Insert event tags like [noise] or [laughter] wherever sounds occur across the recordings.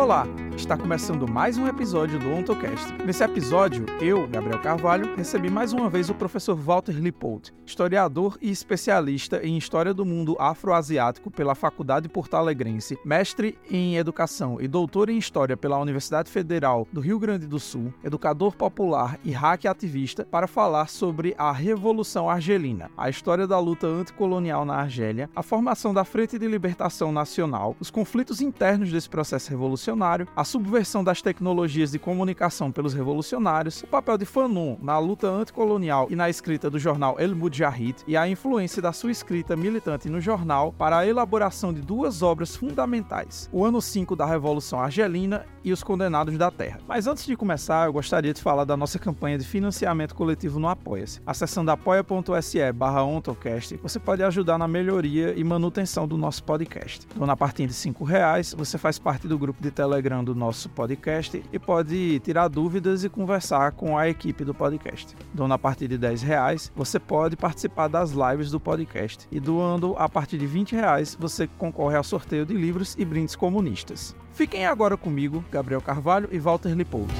Olá, está começando mais um episódio do OntoCast. Nesse episódio, eu, Gabriel Carvalho, recebi mais uma vez o professor Walter Lippold, historiador e especialista em História do Mundo Afroasiático pela Faculdade Porto Alegrense, mestre em Educação e doutor em História pela Universidade Federal do Rio Grande do Sul, educador popular e hack ativista, para falar sobre a Revolução Argelina, a história da luta anticolonial na Argélia, a formação da Frente de Libertação Nacional, os conflitos internos desse processo revolucionário, a subversão das tecnologias de comunicação pelos revolucionários, o papel de Fanon na luta anticolonial e na escrita do jornal El Mujahid e a influência da sua escrita militante no jornal para a elaboração de duas obras fundamentais: O Ano 5 da Revolução Argelina e Os Condenados da Terra. Mas antes de começar, eu gostaria de falar da nossa campanha de financiamento coletivo no Apoia-se. Acessando apoia.se barra você pode ajudar na melhoria e manutenção do nosso podcast. Então, na partir de R$ reais, você faz parte do grupo de Telegram do nosso podcast e pode tirar dúvidas e conversar com a equipe do podcast. Doando a partir de 10 reais, você pode participar das lives do podcast. E doando a partir de 20 reais, você concorre ao sorteio de livros e brindes comunistas. Fiquem agora comigo, Gabriel Carvalho e Walter Lippold.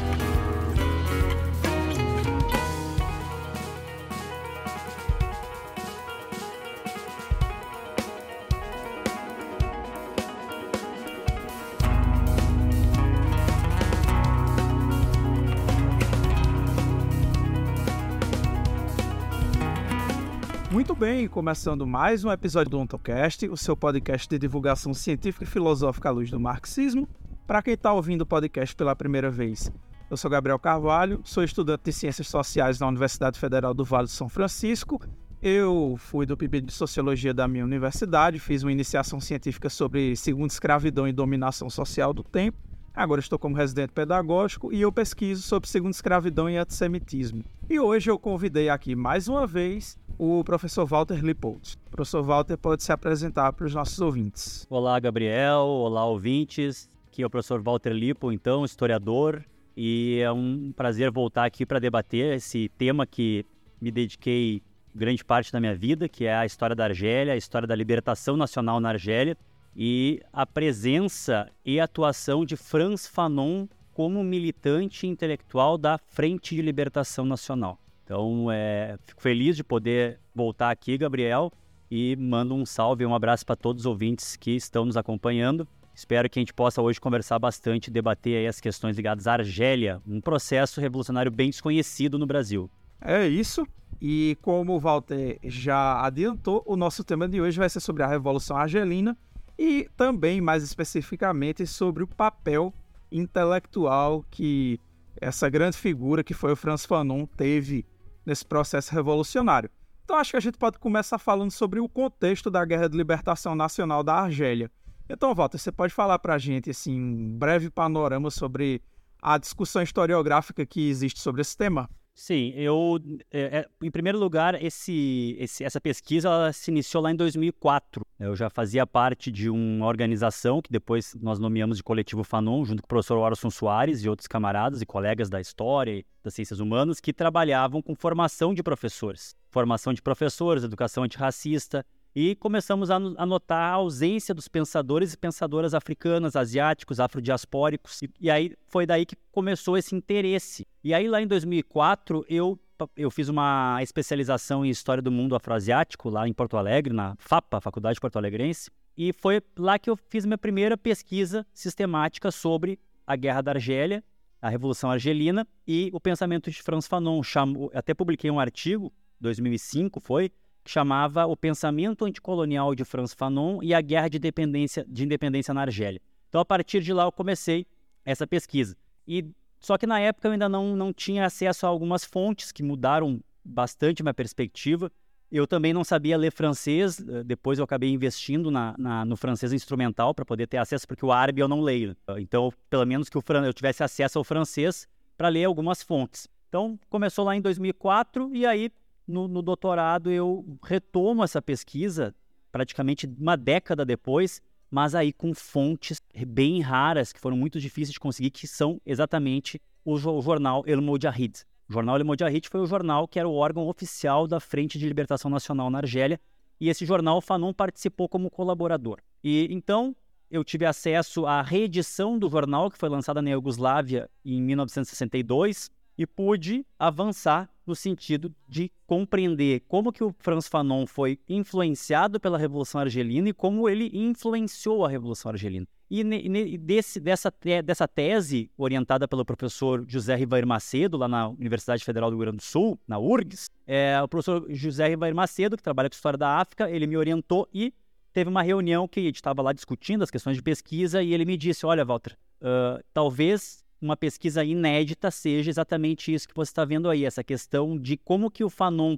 Bem, começando mais um episódio do OntoCast, o seu podcast de divulgação científica e filosófica à luz do marxismo. Para quem está ouvindo o podcast pela primeira vez, eu sou Gabriel Carvalho, sou estudante de Ciências Sociais na Universidade Federal do Vale de São Francisco. Eu fui do PIB de Sociologia da minha universidade, fiz uma iniciação científica sobre segunda escravidão e dominação social do tempo. Agora estou como residente pedagógico e eu pesquiso sobre segunda escravidão e antissemitismo. E hoje eu convidei aqui mais uma vez o professor Walter Lippold. O professor Walter pode se apresentar para os nossos ouvintes. Olá, Gabriel. Olá, ouvintes. Aqui é o professor Walter Lippo, então, historiador. E é um prazer voltar aqui para debater esse tema que me dediquei grande parte da minha vida, que é a história da Argélia, a história da libertação nacional na Argélia e a presença e atuação de Franz Fanon como militante intelectual da Frente de Libertação Nacional. Então, é, fico feliz de poder voltar aqui, Gabriel, e mando um salve, um abraço para todos os ouvintes que estão nos acompanhando. Espero que a gente possa hoje conversar bastante, debater as questões ligadas à Argélia, um processo revolucionário bem desconhecido no Brasil. É isso. E como o Walter já adiantou, o nosso tema de hoje vai ser sobre a Revolução Argelina e também, mais especificamente, sobre o papel intelectual que essa grande figura que foi o Franz Fanon teve nesse processo revolucionário. Então acho que a gente pode começar falando sobre o contexto da Guerra de Libertação Nacional da Argélia. Então, Walter, você pode falar para a gente assim, um breve panorama sobre a discussão historiográfica que existe sobre esse tema? Sim, eu, é, é, em primeiro lugar, esse, esse, essa pesquisa se iniciou lá em 2004. Eu já fazia parte de uma organização que depois nós nomeamos de Coletivo Fanon, junto com o professor Orson Soares e outros camaradas e colegas da história e das ciências humanas, que trabalhavam com formação de professores. Formação de professores, educação antirracista, e começamos a notar a ausência dos pensadores e pensadoras africanas, asiáticos, afrodiaspóricos. E, e aí foi daí que começou esse interesse. E aí lá em 2004 eu eu fiz uma especialização em História do Mundo Afroasiático lá em Porto Alegre, na FAPA, Faculdade Porto Alegrense, e foi lá que eu fiz minha primeira pesquisa sistemática sobre a Guerra da Argélia, a Revolução Argelina e o pensamento de Franz Fanon. Chamo, até publiquei um artigo, 2005 foi, que chamava O Pensamento Anticolonial de Franz Fanon e a Guerra de, Dependência, de Independência na Argélia. Então, a partir de lá, eu comecei essa pesquisa. E Só que na época eu ainda não, não tinha acesso a algumas fontes que mudaram bastante minha perspectiva. Eu também não sabia ler francês, eh, depois eu acabei investindo na, na no francês instrumental para poder ter acesso, porque o árabe eu não leio. Então, pelo menos que o, eu tivesse acesso ao francês para ler algumas fontes. Então, começou lá em 2004 e aí no, no doutorado eu retomo essa pesquisa praticamente uma década depois, mas aí com fontes bem raras, que foram muito difíceis de conseguir, que são exatamente o, o jornal El Mojahid. O jornal El Mojahid foi o jornal que era o órgão oficial da Frente de Libertação Nacional na Argélia, e esse jornal Fanon participou como colaborador. E então, eu tive acesso à reedição do jornal, que foi lançada na Iugoslávia em 1962, e pude avançar no sentido de compreender como que o Franz Fanon foi influenciado pela Revolução Argelina e como ele influenciou a Revolução Argelina. E desse, dessa, dessa tese, orientada pelo professor José Rivair Macedo, lá na Universidade Federal do Rio Grande do Sul, na URGS, é, o professor José Rivair Macedo, que trabalha com História da África, ele me orientou e teve uma reunião que a gente estava lá discutindo as questões de pesquisa e ele me disse, olha, Walter, uh, talvez uma pesquisa inédita seja exatamente isso que você está vendo aí, essa questão de como que o Fanon,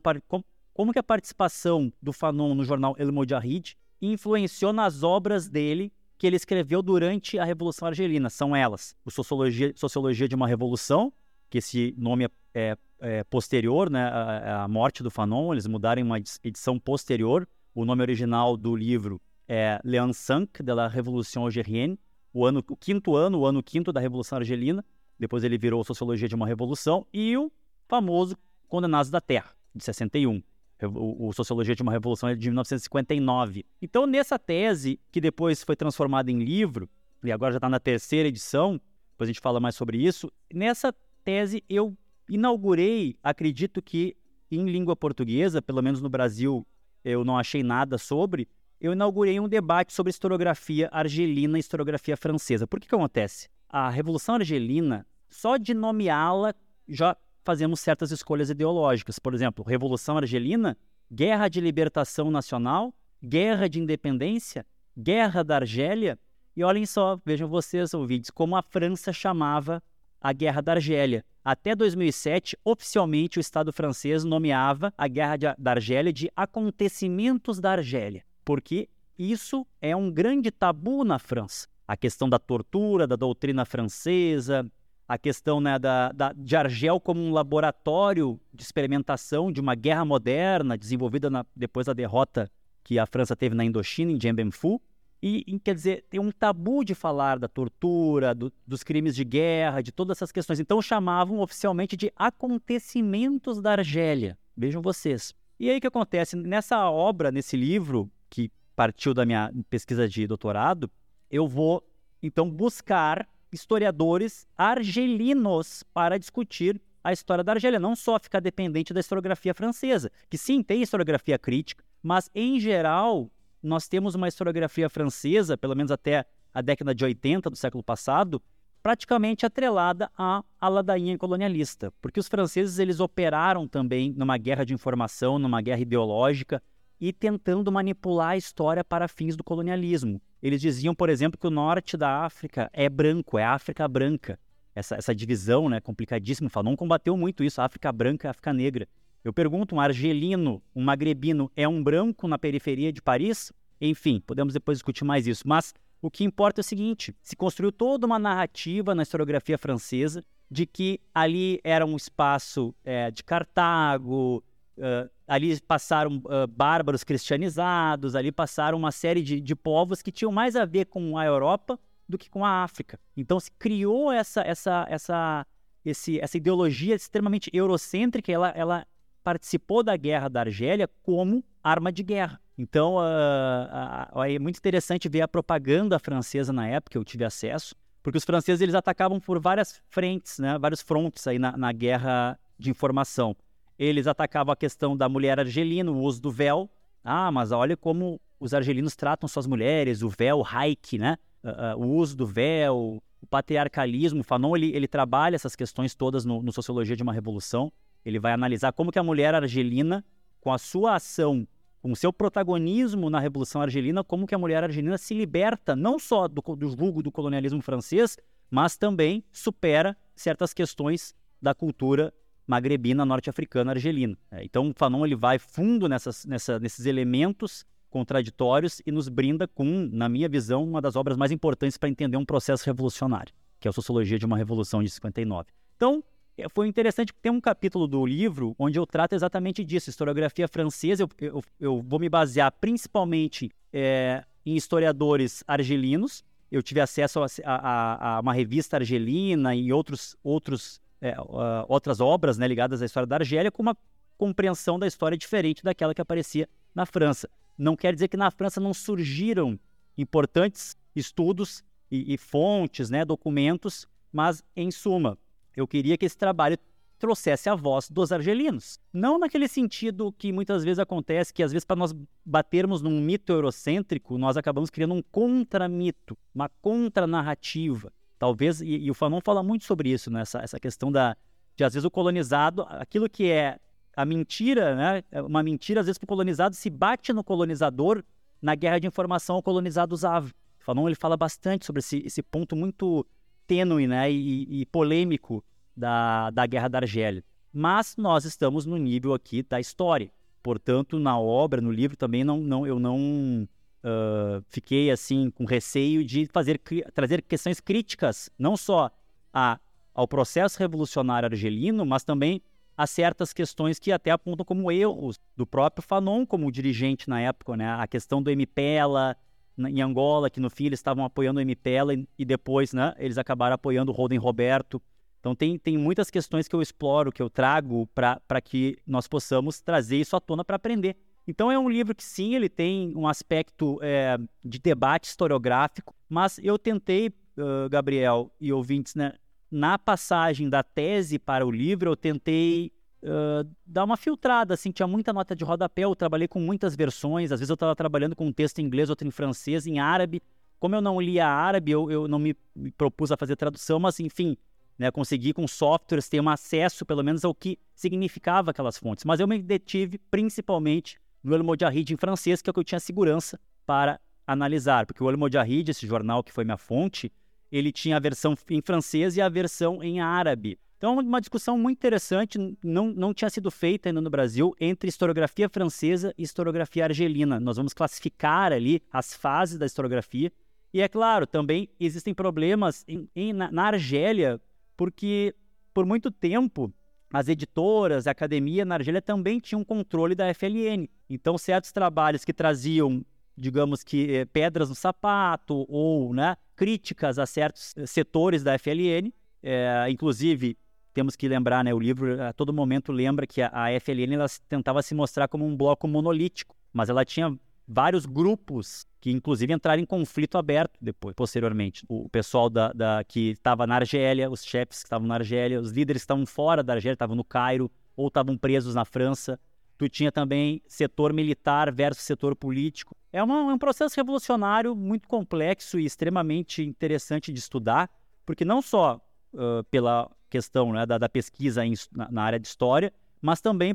como que a participação do Fanon no jornal El Mojahid influenciou nas obras dele que ele escreveu durante a Revolução Argelina. São elas: o Sociologia, Sociologia de uma Revolução, que esse nome é, é, é posterior né, à, à, morte do Fanon, eles mudaram em uma edição posterior. O nome original do livro é Leon Sank, de la Révolution Algérienne, o, ano, o quinto ano, o ano quinto da Revolução Argelina. Depois ele virou Sociologia de uma Revolução e o famoso Condenados da Terra, de 61 o, o Sociologia de uma Revolução é de 1959. Então, nessa tese, que depois foi transformada em livro, e agora já está na terceira edição, depois a gente fala mais sobre isso, nessa tese eu inaugurei, acredito que em língua portuguesa, pelo menos no Brasil eu não achei nada sobre, eu inaugurei um debate sobre historiografia argelina e historiografia francesa. Por que que acontece? A Revolução Argelina, só de nomeá-la, já fazemos certas escolhas ideológicas. Por exemplo, Revolução Argelina, Guerra de Libertação Nacional, Guerra de Independência, Guerra da Argélia. E olhem só, vejam vocês, ouvintes, como a França chamava a Guerra da Argélia. Até 2007, oficialmente, o Estado francês nomeava a Guerra da Argélia de Acontecimentos da Argélia, porque isso é um grande tabu na França. A questão da tortura, da doutrina francesa, a questão né, da, da, de Argel como um laboratório de experimentação de uma guerra moderna desenvolvida na, depois da derrota que a França teve na Indochina, em Dien Bien Phu. E, e, quer dizer, tem um tabu de falar da tortura, do, dos crimes de guerra, de todas essas questões. Então chamavam oficialmente de acontecimentos da Argélia. Vejam vocês. E aí o que acontece? Nessa obra, nesse livro, que partiu da minha pesquisa de doutorado, eu vou então buscar historiadores argelinos para discutir a história da Argélia, não só ficar dependente da historiografia francesa, que sim tem historiografia crítica, mas em geral nós temos uma historiografia francesa, pelo menos até a década de 80 do século passado, praticamente atrelada à, à ladainha colonialista, porque os franceses eles operaram também numa guerra de informação, numa guerra ideológica e tentando manipular a história para fins do colonialismo. Eles diziam, por exemplo, que o norte da África é branco, é África branca. Essa, essa divisão, né, complicadíssima. Fanon combateu muito isso, África branca África negra. Eu pergunto, um argelino, um magrebino, é um branco na periferia de Paris? Enfim, podemos depois discutir mais isso. Mas o que importa é o seguinte: se construiu toda uma narrativa na historiografia francesa de que ali era um espaço é, de Cartago, uh, ali passaram uh, bárbaros cristianizados, ali passaram uma série de, de povos que tinham mais a ver com a Europa do que com a África. Então se criou essa, essa, essa, esse, essa ideologia extremamente eurocêntrica, ela, ela participou da guerra da Argélia como arma de guerra. Então uh, uh, é muito interessante ver a propaganda francesa na época, eu tive acesso, porque os franceses eles atacavam por várias frentes, né, vários frontes aí na, na guerra de informação. Eles atacavam a questão da mulher argelina, o uso do véu. Ah, mas olha como os argelinos tratam suas mulheres, o véu, o haik, né? Uh, uh, o uso do véu, o patriarcalismo. O Fanon, ele, ele trabalha essas questões todas no, no Sociologia de uma Revolução. Ele vai analisar como que a mulher argelina, com a sua ação, com o seu protagonismo na Revolução Argelina, como que a mulher argelina se liberta não só do, do julgo do colonialismo francês, mas também supera certas questões da cultura magrebina, norte-africana, argelina. É, então, Fanon ele vai fundo nessas, nessa, nesses elementos contraditórios e nos brinda com, na minha visão, uma das obras mais importantes para entender um processo revolucionário, que é a Sociologia de uma Revolução de 59. Então, é, foi interessante tem um capítulo do livro onde eu trato exatamente disso, historiografia francesa. Eu, eu, eu vou me basear principalmente é, em historiadores argelinos. Eu tive acesso a, a, a, uma revista argelina e outros, outros é, uh, outras obras né, ligadas à história da Argélia com uma compreensão da história diferente daquela que aparecia na França. Não quer dizer que na França não surgiram importantes estudos e, e fontes, né, documentos, mas, em suma, eu queria que esse trabalho trouxesse a voz dos argelinos. Não naquele sentido que muitas vezes acontece, que às vezes para nós batermos num mito eurocêntrico, nós acabamos criando um contramito, uma contranarrativa. Talvez, e, e, o Fanon fala muito sobre isso, né? essa, essa questão da, de às vezes o colonizado, aquilo que é a mentira, né? uma mentira às vezes para o colonizado se bate no colonizador na guerra de informação o colonizado usava. O Fanon ele fala bastante sobre esse, esse ponto muito tênue né? e, e polêmico da, da Guerra da Argélia. Mas nós estamos no nível aqui da história. Portanto, na obra, no livro também não, não eu não uh, fiquei assim com receio de fazer trazer questões críticas, não só a, ao processo revolucionário argelino, mas também a certas questões que até apontam como erros do próprio Fanon como dirigente na época, né? A questão do MPLA em Angola, que no fim eles estavam apoiando o MPLA e, depois, né, eles acabaram apoiando o Roden Roberto. Então, tem, tem muitas questões que eu exploro, que eu trago para que nós possamos trazer isso à tona para aprender. Então, é um livro que, sim, ele tem um aspecto é, de debate historiográfico, mas eu tentei, uh, Gabriel e ouvintes, né, na passagem da tese para o livro, eu tentei uh, dar uma filtrada, assim, tinha muita nota de rodapé, eu trabalhei com muitas versões, às vezes eu estava trabalhando com um texto em inglês, outro em francês, em árabe. Como eu não lia árabe, eu, eu não me, me propus a fazer tradução, mas, enfim, né, conseguir com softwares ter um acesso, pelo menos, ao que significava aquelas fontes. Mas eu me detive principalmente no El Mojahid em francês, que é o que eu tinha segurança para analisar, porque o El Mojahid, esse jornal que foi minha fonte, ele tinha a versão em francês e a versão em árabe. Então, uma discussão muito interessante, não, não tinha sido feita ainda no Brasil, entre historiografia francesa e historiografia argelina. Nós vamos classificar ali as fases da historiografia. E é claro, também existem problemas em, em, na, na Argélia porque por muito tempo as editoras, a academia na Argélia também tinham controle da FLN. Então, certos trabalhos que traziam, digamos que, eh, pedras no sapato ou né, críticas a certos eh, setores da FLN, é, inclusive temos que lembrar, né, o livro a todo momento lembra que a, a FLN ela tentava se mostrar como um bloco monolítico, mas ela tinha vários grupos que inclusive entraram em conflito aberto depois, posteriormente. O pessoal da, da que estava na Argélia, os chefes que estavam na Argélia, os líderes estavam fora da Argélia, estavam no Cairo ou estavam presos na França. Tu tinha também setor militar versus setor político. É, uma, é um processo revolucionário muito complexo e extremamente interessante de estudar, porque não só uh, pela questão né, da, da, pesquisa em, na, na área de história, mas também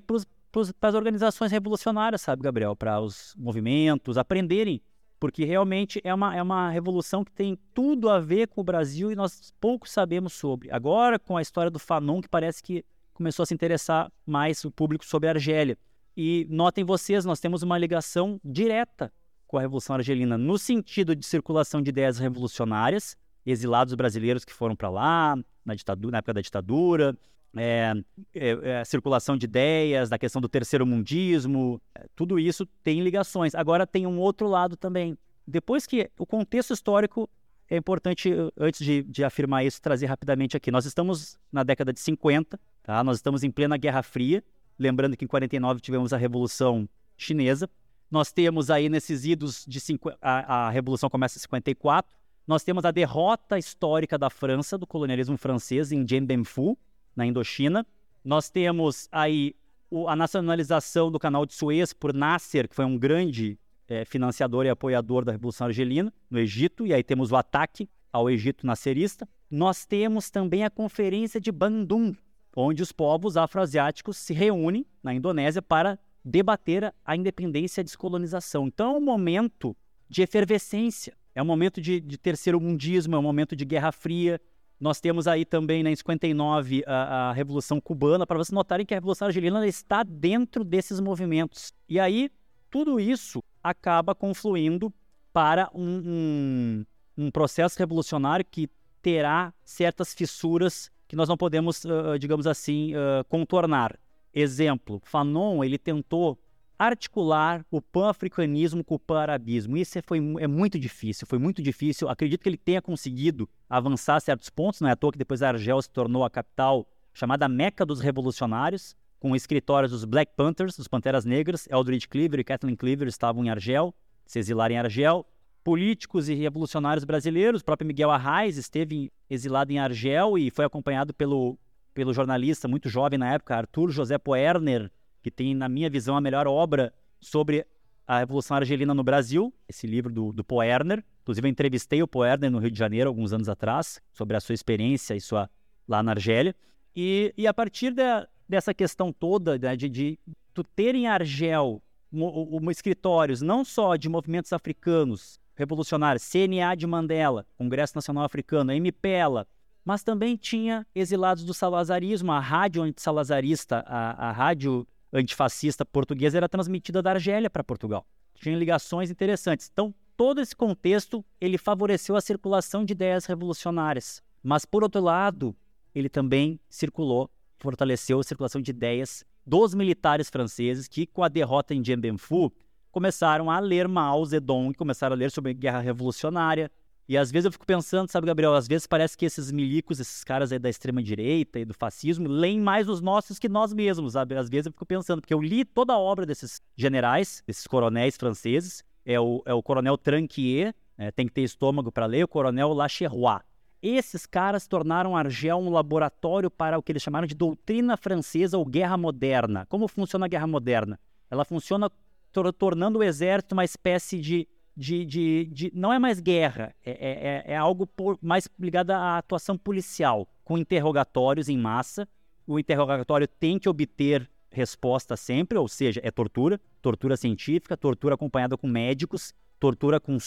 para as organizações revolucionárias, sabe, Gabriel? Para os movimentos aprenderem, porque realmente é uma, é uma revolução que tem tudo a ver com o Brasil e nós pouco sabemos sobre. Agora, com a história do Fanon, que parece que começou a se interessar mais o público sobre a Argélia. E notem vocês, nós temos uma ligação direta com a Revolução Argelina, no sentido de circulação de ideias revolucionárias, exilados brasileiros que foram para lá, na, ditadura, na época da ditadura, é, é, é, circulação de ideias, da questão do terceiro mundismo, é, tudo isso tem ligações. Agora tem um outro lado também. Depois que o contexto histórico é importante, antes de, de, afirmar isso, trazer rapidamente aqui. Nós estamos na década de 50, tá? nós estamos em plena Guerra Fria, lembrando que em 49 tivemos a Revolução Chinesa. Nós temos aí nesses idos de cinco, a, a Revolução começa em 54, nós temos a derrota histórica da França, do colonialismo francês, em Dien Bien Phu, na Indochina. Nós temos aí o, a nacionalização do canal de Suez por Nasser, que foi um grande é, financiador e apoiador da Revolução Argelina no Egito, e aí temos o ataque ao Egito nasserista. Nós temos também a Conferência de Bandung, onde os povos afroasiáticos se reúnem na Indonésia para debater a independência e a descolonização. Então é um momento de efervescência, é um momento de, de terceiro mundismo, é um momento de Guerra Fria. Nós temos aí também, né, em 59, a, a Revolução Cubana, para vocês notarem que a Revolução Argelina está dentro desses movimentos. E aí, tudo isso acaba confluindo para um, um, um processo revolucionário que terá certas fissuras que nós não podemos, uh, digamos assim, uh, contornar. Exemplo, Fanon ele tentou articular o pan-africanismo com o pan-arabismo. Isso foi, é muito difícil, foi muito difícil. Acredito que ele tenha conseguido avançar certos pontos, não é à toa que depois a Argel se tornou a capital chamada Meca dos Revolucionários, com escritórios dos Black Panthers, dos Panteras Negras, Eldridge Cleaver e Kathleen Cleaver estavam em Argel, se exilaram em Argel. políticos e revolucionários brasileiros. O próprio Miguel Arraes esteve exilado em Argel e foi acompanhado pelo, pelo jornalista muito jovem na época, Arthur José Poerner, que tem, na minha visão, a melhor obra sobre a Revolução Argelina no Brasil, esse livro do, do Poerner. Inclusive, eu entrevistei o Poerner no Rio de Janeiro alguns anos atrás, sobre a sua experiência e sua lá na Argélia. E, e a partir dessa questão toda né, de, de tu ter em Argel um, um, escritórios não só de movimentos africanos revolucionários, CNA de Mandela, Congresso Nacional Africano, MPELA, mas também tinha exilados do salazarismo, a rádio antissalazarista, a, a rádio antifascista portuguesa era transmitida da Argélia para Portugal. Tinha ligações interessantes. Então, todo esse contexto, ele favoreceu a circulação de ideias revolucionárias. Mas, por outro lado, ele também circulou, fortaleceu a circulação de ideias dos militares franceses que, com a derrota em Dien Bien Phu, começaram a ler Mao Zedong, começaram a ler sobre guerra revolucionária, e às vezes eu fico pensando, sabe, Gabriel, às vezes parece que esses milicos, esses caras aí da extrema direita e do fascismo, leem mais os nossos que nós mesmos, sabe? Às vezes eu fico pensando, porque eu li toda a obra desses generais, desses coronéis franceses, é o, é o coronel Tranquier, né, tem que ter estômago para ler, o coronel Lacherois. Esses caras tornaram Argel um laboratório para o que eles chamaram de doutrina francesa ou guerra moderna. Como funciona a guerra moderna? Ela funciona tor tornando o exército uma espécie de de, de, de, não é mais guerra, é, é, é, é algo por, mais ligado à atuação policial, com interrogatórios em massa. O interrogatório tem que obter resposta sempre, ou seja, é tortura, tortura científica, tortura acompanhada com médicos, tortura com é,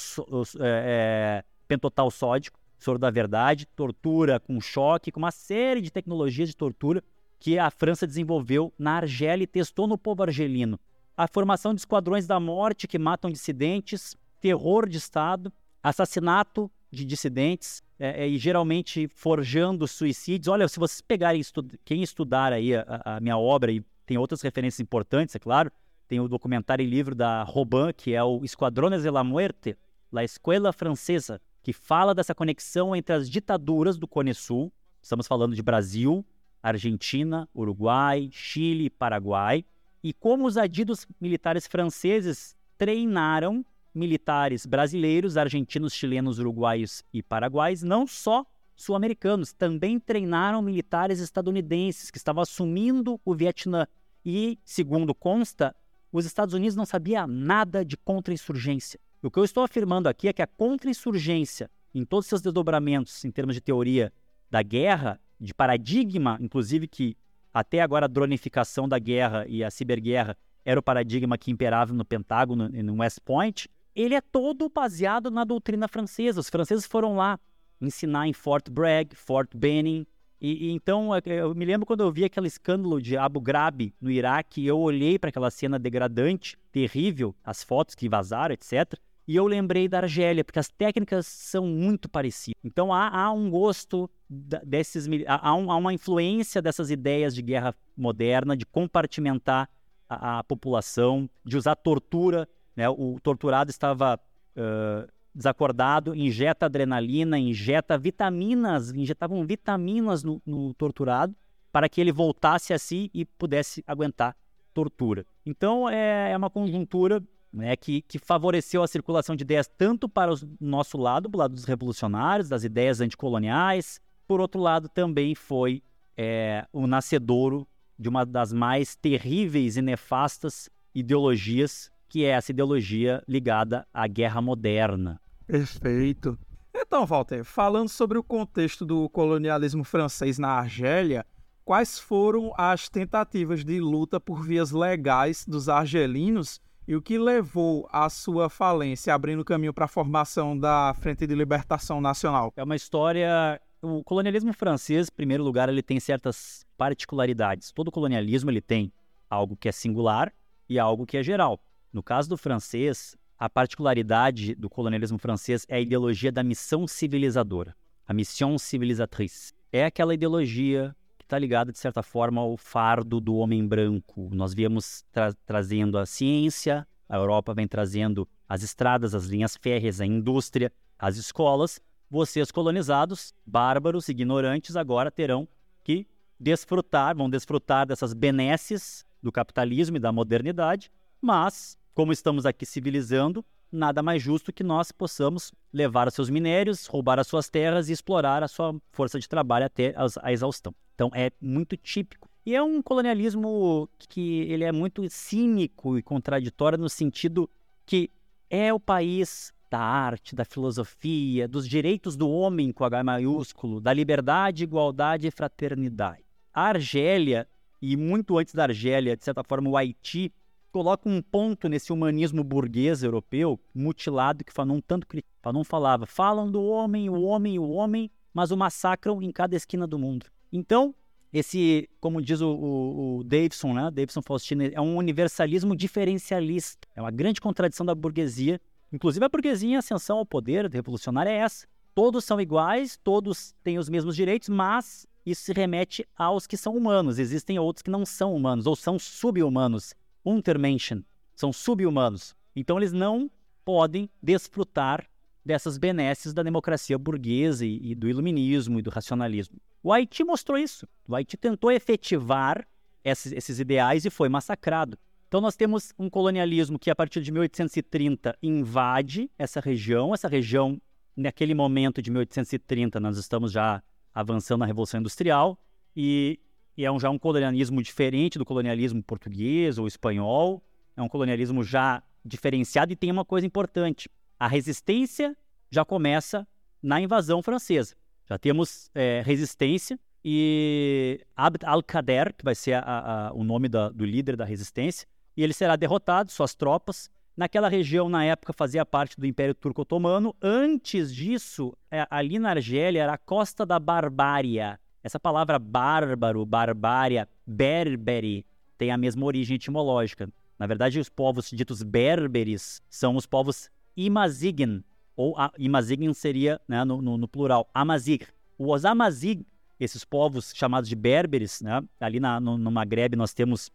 é, pentotal sódico, soro da verdade, tortura com choque, com uma série de tecnologias de tortura que a França desenvolveu na Argélia e testou no povo argelino. A formação de esquadrões da morte que matam dissidentes, terror de Estado, assassinato de dissidentes é, é, e geralmente forjando suicídios. Olha, se vocês pegarem, estu quem estudar aí a, a, minha obra, e tem outras referências importantes, é claro, tem o documentário e livro da Robin, que é o Esquadrones de la Muerte, La Escuela Francesa, que fala dessa conexão entre as ditaduras do Cone Sul, estamos falando de Brasil, Argentina, Uruguai, Chile, Paraguai, e como os adidos militares franceses treinaram militares brasileiros, argentinos, chilenos, uruguaios e paraguaios, não só sul-americanos, também treinaram militares estadunidenses que estavam assumindo o Vietnã. E, segundo consta, os Estados Unidos não sabia nada de contra-insurgência. O que eu estou afirmando aqui é que a contra-insurgência, em todos seus desdobramentos em termos de teoria da guerra, de paradigma, inclusive que até agora a dronificação da guerra e a ciberguerra era o paradigma que imperava no Pentágono e no West Point, ele é todo baseado na doutrina francesa. Os franceses foram lá ensinar em Fort Bragg, Fort Benning. E, e, então é, eu me lembro quando eu vi aquele escândalo de Abu Ghraib no Iraque, eu olhei para aquela cena degradante, terrível, as fotos que vazaram, etc. E eu lembrei da Argélia, porque as técnicas são muito parecidas. Então há, há um gosto desses. Há, um, há, uma influência dessas ideias de guerra moderna, de compartimentar a, a população, de usar tortura né? O torturado estava uh, desacordado, injeta adrenalina, injeta vitaminas, injetavam vitaminas no, no torturado para que ele voltasse a si e pudesse aguentar tortura. Então é, é uma conjuntura né, que, que, favoreceu a circulação de ideias tanto para o nosso lado, o lado dos revolucionários, das ideias anticoloniais, por outro lado também foi é, o nascedouro de uma das mais terríveis e nefastas ideologias que é essa ideologia ligada à guerra moderna. Perfeito. Então, Walter, falando sobre o contexto do colonialismo francês na Argélia, quais foram as tentativas de luta por vias legais dos argelinos e o que levou à sua falência, abrindo caminho para a formação da Frente de Libertação Nacional? É uma história. O colonialismo francês, em primeiro lugar, ele tem certas particularidades. Todo colonialismo ele tem algo que é singular e algo que é geral. No caso do francês, a particularidade do colonialismo francês é a ideologia da missão civilizadora, a mission civilisatrice. É aquela ideologia que está ligada, de certa forma, ao fardo do homem branco. Nós viemos tra trazendo a ciência, a Europa vem trazendo as estradas, as linhas férreas, a indústria, as escolas. Vocês, colonizados, bárbaros, ignorantes, agora terão que desfrutar, vão desfrutar dessas benesses do capitalismo e da modernidade, mas como estamos aqui civilizando, nada mais justo que nós possamos levar os seus minérios, roubar as suas terras e explorar a sua força de trabalho até a exaustão. Então é muito típico. E é um colonialismo que ele é muito cínico e contraditório no sentido que é o país da arte, da filosofia, dos direitos do homem com H maiúsculo, da liberdade, igualdade e fraternidade. A Argélia, e muito antes da Argélia, de certa forma, o Haiti, coloca um ponto nesse humanismo burguês europeu mutilado que Fanon tanto Fanon falava, falam do homem, o homem, o homem, mas o massacram em cada esquina do mundo. Então, esse, como diz o, o, o Davidson, né? Davidson Faustino, é um universalismo diferencialista. É uma grande contradição da burguesia. Inclusive, a burguesia em ascensão ao poder revolucionário é essa. Todos são iguais, todos têm os mesmos direitos, mas isso se remete aos que são humanos. Existem outros que não são humanos ou são subhumanos. Untermenschen, são subhumanos. Então eles não podem desfrutar dessas benesses da democracia burguesa e, e, do iluminismo e do racionalismo. O Haiti mostrou isso. O Haiti tentou efetivar esses, esses ideais e foi massacrado. Então nós temos um colonialismo que a partir de 1830 invade essa região. Essa região, naquele momento de 1830, nós estamos já avançando na Revolução Industrial e, e é um, já um colonialismo diferente do colonialismo português ou espanhol. É um colonialismo já diferenciado e tem uma coisa importante a resistência já começa na invasão francesa. Já temos é, resistência e Abd al-Qader, que vai ser a, a, o nome da, do líder da resistência, e ele será derrotado, suas tropas. Naquela região, na época, fazia parte do Império Turco-Otomano. Antes disso, é, ali na Argélia, era a Costa da Barbária. Essa palavra bárbaro, barbária, berberi, tem a mesma origem etimológica. Na verdade, os povos ditos berberes são os povos Imazigin, ou a, Imazigin seria né, no, no, no, plural, Amazigh. Os Amazigh, esses povos chamados de berberes, né, ali na, no, no Maghreb nós temos,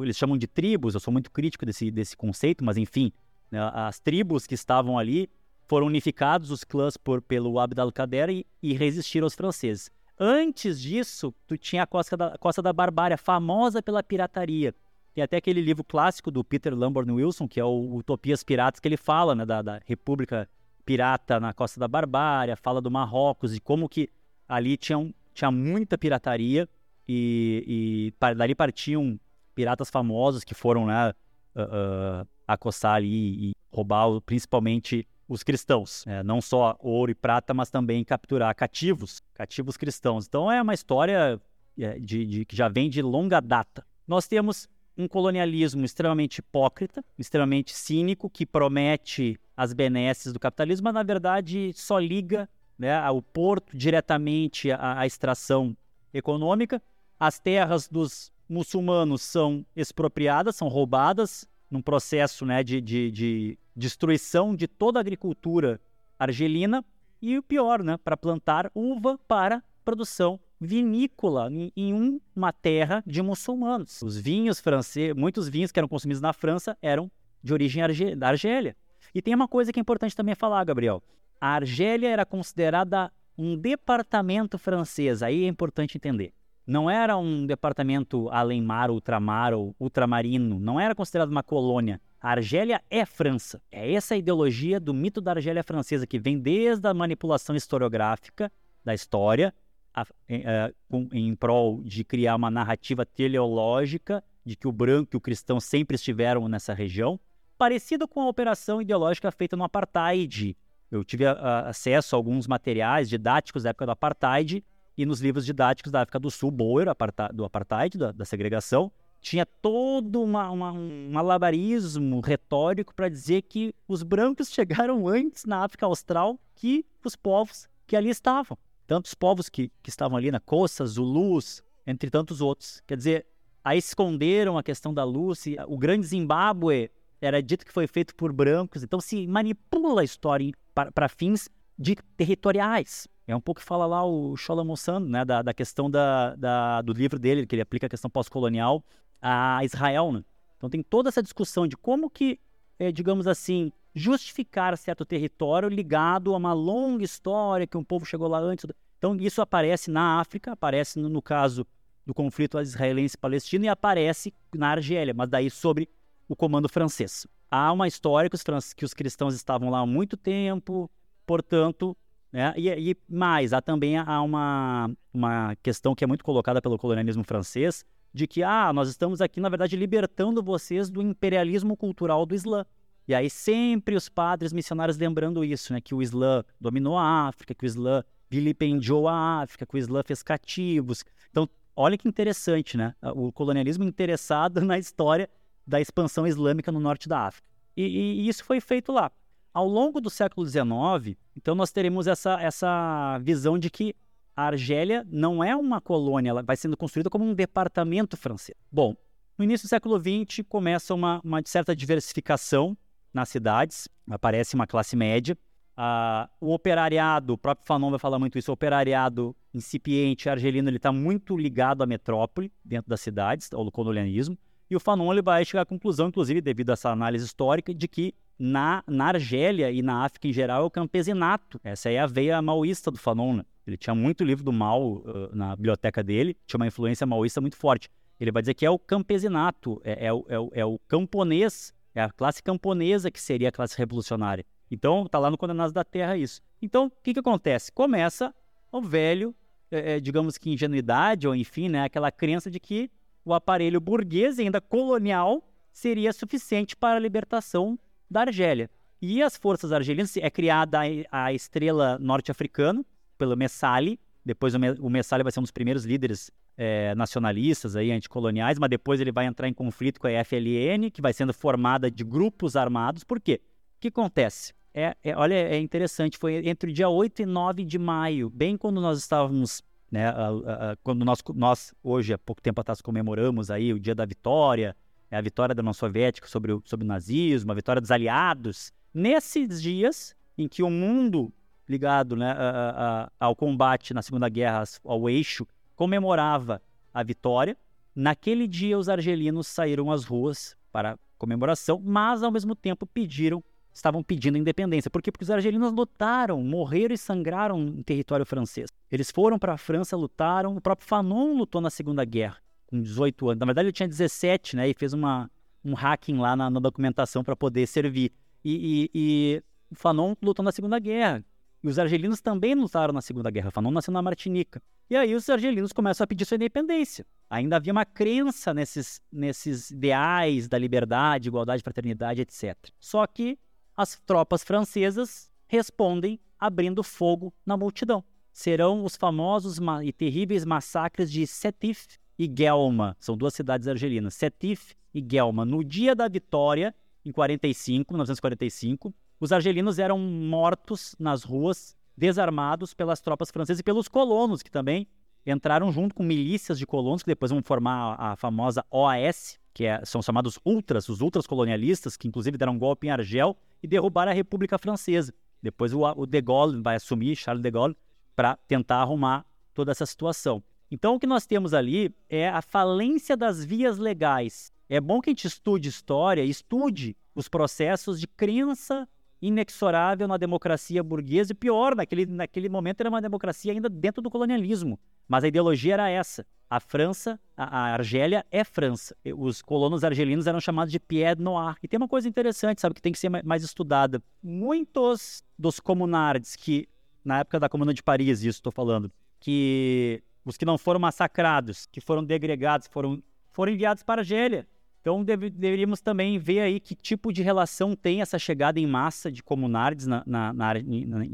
eles chamam de tribos, eu sou muito crítico desse, desse conceito, mas enfim, né, as tribos que estavam ali foram unificados, os clãs, por, pelo Abd al-Qader e, e resistiram aos franceses. Antes disso, tu tinha a Costa da, Costa da Barbária, famosa pela pirataria. Tem até aquele livro clássico do Peter Lamborn Wilson, que é o Utopias Piratas, que ele fala né, da, da República Pirata na Costa da Barbária, fala do Marrocos e como que ali tinha, tinha muita pirataria e, e dali partiam piratas famosos que foram né, uh, uh, acossar ali e roubar principalmente os cristãos. Né? Não só ouro e prata, mas também capturar cativos, cativos cristãos. Então é uma história é, de, de, que já vem de longa data. Nós temos um colonialismo extremamente hipócrita, extremamente cínico, que promete as benesses do capitalismo, mas na verdade só liga né, o porto diretamente à, à extração econômica. As terras dos muçulmanos são expropriadas, são roubadas, num processo né, de, de, de destruição de toda a agricultura argelina. E o pior, né, para plantar uva para produção vinícola em, uma terra de muçulmanos. Os vinhos franceses, muitos vinhos que eram consumidos na França eram de origem arge da Argélia. E tem uma coisa que é importante também falar, Gabriel. A Argélia era considerada um departamento francês, aí é importante entender. Não era um departamento além-mar, ultramar ou ultramarino, não era considerado uma colônia. A Argélia é França. É essa a ideologia do mito da Argélia francesa que vem desde a manipulação historiográfica da história a, a, com, em prol de criar uma narrativa teleológica de que o branco e o cristão sempre estiveram nessa região, parecido com a operação ideológica feita no apartheid. Eu tive a, acesso a alguns materiais didáticos da época do apartheid e nos livros didáticos da África do Sul, Boer, do apartheid, da, da segregação, tinha todo uma, uma, um malabarismo retórico para dizer que os brancos [laughs] chegaram antes na África Austral que os povos que ali estavam tantos povos que, que estavam ali na costa, Zulus, entre tantos outros. Quer dizer, aí esconderam a questão da luz. O grande Zimbábue era dito que foi feito por brancos, então se manipula a história para fins de territoriais. É um pouco que fala lá o Chola Mossando, né, da, da questão da, da, do livro dele, que ele aplica a questão pós-colonial a Israel. Né? Então tem toda essa discussão de como que, é, digamos assim, justificar certo território ligado a uma longa história que um povo chegou lá antes. Então, isso aparece na África, aparece no, no caso do conflito israelense-palestino e aparece na Argélia, mas daí sobre o comando francês. há uma história que os, que os cristãos estavam lá há muito tempo, portanto, né? E, e, mais, há também há uma, uma questão que é muito colocada pelo colonialismo francês, de que, ah, nós estamos aqui, na verdade, libertando vocês do imperialismo cultural do Islã. E aí sempre os padres missionários lembrando isso, né? Que o Islã dominou a África, que o Islã vilipendiou a África, que o Islã fez cativos. Então, olha que interessante, né? O colonialismo interessado [laughs] na história da expansão islâmica no norte da África. E, e, e isso foi feito lá. Ao longo do século XIX, então nós teremos essa, essa visão de que a Argélia não é uma colônia, ela vai sendo construída como um departamento francês. Bom, no início do século XX começa uma, uma certa diversificação nas cidades, aparece uma classe média. Uh, o operariado, o próprio Fanon vai falar muito isso, o operariado incipiente argelino está muito ligado à metrópole, dentro das cidades, ao colonialismo. E o Fanon ele vai chegar à conclusão, inclusive devido a essa análise histórica, de que na, na Argélia e na África em geral é o campesinato. Essa é a veia maoísta do Fanon. Né? Ele tinha muito livro do Mao uh, na biblioteca dele, tinha uma influência maoísta muito forte. Ele vai dizer que é o campesinato, é, é, é, é o camponês, é a classe camponesa que seria a classe revolucionária. Então, está lá no Condenados da Terra isso. Então, o que, que acontece? Começa o velho, é, é, digamos que ingenuidade, ou enfim, né, aquela crença de que o aparelho burguês, ainda colonial, seria suficiente para a libertação da Argélia. E as forças argelinas, é criada a, a estrela norte-africana, pelo Messali, depois o, Messali vai ser um dos primeiros líderes é, nacionalistas, aí, anticoloniais, mas depois ele vai entrar em conflito com a FLN, que vai sendo formada de grupos armados. Por quê? O que acontece? É, é, olha, é interessante, foi entre o dia 8 e 9 de maio, bem quando nós estávamos né, a, a, quando nós, nós, hoje, há pouco tempo atrás, comemoramos aí o dia da vitória, é a vitória da União Soviética sobre o, sobre o nazismo, a vitória dos aliados. Nesses dias em que o mundo ligado né, a, ao combate na Segunda Guerra, ao eixo, comemorava a vitória, naquele dia os argelinos saíram às ruas para comemoração, mas ao mesmo tempo pediram estavam pedindo independência. Por quê? Porque os argelinos lutaram, morreram e sangraram em território francês. Eles foram para a França, lutaram. O próprio Fanon lutou na Segunda Guerra, com 18 anos. Na verdade, ele tinha 17, né? E fez uma, um hacking lá na, na documentação para poder servir. E, e, e o Fanon lutou na Segunda Guerra. E os argelinos também lutaram na Segunda Guerra. Fanon nasceu na Martinica. E aí os argelinos começam a pedir sua independência. Ainda havia uma crença nesses, nesses ideais da liberdade, igualdade, fraternidade, etc. Só que as tropas francesas respondem abrindo fogo na multidão. Serão os famosos e terríveis massacres de Sétif e Guelma, são duas cidades argelinas, Sétif e Guelma. No dia da vitória, em 45, 1945, os argelinos eram mortos nas ruas, desarmados pelas tropas francesas e pelos colonos, que também entraram junto com milícias de colonos, que depois vão formar a, famosa OAS, que é, são chamados ultras, os ultras colonialistas, que inclusive deram um golpe em Argel e derrubaram a República Francesa. Depois o, o de Gaulle vai assumir, Charles de Gaulle, para tentar arrumar toda essa situação. Então o que nós temos ali é a falência das vias legais. É bom que a gente estude história, estude os processos de crença inexorável na democracia burguesa, e pior, naquele, naquele momento era uma democracia ainda dentro do colonialismo. Mas a ideologia era essa. A França, a, a Argélia é França. Os colonos argelinos eram chamados de Pied Noir. E tem uma coisa interessante, sabe, que tem que ser mais estudada. Muitos dos comunards que, na época da Comuna de Paris, isso estou falando, que os que não foram massacrados, que foram degregados, foram, foram enviados para a Argélia. Então deve, deveríamos também ver aí que tipo de relação tem essa chegada em massa de comunardes na, na, na,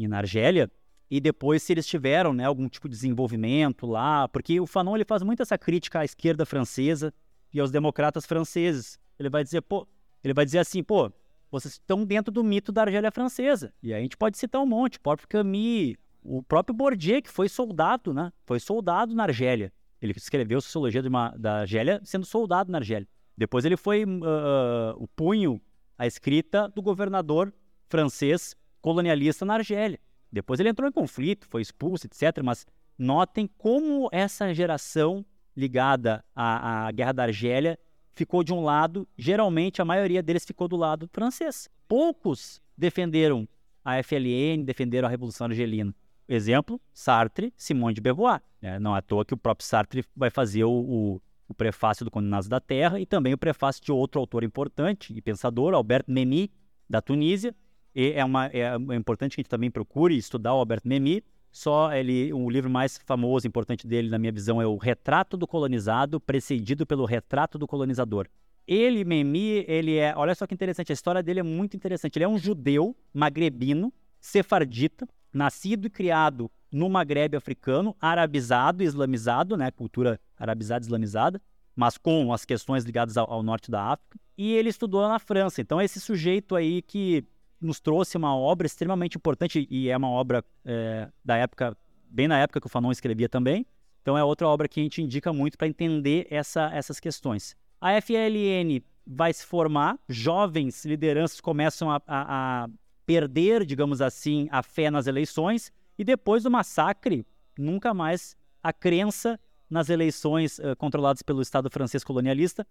na, Argélia e depois se eles tiveram né, algum tipo de desenvolvimento lá, porque o Fanon ele faz muito essa crítica à esquerda francesa e aos democratas franceses. Ele vai dizer, pô, ele vai dizer assim, pô, vocês estão dentro do mito da Argélia francesa. E aí a gente pode citar um monte, o próprio Camus, o próprio Bourdieu, que foi soldado, né? Foi soldado na Argélia. Ele escreveu Sociologia uma, da Argélia sendo soldado na Argélia. Depois ele foi uh, o punho, a escrita do governador francês colonialista na Argélia. Depois ele entrou em conflito, foi expulso, etc. Mas notem como essa geração ligada à, à Guerra da Argélia ficou de um lado, geralmente a maioria deles ficou do lado francês. Poucos defenderam a FLN, defenderam a Revolução Argelina. Exemplo, Sartre, Simone de Beauvoir. É, não é à toa que o próprio Sartre vai fazer o, o o prefácio do Condenados da Terra e também o prefácio de outro autor importante e pensador, Albert Memmi, da Tunísia. E é, uma, é, é importante que a gente também procure estudar o Albert Memmi. Só ele, o livro mais famoso, importante dele, na minha visão, é o Retrato do Colonizado, precedido pelo Retrato do Colonizador. Ele, Memmi, ele é. Olha só que interessante, a história dele é muito interessante. Ele é um judeu magrebino, sefardita, nascido e criado no Maghreb africano, arabizado, islamizado, né, cultura arabizada, islamizada, mas com as questões ligadas ao, ao, norte da África. E ele estudou na França. Então, esse sujeito aí que nos trouxe uma obra extremamente importante, e é uma obra é, da época, bem na época que o Fanon escrevia também. Então, é outra obra que a gente indica muito para entender essa, essas questões. A FLN vai se formar, jovens lideranças começam a, a, a perder, digamos assim, a fé nas eleições, e depois do massacre, nunca mais a crença nas eleições uh, controladas pelo Estado francês colonialista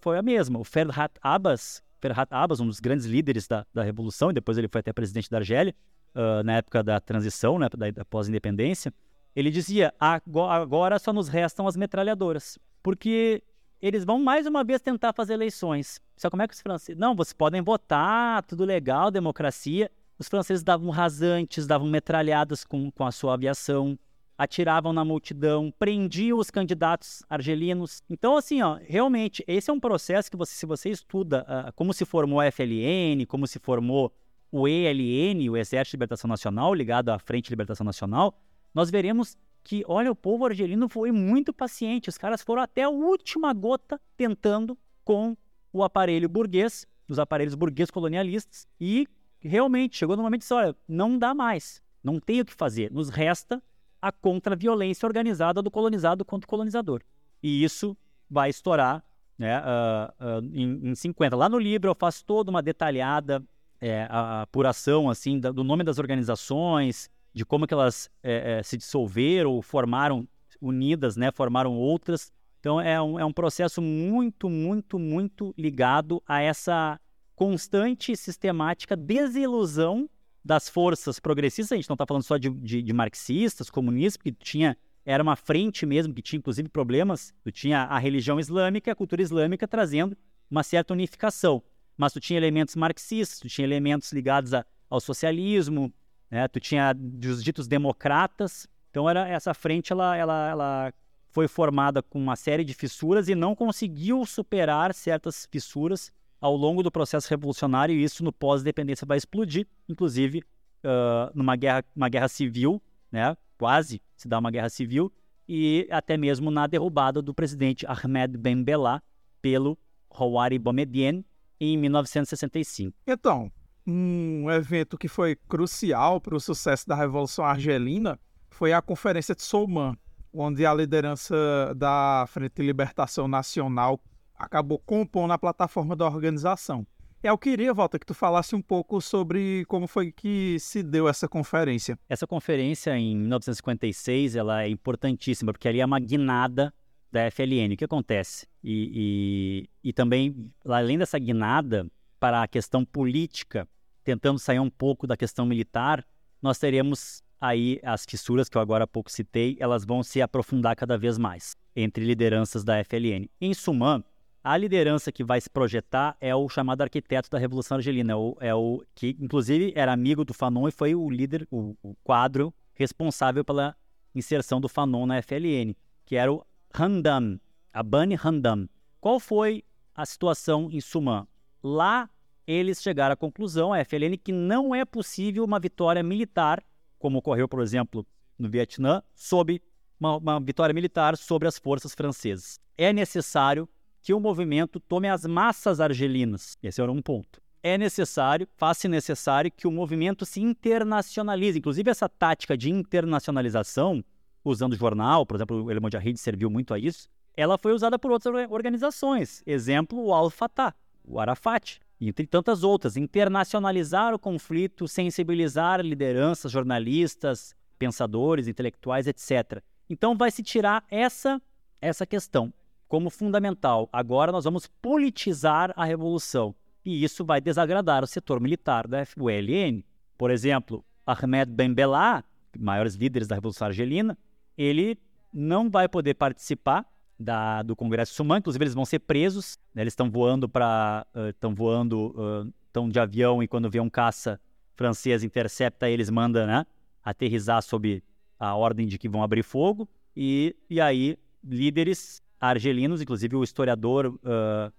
foi a mesma. O Ferhat Abbas, Ferhat Abbas, um dos grandes líderes da, da Revolução, e depois ele foi até presidente da Argélia, uh, na época da transição, né, da, da pós-independência, ele dizia, agora só nos restam as metralhadoras, porque eles vão mais uma vez tentar fazer eleições. Só como é que os franceses... Não, vocês podem votar, tudo legal, democracia. Os franceses davam rasantes, davam metralhadas com, com a sua aviação, atiravam na multidão, prendiam os candidatos argelinos. Então, assim, ó, realmente, esse é um processo que você, se você estuda uh, como se formou a FLN, como se formou o ELN, o Exército de Libertação Nacional, ligado à Frente de Libertação Nacional, nós veremos que, olha, o povo argelino foi muito paciente. Os caras foram até a última gota tentando com o aparelho burguês, os aparelhos burguês colonialistas, e realmente chegou no momento de dizer, olha, não dá mais, não tem o que fazer, nos resta a contra-violência organizada do colonizado contra o colonizador. E isso vai estourar né, uh, uh, em, em 50. Lá no livro eu faço toda uma detalhada é, apuração assim do nome das organizações, de como que elas é, é, se dissolveram ou formaram unidas, né, formaram outras. Então é um, é um processo muito, muito, muito ligado a essa constante e sistemática desilusão das forças progressistas. A gente não está falando só de, de, de, marxistas, comunistas, porque tinha era uma frente mesmo que tinha inclusive problemas. Tu tinha a religião islâmica, a cultura islâmica trazendo uma certa unificação, mas tu tinha elementos marxistas, tu tinha elementos ligados a, ao socialismo, né? Tu tinha os ditos democratas. Então era essa frente ela, ela, ela foi formada com uma série de fissuras e não conseguiu superar certas fissuras ao longo do processo revolucionário e isso no pós-dependência vai explodir, inclusive uh, numa guerra, uma guerra civil, né? Quase se dá uma guerra civil e até mesmo na derrubada do presidente Ahmed Ben Bella pelo Houari Boumediene em 1965. Então, um evento que foi crucial para o sucesso da Revolução Argelina foi a Conferência de Souman, onde a liderança da Frente de Libertação Nacional acabou compondo a plataforma da organização. Eu queria, Walter, que tu falasse um pouco sobre como foi que se deu essa conferência. Essa conferência, em 1956, ela é importantíssima, porque ali é uma guinada da FLN. O que acontece? E, e, e também, além dessa guinada, para a questão política, tentando sair um pouco da questão militar, nós teremos aí as fissuras que eu agora há pouco citei, elas vão se aprofundar cada vez mais entre lideranças da FLN. Em suma, a liderança que vai se projetar é o chamado arquiteto da Revolução Argelina, é o, é o que inclusive era amigo do Fanon e foi o líder, o, o quadro responsável pela inserção do Fanon na FLN, que era o Handam, Abani Handam. Qual foi a situação em Sumã? Lá eles chegaram à conclusão, a FLN, que não é possível uma vitória militar, como ocorreu, por exemplo, no Vietnã, sob uma, uma vitória militar sobre as forças francesas. É necessário que o movimento tome as massas argelinas. Esse era um ponto. É necessário, faz-se necessário que o movimento se internacionalize. Inclusive, essa tática de internacionalização, usando jornal, por exemplo, o El Mujahid serviu muito a isso, ela foi usada por outras organizações. Exemplo, o Al-Fatah, o Arafat, entre tantas outras. Internacionalizar o conflito, sensibilizar lideranças, jornalistas, pensadores, intelectuais, etc. Então vai se tirar essa essa questão como fundamental. Agora nós vamos politizar a revolução e isso vai desagradar o setor militar da FULN. Por exemplo, Ahmed Ben Bella, maiores líderes da Revolução Argelina, ele não vai poder participar da, do Congresso Suman, inclusive eles vão ser presos, né? eles estão voando para, estão uh, voando, estão uh, de avião e quando vê um caça francês intercepta eles, manda, né, aterrizar sob a ordem de que vão abrir fogo e, e aí líderes argelinos, inclusive o historiador, uh,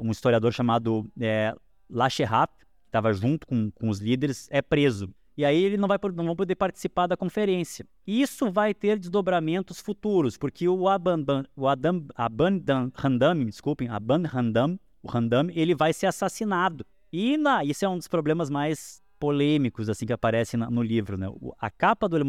um historiador chamado é, Lacherap, que estava junto com, com os líderes, é preso. E aí ele não vai, não vai poder participar da conferência. Isso vai ter desdobramentos futuros, porque o Aban, o Adam, Aban Handam, desculpem, Aban Handam, o Handam, ele vai ser assassinado. E na, isso é um dos problemas mais polêmicos assim que aparece na, no livro, né? A capa do El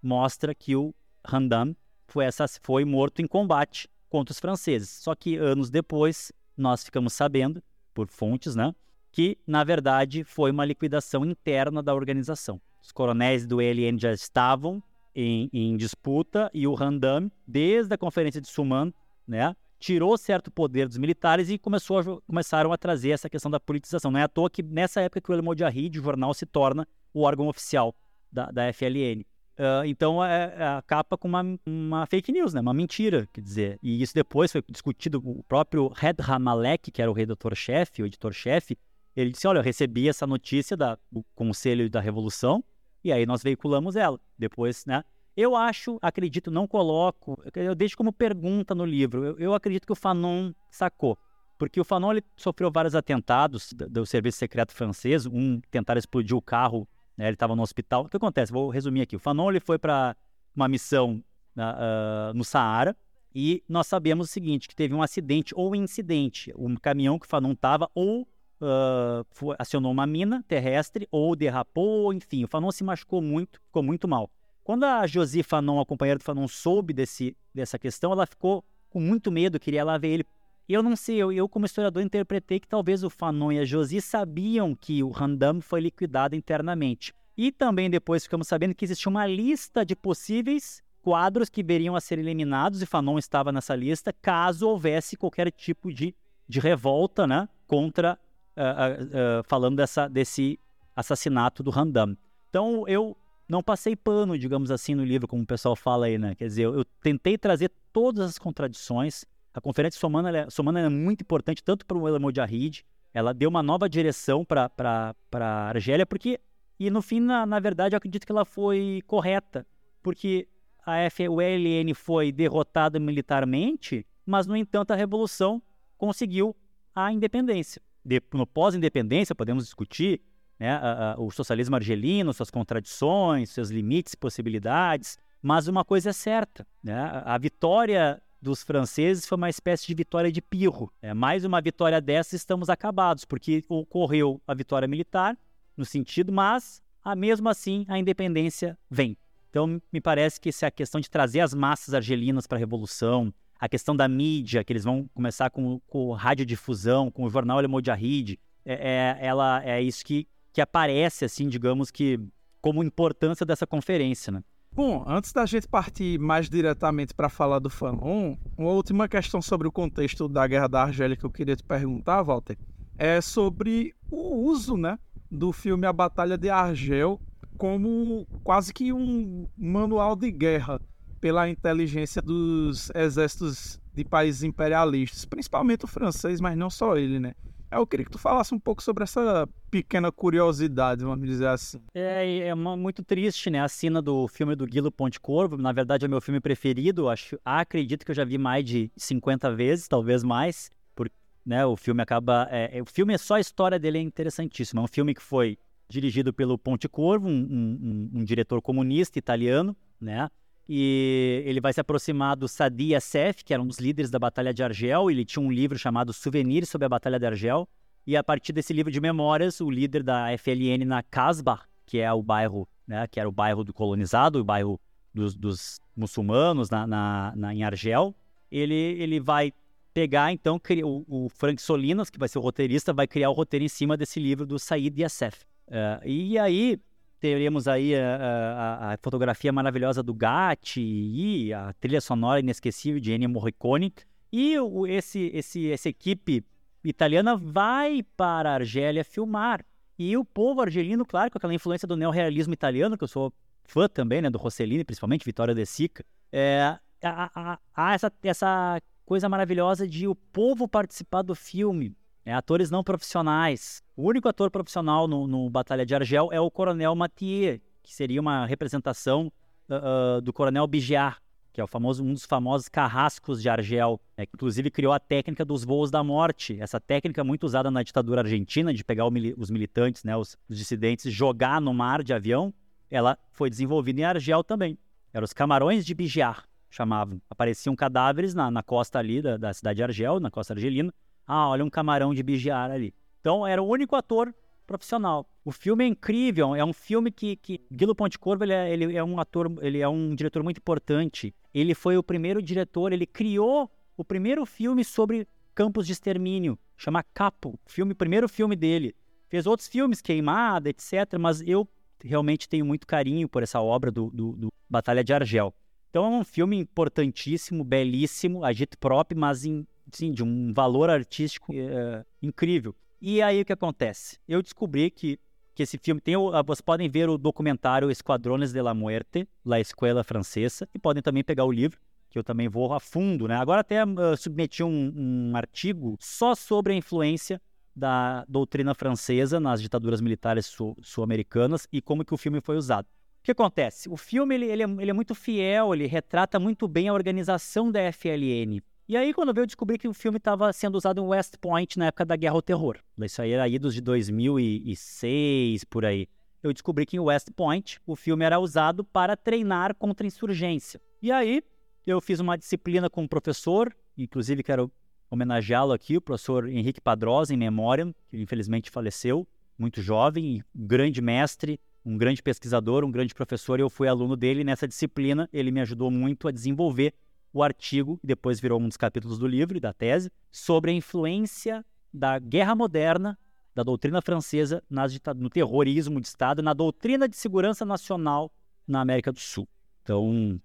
mostra que o Handam foi, foi morto em combate contra os franceses. Só que anos depois nós ficamos sabendo por fontes, né? que, na verdade, foi uma liquidação interna da organização. Os coronéis do ELN já estavam em, em disputa e o Randam, desde a conferência de Suman, né, tirou certo poder dos militares e começou a, começaram a trazer essa questão da politização. Não é à toa que nessa época que o El Mojahid, o jornal, se torna o órgão oficial da, da FLN. Uh, então é, é, a capa com uma, uma, fake news, né? uma mentira, quer dizer. E isso depois foi discutido. O próprio Red Hamalek, que era o redator-chefe, o editor-chefe, ele disse: Olha, eu recebi essa notícia da, do Conselho da Revolução e aí nós veiculamos ela. Depois, né? Eu acho, acredito, não coloco, eu deixo como pergunta no livro. Eu, eu acredito que o Fanon sacou. Porque o Fanon ele sofreu vários atentados do, do serviço secreto francês. Um tentaram explodir o carro, né, ele estava no hospital. O que acontece? Vou resumir aqui. O Fanon ele foi para uma missão uh, no Saara. E nós sabemos o seguinte, que teve um acidente ou incidente. Um caminhão que o Fanon estava ou uh, foi, acionou uma mina terrestre ou derrapou, enfim, o Fanon se machucou muito, ficou muito mal. Quando a Josi Fanon, a companheira do Fanon, soube desse, dessa questão, ela ficou com muito medo, queria lá ver ele. Eu não sei, eu, eu como historiador interpretei que talvez o Fanon e a Josi sabiam que o Randam foi liquidado internamente. E também depois ficamos sabendo que existia uma lista de possíveis quadros que veriam a ser eliminados, e Fanon estava nessa lista, caso houvesse qualquer tipo de, de revolta né, contra uh, uh, falando dessa, desse assassinato do Randam. Então eu não passei pano, digamos assim, no livro, como o pessoal fala aí, né? Quer dizer, eu, eu tentei trazer todas as contradições. A conferência somana, ela é, somana é muito importante, tanto para o El Mojahid, ela deu uma nova direção para a Argélia, porque, e no fim, na, na verdade, eu acredito que ela foi correta, porque a F, o ELN foi derrotada militarmente, mas, no entanto, a revolução conseguiu a independência. De, no pós-independência, podemos discutir né, a, a, o socialismo argelino, suas contradições, seus limites, possibilidades, mas uma coisa é certa, né, a, a vitória dos franceses foi uma espécie de vitória de pirro. É, mais uma vitória dessa estamos acabados, porque ocorreu a vitória militar, no sentido, mas a, mesmo assim a independência vem. Então, me parece que essa é a questão de trazer as massas argelinas para a revolução, a questão da mídia, que eles vão começar com, com radiodifusão, com o jornal El Mojahid, é, é, ela, é isso que, que aparece, assim, digamos que, como importância dessa conferência, né? Bom, antes da gente partir mais diretamente para falar do Fanon, uma última questão sobre o contexto da Guerra da Argélia que eu queria te perguntar, Walter, é sobre o uso, né, do filme A Batalha de Argel como quase que um manual de guerra pela inteligência dos exércitos de países imperialistas, principalmente o francês, mas não só ele, né? Eu queria que tu falasse um pouco sobre essa pequena curiosidade, vamos dizer assim. É, é uma, muito triste, né? A cena do filme do Guilo Ponte Corvo, na verdade é meu filme preferido, acho, acredito que eu já vi mais de 50 vezes, talvez mais, porque né, o filme acaba... É, é, o filme é só a história dele é interessantíssima, é um filme que foi dirigido pelo Ponte Corvo, um, um, um diretor comunista italiano, né? E ele vai se aproximar do Sadi Assef, que era um dos líderes da Batalha de Argel. Ele tinha um livro chamado Souvenirs sobre a Batalha de Argel. E a partir desse livro de memórias, o líder da FLN na Casbah, que é o bairro, né, que era o bairro do colonizado, o bairro dos, dos muçulmanos na, na, na, em Argel, ele, ele vai pegar, então, o, o, Frank Solinas, que vai ser o roteirista, vai criar o roteiro em cima desse livro do Said Yassef. Uh, e aí, teremos aí a, a, a, fotografia maravilhosa do Gatti e a trilha sonora inesquecível de Ennio Morricone. E o, esse, esse, essa equipe italiana vai para a Argélia filmar. E o povo argelino, claro, com aquela influência do neorrealismo italiano, que eu sou fã também, né, do Rossellini, principalmente, Vitória De Sica, é, há, há essa, essa coisa maravilhosa de o povo participar do filme. É, atores não profissionais. O único ator profissional no, no Batalha de Argel é o Coronel Mathieu, que seria uma representação uh, uh, do Coronel Bigiar, que é famoso, um dos famosos carrascos de Argel, né, que inclusive criou a técnica dos voos da morte. Essa técnica muito usada na ditadura argentina, de pegar os militantes, né, os, os dissidentes, jogar no mar de avião, ela foi desenvolvida em Argel também. Eram os camarões de Bigiar, chamavam. Apareciam cadáveres na, na costa ali da, da cidade de Argel, na costa argelina. Ah, olha um camarão de Bigiar ali. Então, era o único ator profissional. O filme é incrível, é um filme que, que Guilo Pontecorvo ele é, ele é um ator, ele é um diretor muito importante. Ele foi o primeiro diretor, ele criou o primeiro filme sobre campos de extermínio, chama Capo, filme, primeiro filme dele. Fez outros filmes, Queimada, etc, mas eu realmente tenho muito carinho por essa obra do, do, do Batalha de Argel. Então é um filme importantíssimo, belíssimo, agito próprio, mas em, sim, de um valor artístico é, incrível. E aí o que acontece? Eu descobri que, que esse filme tem. Vocês podem ver o documentário Esquadrones de la Muerte, La Escuela Francesa, e podem também pegar o livro, que eu também vou a fundo, né? Agora até uh, submeti um, um artigo só sobre a influência da doutrina francesa nas ditaduras militares sul-americanas e como que o filme foi usado. O que acontece? O filme ele, ele, é, ele é muito fiel, ele retrata muito bem a organização da FLN. E aí, quando eu descobri que o filme estava sendo usado em West Point na época da Guerra ao Terror. Isso aí era idos de 2006, por aí. Eu descobri que em West Point o filme era usado para treinar contra insurgência. E aí, eu fiz uma disciplina com um professor, inclusive quero homenageá-lo aqui, o professor Henrique Padrosa, em memória, que infelizmente faleceu, muito jovem, grande mestre, um grande pesquisador, um grande professor. Eu fui aluno dele nessa disciplina, ele me ajudou muito a desenvolver o artigo, que depois virou um dos capítulos do livro e da tese, sobre a influência da guerra moderna, da doutrina francesa nas, no terrorismo de Estado, na doutrina de segurança nacional na América do Sul. Então,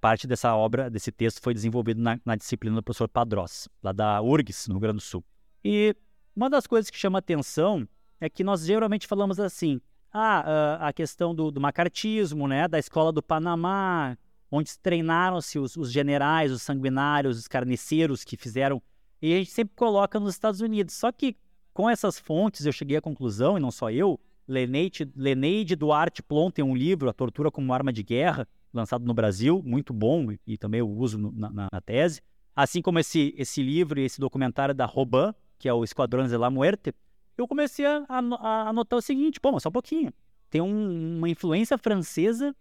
parte dessa obra, desse texto, foi desenvolvido na, na disciplina do professor Padrós, lá da URGS, no Rio Grande do Sul. E uma das coisas que chama atenção é que nós geralmente falamos assim, ah, a questão do, do macartismo, né, da escola do Panamá, onde treinaram-se os, os, generais, os sanguinários, os carniceiros que fizeram. E a gente sempre coloca nos Estados Unidos. Só que com essas fontes eu cheguei à conclusão, e não só eu, Leneide, Leneide Duarte Plon tem um livro, A Tortura como Arma de Guerra, lançado no Brasil, muito bom, e, e também eu uso no, na, na, tese. Assim como esse, esse livro e esse documentário da Robin, que é o Esquadrões de la Muerte, eu comecei a, a, a notar o seguinte, pô, mas só um pouquinho. Tem um, uma influência francesa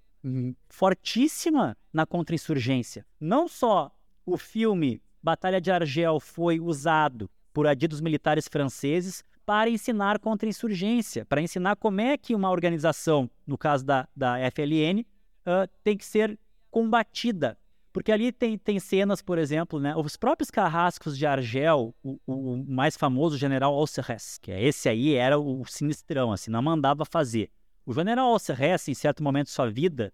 fortíssima na contra-insurgência. Não só o filme Batalha de Argel foi usado por adidos militares franceses para ensinar contra-insurgência, para ensinar como é que uma organização, no caso da, da FLN, uh, tem que ser combatida. Porque ali tem, tem cenas, por exemplo, né, os próprios carrascos de Argel, o, o mais famoso general Alcerres, que é esse aí era o sinistrão, assim, não mandava fazer. O general Alcerres, em certo momento de sua vida,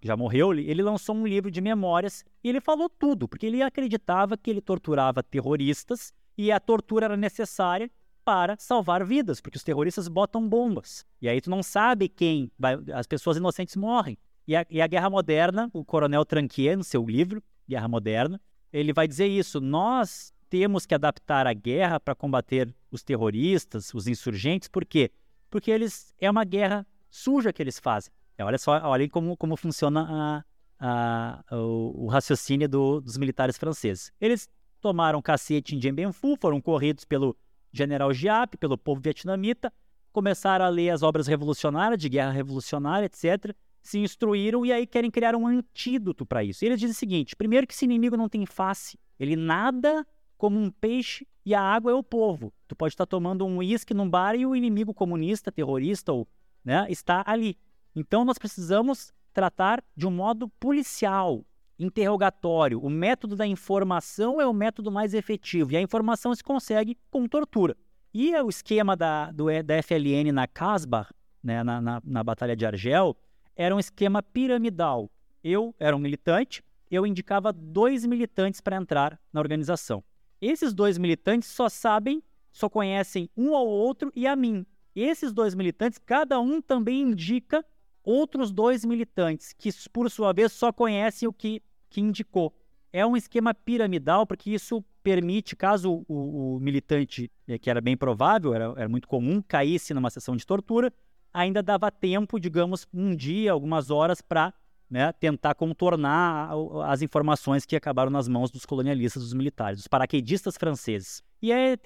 já morreu, ele lançou um livro de memórias e ele falou tudo, porque ele acreditava que ele torturava terroristas e a tortura era necessária para salvar vidas, porque os terroristas botam bombas. E aí tu não sabe quem, vai, as pessoas inocentes morrem. E a, e a Guerra Moderna, o coronel Tranquier, no seu livro, Guerra Moderna, ele vai dizer isso, nós temos que adaptar a guerra para combater os terroristas, os insurgentes, por quê? Porque eles é uma guerra suja que eles fazem. É, olha só, olha como, como funciona a, a, o, o, raciocínio do, dos militares franceses. Eles tomaram cacete em Dien Bien Phu, foram corridos pelo general Giap, pelo povo vietnamita, começaram a ler as obras revolucionárias, de guerra revolucionária, etc., se instruíram e aí querem criar um antídoto para isso. Eles dizem o seguinte: primeiro, que esse inimigo não tem face, ele nada como um peixe e a água é o povo. Tu pode estar tomando um uísque num bar e o inimigo comunista, terrorista ou né, está ali. Então nós precisamos tratar de um modo policial, interrogatório. O método da informação é o método mais efetivo e a informação se consegue com tortura. E o esquema da, do, da FLN na Casbah, né, na, na, na Batalha de Argel, era um esquema piramidal. Eu era um militante, eu indicava dois militantes para entrar na organização. Esses dois militantes só sabem, só conhecem um ao outro e a mim. Esses dois militantes, cada um também indica outros dois militantes, que por sua vez só conhecem o que, que indicou. é um esquema piramidal, porque isso permite, caso o, o militante, eh, que era bem provável, era, era muito comum, caísse numa sessão de tortura, ainda dava tempo, digamos, um dia, algumas horas, para né, tentar contornar as informações que acabaram nas mãos dos colonialistas, dos militares, dos paraquedistas franceses. E é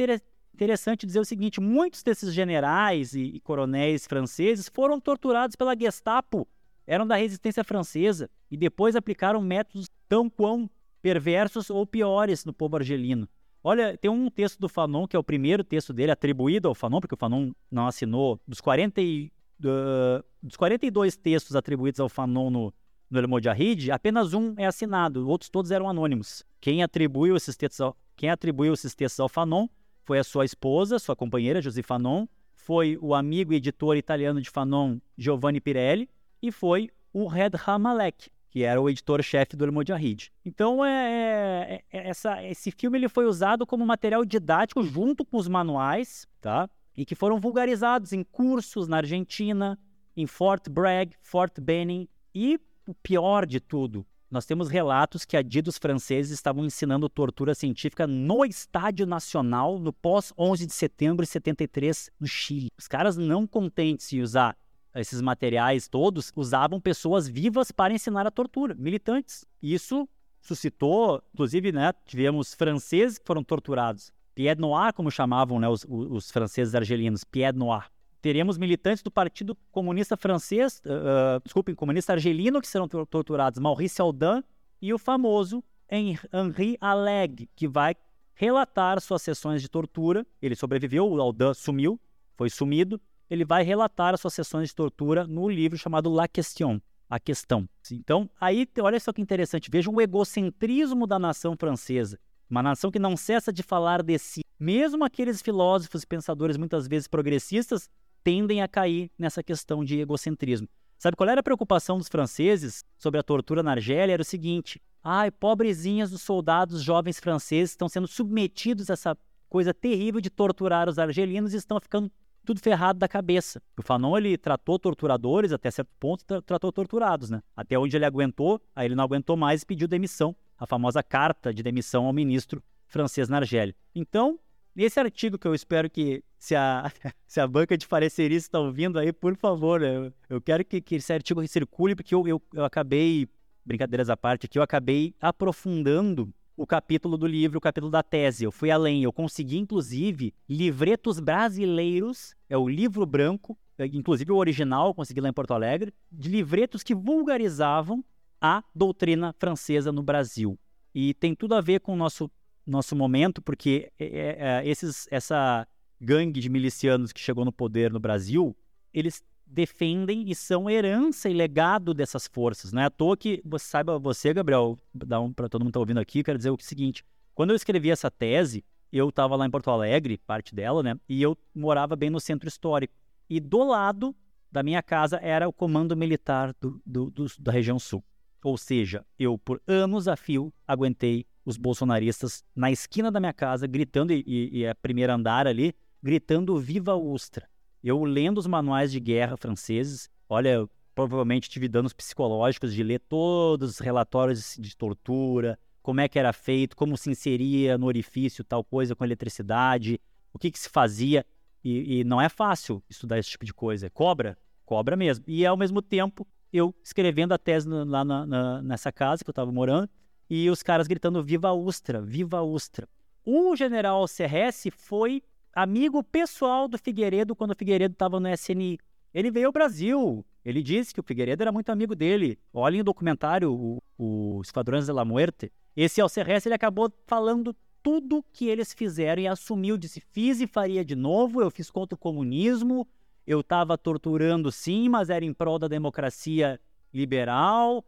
interessante dizer o seguinte: muitos desses generais e, e coronéis franceses foram torturados pela Gestapo, eram da resistência francesa e depois aplicaram métodos tão quão perversos ou piores no povo argelino. Olha, tem um texto do Fanon, que é o primeiro texto dele atribuído ao Fanon, porque o Fanon não assinou, dos, 40 e, uh, dos 42 textos atribuídos ao Fanon no, no El Mojahid, apenas um é assinado, outros todos eram anônimos. Quem atribuiu esses textos ao, quem atribuiu esses textos ao Fanon foi a sua esposa, sua companheira, Josi Fanon, foi o amigo e editor italiano de Fanon, Giovanni Pirelli, e foi o Red Hamalek, que era o editor-chefe do El Mojahid. Então, é, é, é, essa, esse filme ele foi usado como material didático junto com os manuais, tá? E que foram vulgarizados em cursos na Argentina, em Fort Bragg, Fort Benning. E o pior de tudo, nós temos relatos que adidos franceses estavam ensinando tortura científica no Estádio Nacional no pós-11 de setembro de 73, no Chile. Os caras não contentes em usar esses materiais todos usavam pessoas vivas para ensinar a tortura, militantes. Isso suscitou, inclusive, né, tivemos franceses que foram torturados. Pied Noir, como chamavam né, os, os, franceses argelinos, Pied Noir. Teremos militantes do Partido Comunista Francês, uh, desculpem, comunista argelino, que serão torturados, Maurice Audin e o famoso Henri Alleg, que vai relatar suas sessões de tortura. Ele sobreviveu, o Audin sumiu, foi sumido, ele vai relatar as suas sessões de tortura no livro chamado La Question, a questão. Então, aí, olha só que interessante, veja o egocentrismo da nação francesa. Uma nação que não cessa de falar de si. Mesmo aqueles filósofos e pensadores muitas vezes progressistas tendem a cair nessa questão de egocentrismo. Sabe qual era a preocupação dos franceses sobre a tortura na Argélia? Era o seguinte: ai, pobrezinhas dos soldados jovens franceses estão sendo submetidos a essa coisa terrível de torturar os argelinos e estão ficando tudo ferrado da cabeça. O Fanon, ele tratou torturadores até certo ponto, tra tratou torturados, né? Até onde ele aguentou, aí ele não aguentou mais e pediu demissão, a famosa carta de demissão ao ministro francês na Argélia. Então, nesse artigo que eu espero que, se a, [laughs] se a banca de pareceristas está ouvindo aí, por favor, eu, eu quero que, que esse artigo circule, porque eu, eu, eu acabei, brincadeiras à parte aqui, eu acabei aprofundando o capítulo do livro, o capítulo da tese. Eu fui além, eu consegui, inclusive, livretos brasileiros, é o livro branco, é, inclusive o original, consegui lá em Porto Alegre, de livretos que vulgarizavam a doutrina francesa no Brasil. E tem tudo a ver com o nosso, nosso momento, porque é, é, é esses, essa gangue de milicianos que chegou no poder no Brasil, eles defendem e são herança e legado dessas forças. Não é à toa que você saiba, você, Gabriel, dá um para todo mundo que está ouvindo aqui, quero dizer o seguinte: quando eu escrevi essa tese, eu estava lá em Porto Alegre, parte dela, né? E eu morava bem no centro histórico. E do lado da minha casa era o comando militar do, do, do, da região sul. Ou seja, eu por anos a fio aguentei os bolsonaristas na esquina da minha casa, gritando, e, e, e a primeira andar ali, gritando Viva Ustra. Eu lendo os manuais de guerra franceses, olha, provavelmente tive danos psicológicos de ler todos os relatórios de tortura, como é que era feito, como se inseria no orifício tal coisa com eletricidade, o que, que se fazia. E, e não é fácil estudar esse tipo de coisa. Cobra, cobra mesmo. E ao mesmo tempo, eu escrevendo a tese lá na, na, nessa casa que eu estava morando, e os caras gritando Viva Ustra, Viva Ustra. O general Serresse foi amigo pessoal do Figueiredo quando o Figueiredo estava no SNI. Ele veio ao Brasil. Ele disse que o Figueiredo era muito amigo dele. Olhem o documentário, o, o Esquadrões de la Muerte. Esse Alcerreste, ele acabou falando tudo que eles fizeram e assumiu, disse, fiz e faria de novo, eu fiz contra o comunismo, eu estava torturando sim, mas era em prol da democracia liberal.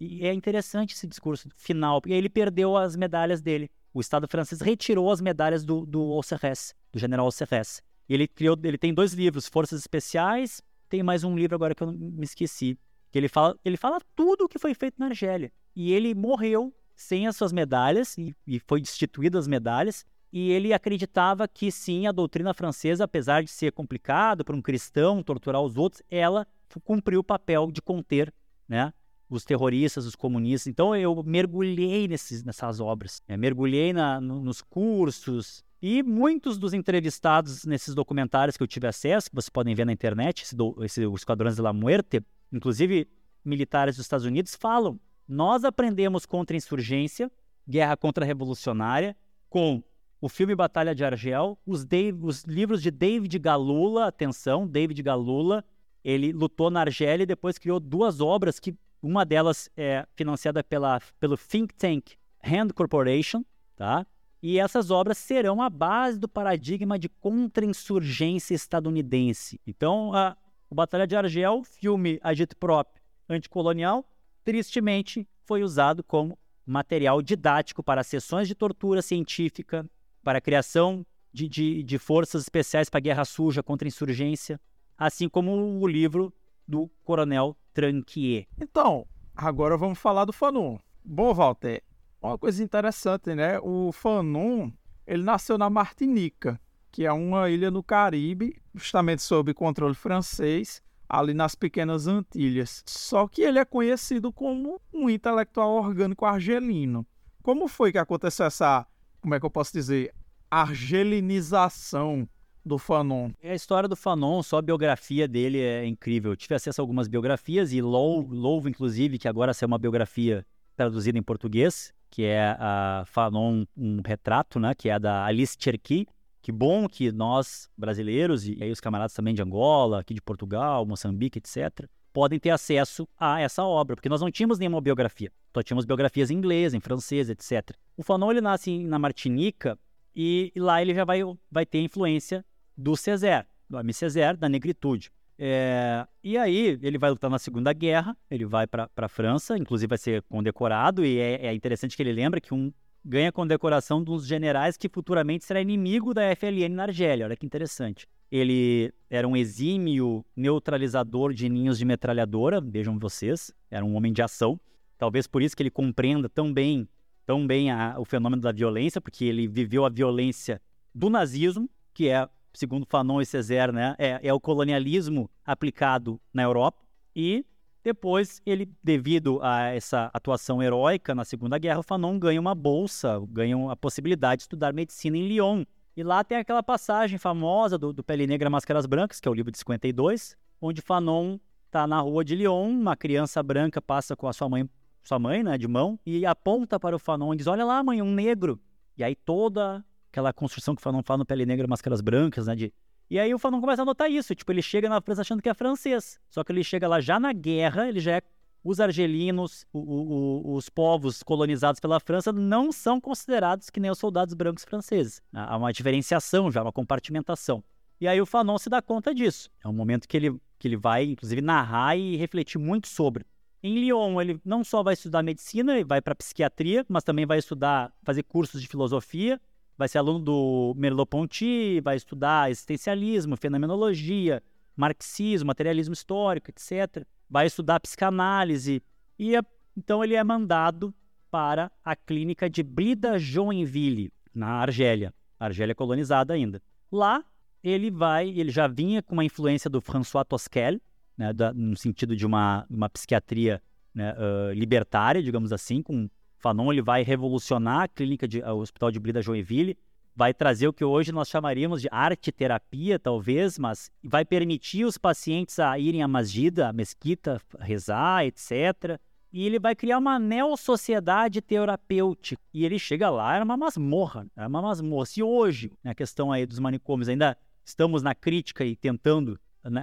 E é interessante esse discurso final, porque ele perdeu as medalhas dele. O Estado francês retirou as medalhas do, do Alcerres do general Serres. Ele criou, ele tem dois livros, Forças Especiais, tem mais um livro agora que eu me esqueci, que ele fala, ele fala tudo o que foi feito na Argélia. E ele morreu sem as suas medalhas e, e foi destituído as medalhas. E ele acreditava que sim, a doutrina francesa, apesar de ser complicado para um cristão torturar os outros, ela cumpriu o papel de conter, né, os terroristas, os comunistas. Então eu mergulhei nesses, nessas obras, né? mergulhei na, no, nos cursos. E muitos dos entrevistados nesses documentários que eu tive acesso, que vocês podem ver na internet, esse, do, esse Esquadrões de la Muerte, inclusive militares dos Estados Unidos, falam: nós aprendemos contra insurgência, guerra contra-revolucionária, com o filme Batalha de Argel, os, Dave, os livros de David Galula, atenção, David Galula, ele lutou na Argélia e depois criou duas obras que uma delas é financiada pela, pelo think tank Rand Corporation, tá? E essas obras serão a base do paradigma de contra-insurgência estadunidense. Então, a, o Batalha de Argel, filme agitprop anticolonial, tristemente foi usado como material didático para sessões de tortura científica, para a criação de, de, de forças especiais para a guerra suja contra insurgência, assim como o livro do coronel Tranquier. Então, agora vamos falar do Fanon. Bom, Walter, uma coisa interessante, né? O Fanon, ele nasceu na Martinica, que é uma ilha no Caribe, justamente sob controle francês, ali nas pequenas Antilhas. Só que ele é conhecido como um intelectual orgânico argelino. Como foi que aconteceu essa, como é que eu posso dizer, argelinização do Fanon. É a história do Fanon, só a biografia dele é incrível. Eu tive acesso a algumas biografias e louvo, louvo inclusive, que agora saiu uma biografia traduzida em português, que é a Fanon, um retrato, né, que é da Alice Cherky. Que bom que nós, brasileiros, e aí os camaradas também de Angola, aqui de Portugal, Moçambique, etc., podem ter acesso a essa obra, porque nós não tínhamos nenhuma biografia. Só tínhamos biografias em inglês, em francês, etc. O Fanon, ele nasce na Martinica, e, e lá ele já vai, vai ter influência do César, do Ami César, da negritude. É, e aí ele vai lutar na Segunda Guerra, ele vai para a França, inclusive vai ser condecorado, e é, é, interessante que ele lembra que um ganha condecoração de uns generais que futuramente será inimigo da FLN na Argélia. Olha que interessante. Ele era um exímio neutralizador de ninhos de metralhadora, vejam vocês, era um homem de ação. Talvez por isso que ele compreenda tão bem, tão bem a, o fenômeno da violência, porque ele viveu a violência do nazismo, que é segundo Fanon e Césaire, né, é, é o colonialismo aplicado na Europa. E depois ele, devido a essa atuação heróica na Segunda Guerra, o Fanon ganha uma bolsa, ganha a possibilidade de estudar medicina em Lyon. E lá tem aquela passagem famosa do, do Pele Negra Máscaras Brancas, que é o livro de 52, onde Fanon está na rua de Lyon, uma criança branca passa com a sua mãe, sua mãe, né, de mão, e aponta para o Fanon e diz: "Olha lá, mãe, um negro". E aí toda aquela construção que o Fanon fala no Pele Negra, Máscaras Brancas, né? De... E aí o Fanon começa a notar isso. Tipo, ele chega na França achando que é francês. Só que ele chega lá já na guerra, ele já é. Os argelinos, o, o, os povos colonizados pela França, não são considerados que nem os soldados brancos franceses. Há uma diferenciação já, uma compartimentação. E aí o Fanon se dá conta disso. É um momento que ele, que ele vai, inclusive, narrar e refletir muito sobre. Em Lyon, ele não só vai estudar medicina, ele vai para psiquiatria, mas também vai estudar, fazer cursos de filosofia vai ser aluno do Merleau-Ponty, vai estudar existencialismo, fenomenologia, marxismo, materialismo histórico, etc. Vai estudar psicanálise e então ele é mandado para a clínica de Brida Joinville, na Argélia, Argélia colonizada ainda. Lá ele vai, ele já vinha com uma influência do François Tosquel, né, da, no sentido de uma, uma psiquiatria né, uh, libertária, digamos assim, com Fanon ele vai revolucionar a clínica de, o Hospital de Brida Joinville, vai trazer o que hoje nós chamaríamos de arte-terapia, talvez, mas vai permitir os pacientes a irem à masjida, à mesquita, rezar, etc. E ele vai criar uma neo-sociedade terapêutica. E ele chega lá, era uma masmorra, era uma masmorra. Se hoje, na questão aí dos manicômios, ainda estamos na crítica e tentando né,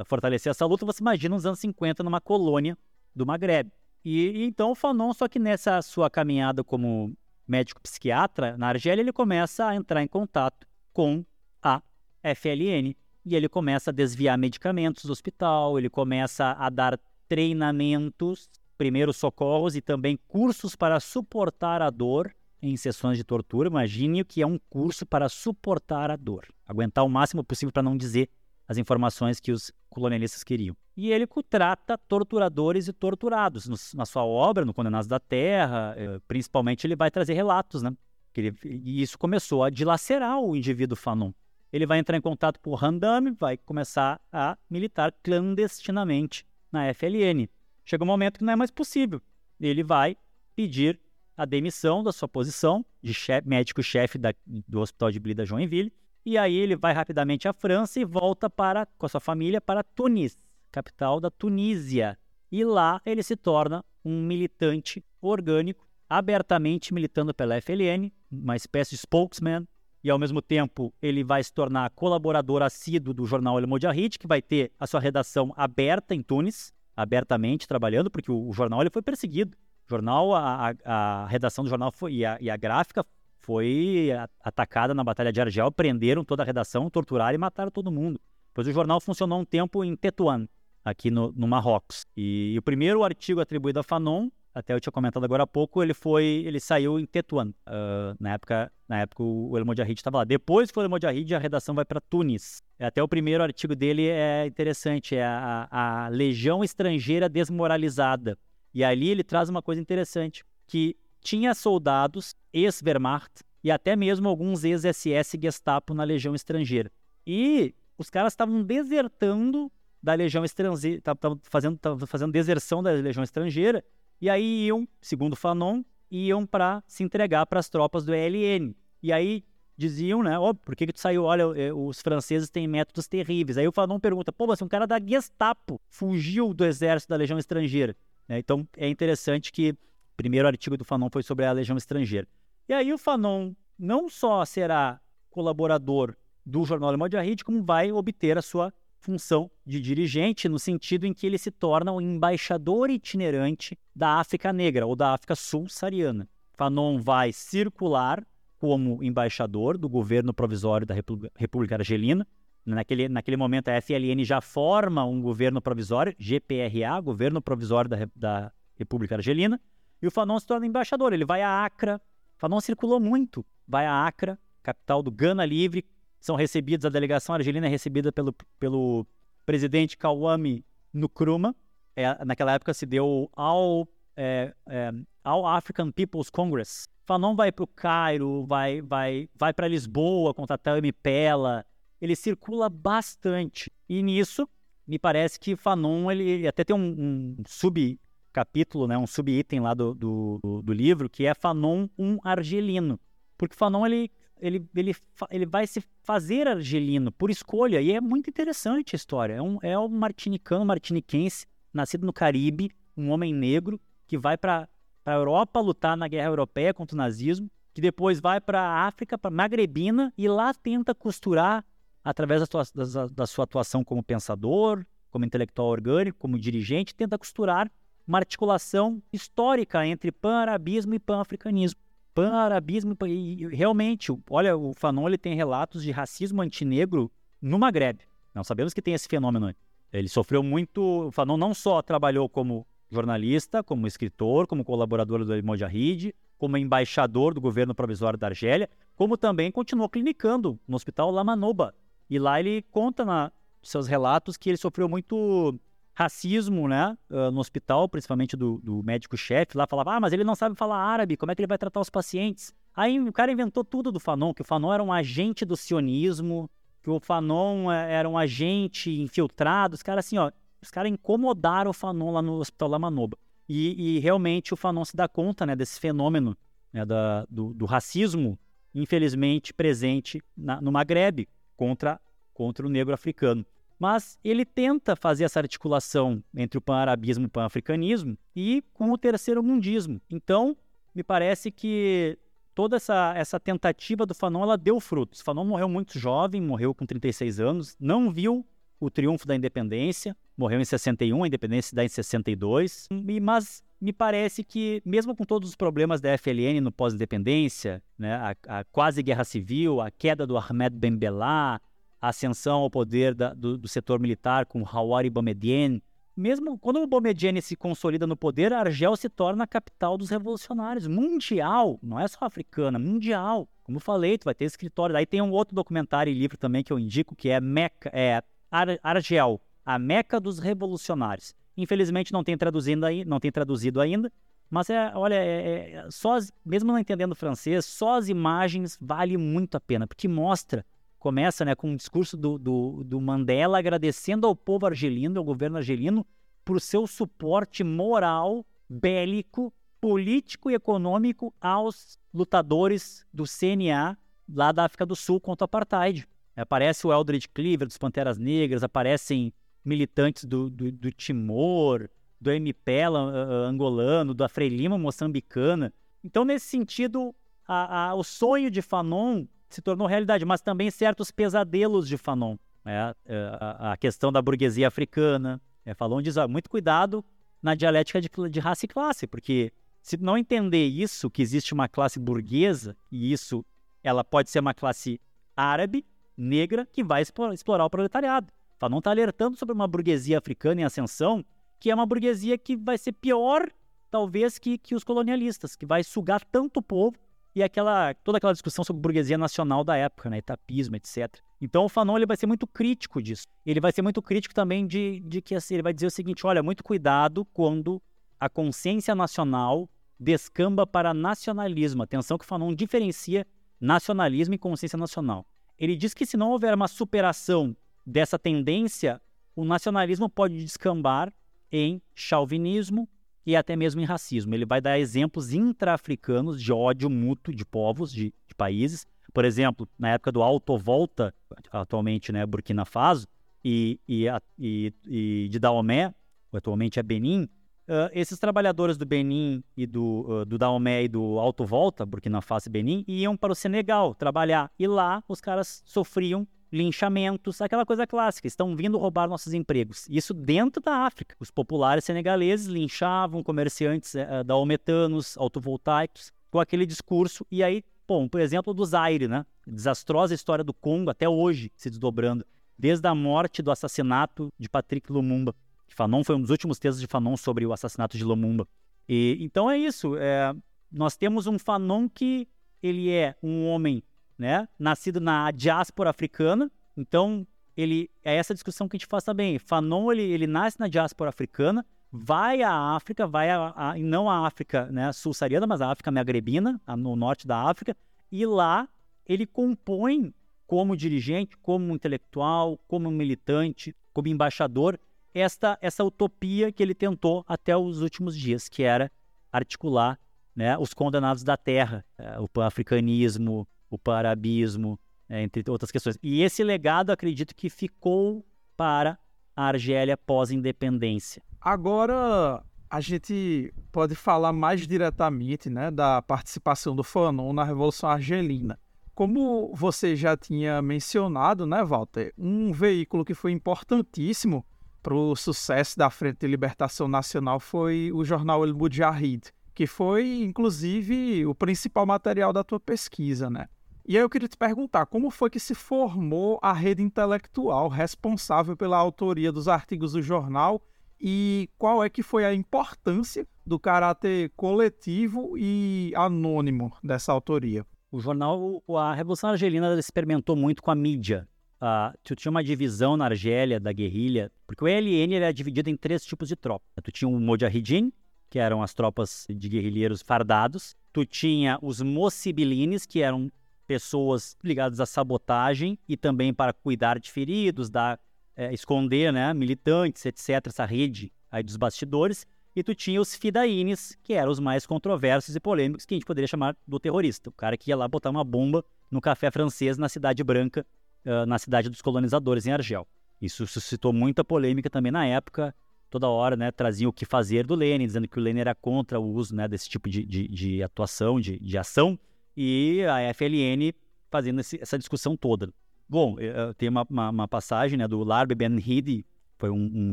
uh, fortalecer essa luta, você imagina nos anos 50 numa colônia do Maghreb. E então o Fanon, só que nessa sua caminhada como médico psiquiatra na Argélia, ele começa a entrar em contato com a FLN e ele começa a desviar medicamentos do hospital, ele começa a dar treinamentos, primeiros socorros e também cursos para suportar a dor em sessões de tortura. Imagine o que é um curso para suportar a dor, aguentar o máximo possível para não dizer as informações que os colonialistas queriam. E ele trata torturadores e torturados. No, na sua obra, no Condenados da Terra, eh, principalmente, ele vai trazer relatos, né? Ele, e isso começou a dilacerar o indivíduo Fanon. Ele vai entrar em contato com o Randame, vai começar a militar clandestinamente na FLN. chega um momento que não é mais possível. Ele vai pedir a demissão da sua posição de médico-chefe do Hospital de Blida Joinville, e aí ele vai rapidamente à França e volta para com a sua família para Tunis, capital da Tunísia. E lá ele se torna um militante orgânico, abertamente militando pela FLN, uma espécie de spokesman, e ao mesmo tempo ele vai se tornar colaborador assíduo do jornal El Mojahid, que vai ter a sua redação aberta em Tunis, abertamente trabalhando, porque o, o jornal ele foi perseguido. O jornal, a, a, a redação do jornal foi, e, a, e a gráfica foi atacada na Batalha de Argel, prenderam toda a redação, torturaram e mataram todo mundo. Pois o jornal funcionou um tempo em Tetuan, aqui no, no Marrocos. E, e, o primeiro artigo atribuído a Fanon, até eu tinha comentado agora há pouco, ele foi, ele saiu em Tetuan. Uh, na época, na época o El Mojahid estava lá. Depois que o El Mojahid, a redação vai para Tunis. Até o primeiro artigo dele é interessante, é a, a Legião Estrangeira Desmoralizada. E ali ele traz uma coisa interessante, que tinha soldados ex-Wehrmacht e até mesmo alguns ex-SS Gestapo na Legião Estrangeira. E os caras estavam desertando da Legião Estrangeira, estavam fazendo, fazendo deserção da Legião Estrangeira, e aí iam, segundo Fanon, iam para se entregar para as tropas do ELN. E aí diziam, né, ó, oh, por que, que tu saiu? Olha, é, os franceses têm métodos terríveis. Aí o Fanon pergunta, pô, mas um cara da Gestapo fugiu do exército da Legião Estrangeira. Né? Então é interessante que primeiro artigo do Fanon foi sobre a Legião Estrangeira. E aí o Fanon não só será colaborador do jornal Le Mojahid, como vai obter a sua função de dirigente, no sentido em que ele se torna o embaixador itinerante da África Negra ou da África Sul-Sariana. Fanon vai circular como embaixador do governo provisório da República Argelina. Naquele, naquele momento, a FLN já forma um governo provisório, GPRA, Governo Provisório da, da República Argelina, e o Fanon se torna embaixador. Ele vai a Acre. Fanon circulou muito. Vai a Acre, capital do Gana Livre. São recebidos, a delegação argelina é recebida pelo, pelo presidente Kawame Nkrumah. É, naquela época se deu ao, é, é, ao African People's Congress. Fanon vai para o Cairo, vai, vai, vai para Lisboa contra Tami Pela. Ele circula bastante. E nisso, me parece que Fanon, ele, ele até tem um, um sub capítulo, né, um subitem lá do, do, do, livro, que é Fanon, um argelino. Porque Fanon, ele, ele, ele, ele vai se fazer argelino por escolha, e é muito interessante a história. É um, é um martinicano, martiniquense, nascido no Caribe, um homem negro, que vai para a Europa lutar na guerra europeia contra o nazismo, que depois vai para a África, para Magrebina, e lá tenta costurar, através da da, da sua atuação como pensador, como intelectual orgânico, como dirigente, tenta costurar uma articulação histórica entre pan-arabismo e pan-africanismo. Pan-arabismo e realmente, olha, o Fanon ele tem relatos de racismo antinegro no Maghreb. Nós sabemos que tem esse fenômeno. Ele sofreu muito. O Fanon não só trabalhou como jornalista, como escritor, como colaborador do Mojahid, como embaixador do governo provisório da Argélia, como também continuou clinicando no Hospital Lamanoba. E lá ele conta na seus relatos que ele sofreu muito racismo, né, uh, no hospital, principalmente do, do médico-chefe, lá falava, ah, mas ele não sabe falar árabe, como é que ele vai tratar os pacientes? Aí o cara inventou tudo do Fanon, que o Fanon era um agente do sionismo, que o Fanon eh, era um agente infiltrado, os caras assim, ó, os caras incomodaram o Fanon lá no Hospital Lamanoba. E, e realmente o Fanon se dá conta, né, desse fenômeno né, da, do, do racismo, infelizmente presente na, no Maghreb contra, contra o negro africano. Mas ele tenta fazer essa articulação entre o pan-arabismo e o pan-africanismo e com o terceiro mundismo. Então, me parece que toda essa, essa tentativa do Fanon ela deu frutos. Fanon morreu muito jovem, morreu com 36 anos, não viu o triunfo da independência, morreu em 61, a independência dá em 62, e, mas me parece que, mesmo com todos os problemas da FLN no pós-independência, né, a, a, quase guerra civil, a queda do Ahmed Ben Bella, a ascensão ao poder da, do, do, setor militar com Hawari Boumediene. Mesmo quando o Boumediene se consolida no poder, Argel se torna a capital dos revolucionários, mundial, não é só africana, mundial. Como falei, tu vai ter escritório. Daí tem um outro documentário e livro também que eu indico, que é, Meca, é Ar, Argel, a Meca dos Revolucionários. Infelizmente não tem traduzido, aí, não tem traduzido ainda, mas é, olha, é, é, só as, mesmo não entendendo francês, só as imagens vale muito a pena, porque mostra começa né, com um discurso do, do, do, Mandela agradecendo ao povo argelino, ao governo argelino, por seu suporte moral, bélico, político e econômico aos lutadores do CNA lá da África do Sul contra o apartheid. Aparece o Eldridge Cleaver dos Panteras Negras, aparecem militantes do, do, do Timor, do MPLA uh, angolano, da Frelimo moçambicana. Então, nesse sentido, a, a, o sonho de Fanon se tornou realidade, mas também certos pesadelos de Fanon. Né? A, a, questão da burguesia africana. É, Fanon diz, ó, muito cuidado na dialética de, de raça e classe, porque se não entender isso, que existe uma classe burguesa, e isso ela pode ser uma classe árabe, negra, que vai explorar o proletariado. Fanon está alertando sobre uma burguesia africana em ascensão, que é uma burguesia que vai ser pior, talvez, que, que os colonialistas, que vai sugar tanto o povo e aquela toda aquela discussão sobre burguesia nacional da época, né, etapismo, etc. Então o Fanon ele vai ser muito crítico disso. Ele vai ser muito crítico também de, de que assim, ele vai dizer o seguinte, olha, muito cuidado quando a consciência nacional descamba para nacionalismo. Atenção que o Fanon diferencia nacionalismo e consciência nacional. Ele diz que se não houver uma superação dessa tendência, o nacionalismo pode descambar em chauvinismo, e até mesmo em racismo. Ele vai dar exemplos intra-africanos de ódio mútuo de povos, de, de, países. Por exemplo, na época do Alto Volta, atualmente né, Burkina Faso, e, e, e, e de Daomé, atualmente é Benin, uh, esses trabalhadores do Benin e do, uh, do Daomé e do Alto Volta, Burkina Faso e Benin, iam para o Senegal trabalhar. E lá os caras sofriam linchamentos, aquela coisa clássica, estão vindo roubar nossos empregos. Isso dentro da África. Os populares senegaleses linchavam comerciantes é, da Ometanos, autovoltaicos, com aquele discurso. E aí, bom, por exemplo, do Zaire, né? Desastrosa história do Congo até hoje se desdobrando. Desde a morte do assassinato de Patrick Lumumba. Fanon foi um dos últimos textos de Fanon sobre o assassinato de Lumumba. E, então é isso. É, nós temos um Fanon que ele é um homem né? Nascido na diáspora africana. Então, ele é essa discussão que a gente faz também. Fanon, ele, ele nasce na diáspora africana, vai à África, vai a, a não à África né, sul-saariana, mas à África magrebina, no norte da África, e lá ele compõe como dirigente, como intelectual, como militante, como embaixador, esta essa utopia que ele tentou até os últimos dias, que era articular né, os condenados da terra, é, o pan-africanismo, o parabismo, é, entre outras questões. E esse legado, acredito que ficou para a Argélia pós-independência. Agora, a gente pode falar mais diretamente né, da participação do Fanon na Revolução Argelina. Como você já tinha mencionado, né, Walter, um veículo que foi importantíssimo para o sucesso da Frente de Libertação Nacional foi o jornal El Mujahid, que foi, inclusive, o principal material da tua pesquisa, né? E aí eu queria te perguntar, como foi que se formou a rede intelectual responsável pela autoria dos artigos do jornal e qual é que foi a importância do caráter coletivo e anônimo dessa autoria? O jornal, a Revolução Argelina experimentou muito com a mídia. Uh, tu tinha uma divisão na Argélia da guerrilha, porque o ELN era dividido em três tipos de tropa. Tu tinha o Mojahidin, que eram as tropas de guerrilheiros fardados. Tu tinha os Mocibilines, que eram pessoas ligadas à sabotagem e também para cuidar de feridos, dar, é, esconder né, militantes, etc., essa rede aí dos bastidores. E tu tinha os fidaínes, que eram os mais controversos e polêmicos, que a gente poderia chamar do terrorista. O cara que ia lá botar uma bomba no café francês na Cidade Branca, uh, na cidade dos colonizadores, em Argel. Isso suscitou muita polêmica também na época. Toda hora né, traziam o que fazer do Lenin, dizendo que o Lenin era contra o uso né, desse tipo de, de, de atuação, de, de ação e a FLN fazendo esse, essa discussão toda. Bom, tem uma, uma, uma, passagem né, do Larbi Ben Hidi, foi um, um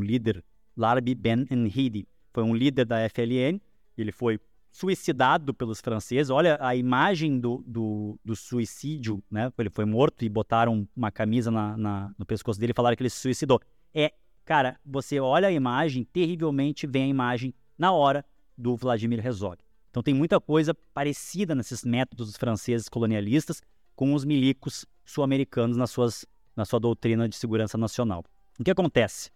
líder, Larbi Ben Hidi, foi um líder da FLN, ele foi suicidado pelos franceses. Olha a imagem do, do, do, suicídio, né? Ele foi morto e botaram uma camisa na, na, no pescoço dele e falaram que ele se suicidou. É, cara, você olha a imagem, terrivelmente vem a imagem na hora do Vladimir Herzog. Então tem muita coisa parecida nesses métodos franceses colonialistas com os milicos sul-americanos nas suas, na sua doutrina de segurança nacional. O que acontece?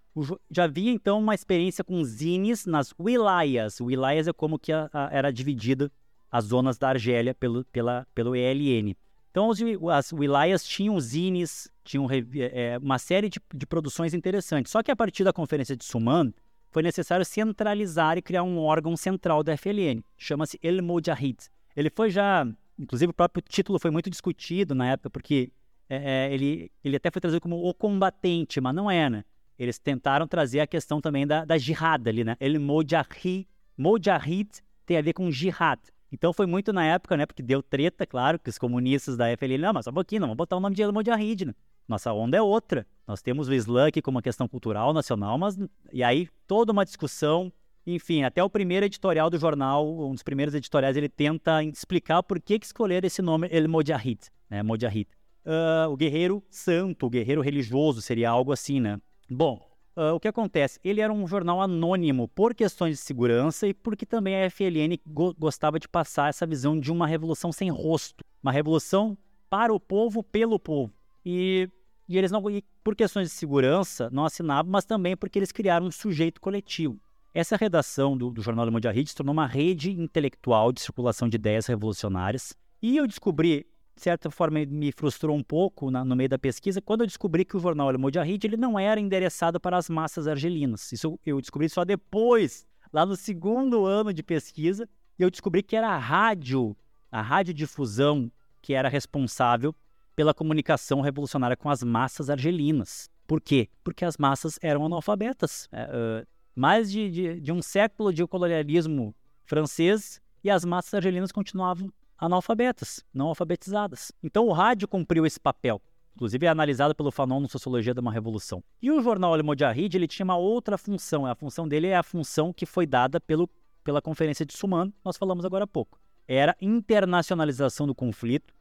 já havia então uma experiência com zines nas wilayas. Wilayas é como que a, a, era dividida as zonas da Argélia pelo, pela, pelo ELN. Então os, as wilayas tinham zines, tinham é, uma série de, de, produções interessantes. Só que a partir da Conferência de Suman, foi necessário centralizar e criar um órgão central da FLN. Chama-se El Mujahid. Ele foi já, inclusive o próprio título foi muito discutido na época, porque é, é, ele, ele até foi trazido como o combatente, mas não é, né? Eles tentaram trazer a questão também da, da jihad ali, né? El Mujahid tem a ver com jihad. Então foi muito na época, né? Porque deu treta, claro, que os comunistas da FLN, não, mas só um pouquinho, não, vamos botar o nome de El Mujahid, né? Nossa onda é outra. Nós temos o Islã aqui como uma questão cultural, nacional, mas. E aí toda uma discussão. Enfim, até o primeiro editorial do jornal, um dos primeiros editoriais, ele tenta explicar por que, que escolher esse nome El Mojahid, né? Mojahid. Uh, o guerreiro santo, o guerreiro religioso, seria algo assim, né? Bom, uh, o que acontece? Ele era um jornal anônimo por questões de segurança e porque também a FLN go gostava de passar essa visão de uma revolução sem rosto, uma revolução para o povo, pelo povo. E e eles não, e por questões de segurança, não assinavam, mas também porque eles criaram um sujeito coletivo. Essa redação do, do Jornal Le Monde se tornou uma rede intelectual de circulação de ideias revolucionárias. E eu descobri, de certa forma, me frustrou um pouco na, no meio da pesquisa, quando eu descobri que o Jornal Le Monde ele não era endereçado para as massas argelinas. Isso eu descobri só depois, lá no segundo ano de pesquisa, e eu descobri que era a rádio, a radiodifusão, que era responsável pela comunicação revolucionária com as massas argelinas. Por quê? Porque as massas eram analfabetas. Uh, mais de, de, de, um século de colonialismo francês e as massas argelinas continuavam analfabetas, não alfabetizadas. Então o rádio cumpriu esse papel. Inclusive é analisado pelo Fanon no Sociologia de uma Revolução. E o jornal El Mojahid, ele tinha uma outra função. A função dele é a função que foi dada pelo, pela Conferência de Suman, nós falamos agora há pouco. Era internacionalização do conflito,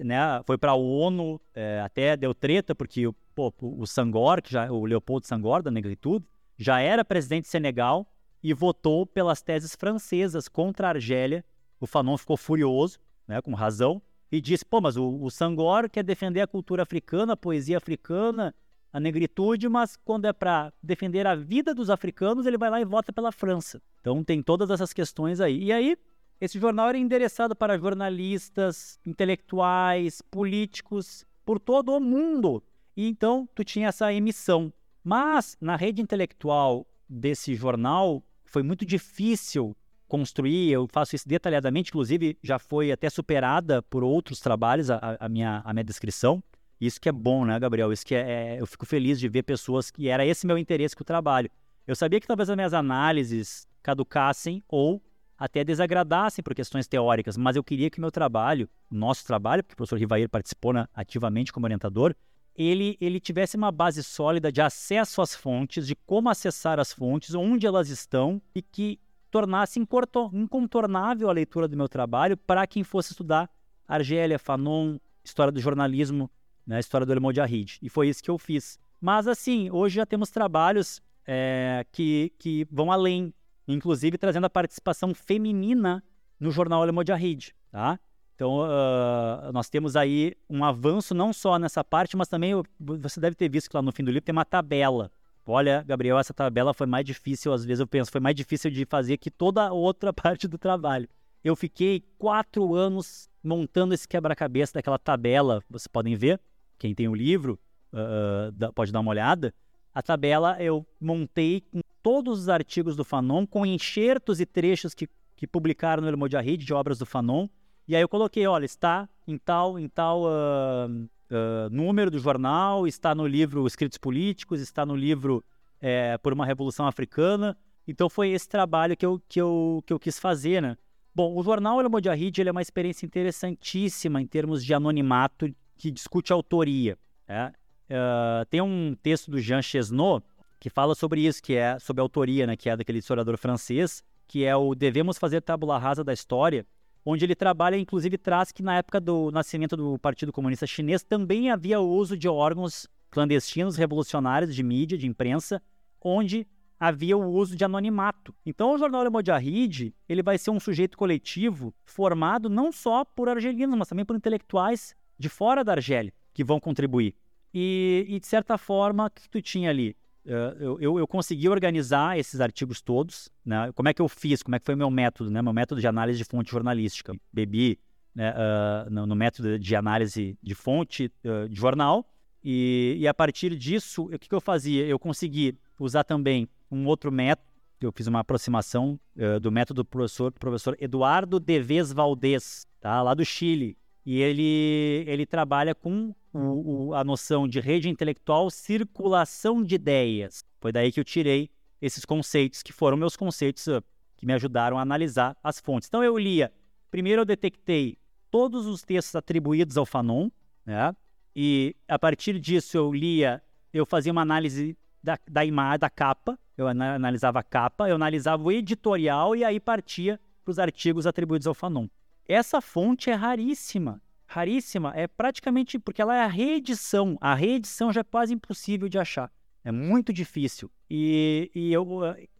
né, foi para a ONU, é, até deu treta, porque pô, o Sangor, que já, o Leopoldo Sangor, da negritude, já era presidente de Senegal e votou pelas teses francesas contra a Argélia. O Fanon ficou furioso, né, com razão, e disse: pô, mas o, o Sangor quer defender a cultura africana, a poesia africana, a negritude, mas quando é para defender a vida dos africanos, ele vai lá e vota pela França. Então tem todas essas questões aí. E aí esse jornal era endereçado para jornalistas, intelectuais, políticos por todo o mundo. E então tu tinha essa emissão. Mas na rede intelectual desse jornal foi muito difícil construir. Eu faço isso detalhadamente, inclusive já foi até superada por outros trabalhos a, a minha, a minha descrição. Isso que é bom, né, Gabriel? Isso que é, é, eu fico feliz de ver pessoas que era esse meu interesse com o trabalho. Eu sabia que talvez as minhas análises caducassem ou até desagradassem por questões teóricas, mas eu queria que o meu trabalho, nosso trabalho, porque o professor Rivair participou né, ativamente como orientador, ele, ele tivesse uma base sólida de acesso às fontes, de como acessar as fontes, onde elas estão e que tornasse incontornável a leitura do meu trabalho para quem fosse estudar Argélia, Fanon, história do jornalismo, né, história do El Mojahid. E foi isso que eu fiz. Mas assim, hoje já temos trabalhos é, que, que vão além inclusive trazendo a participação feminina no jornal Mojahid, tá? Então, uh, nós temos aí um avanço não só nessa parte, mas também você deve ter visto que lá no fim do livro tem uma tabela. Olha, Gabriel, essa tabela foi mais difícil, às vezes eu penso, foi mais difícil de fazer que toda a outra [laughs] parte do trabalho. Eu fiquei quatro anos montando esse quebra-cabeça daquela tabela, vocês podem ver, quem tem o livro uh, pode dar uma olhada. A tabela eu montei com todos os artigos do Fanon com enxertos e trechos que, que publicaram no El Mojahid de obras do Fanon. E aí eu coloquei, olha, está em tal, em tal uh, uh, número do jornal, está no livro Escritos Políticos, está no livro é, Por uma Revolução Africana. Então foi esse trabalho que eu, que eu, que eu quis fazer, né? Bom, o jornal El Mojahid ele é uma experiência interessantíssima em termos de anonimato que discute autoria. É? Uh, tem um texto do Jean Chesnot que fala sobre isso, que é sobre a autoria, né, que é daquele historiador francês, que é o Devemos Fazer Tabula Rasa da História, onde ele trabalha, inclusive traz que na época do nascimento do Partido Comunista Chinês também havia o uso de órgãos clandestinos revolucionários de mídia, de imprensa, onde havia o uso de anonimato. Então o jornal Mojahid, ele vai ser um sujeito coletivo formado não só por argelinos, mas também por intelectuais de fora da Argélia que vão contribuir. E, e de certa forma, o que tu tinha ali? Uh, eu, eu, eu, consegui organizar esses artigos todos, né? Como é que eu fiz? Como é que foi meu método, né? Meu método de análise de fonte jornalística. Bebi né, uh, no, no, método de análise de fonte uh, de jornal e, e, a partir disso, o que, que eu fazia? Eu consegui usar também um outro método eu fiz uma aproximação uh, do método do professor, professor Eduardo Deves Valdez, tá? lá do Chile. E ele, ele trabalha com o, o, a noção de rede intelectual, circulação de ideias. Foi daí que eu tirei esses conceitos, que foram meus conceitos uh, que me ajudaram a analisar as fontes. Então eu lia, primeiro eu detectei todos os textos atribuídos ao Fanon, né? E a partir disso eu lia, eu fazia uma análise da, da imagem, da capa, eu analisava a capa, eu analisava o editorial e aí partia para os artigos atribuídos ao Fanon. Essa fonte é raríssima, raríssima, é praticamente porque ela é a reedição. A reedição já é quase impossível de achar, é muito difícil. E, e, eu,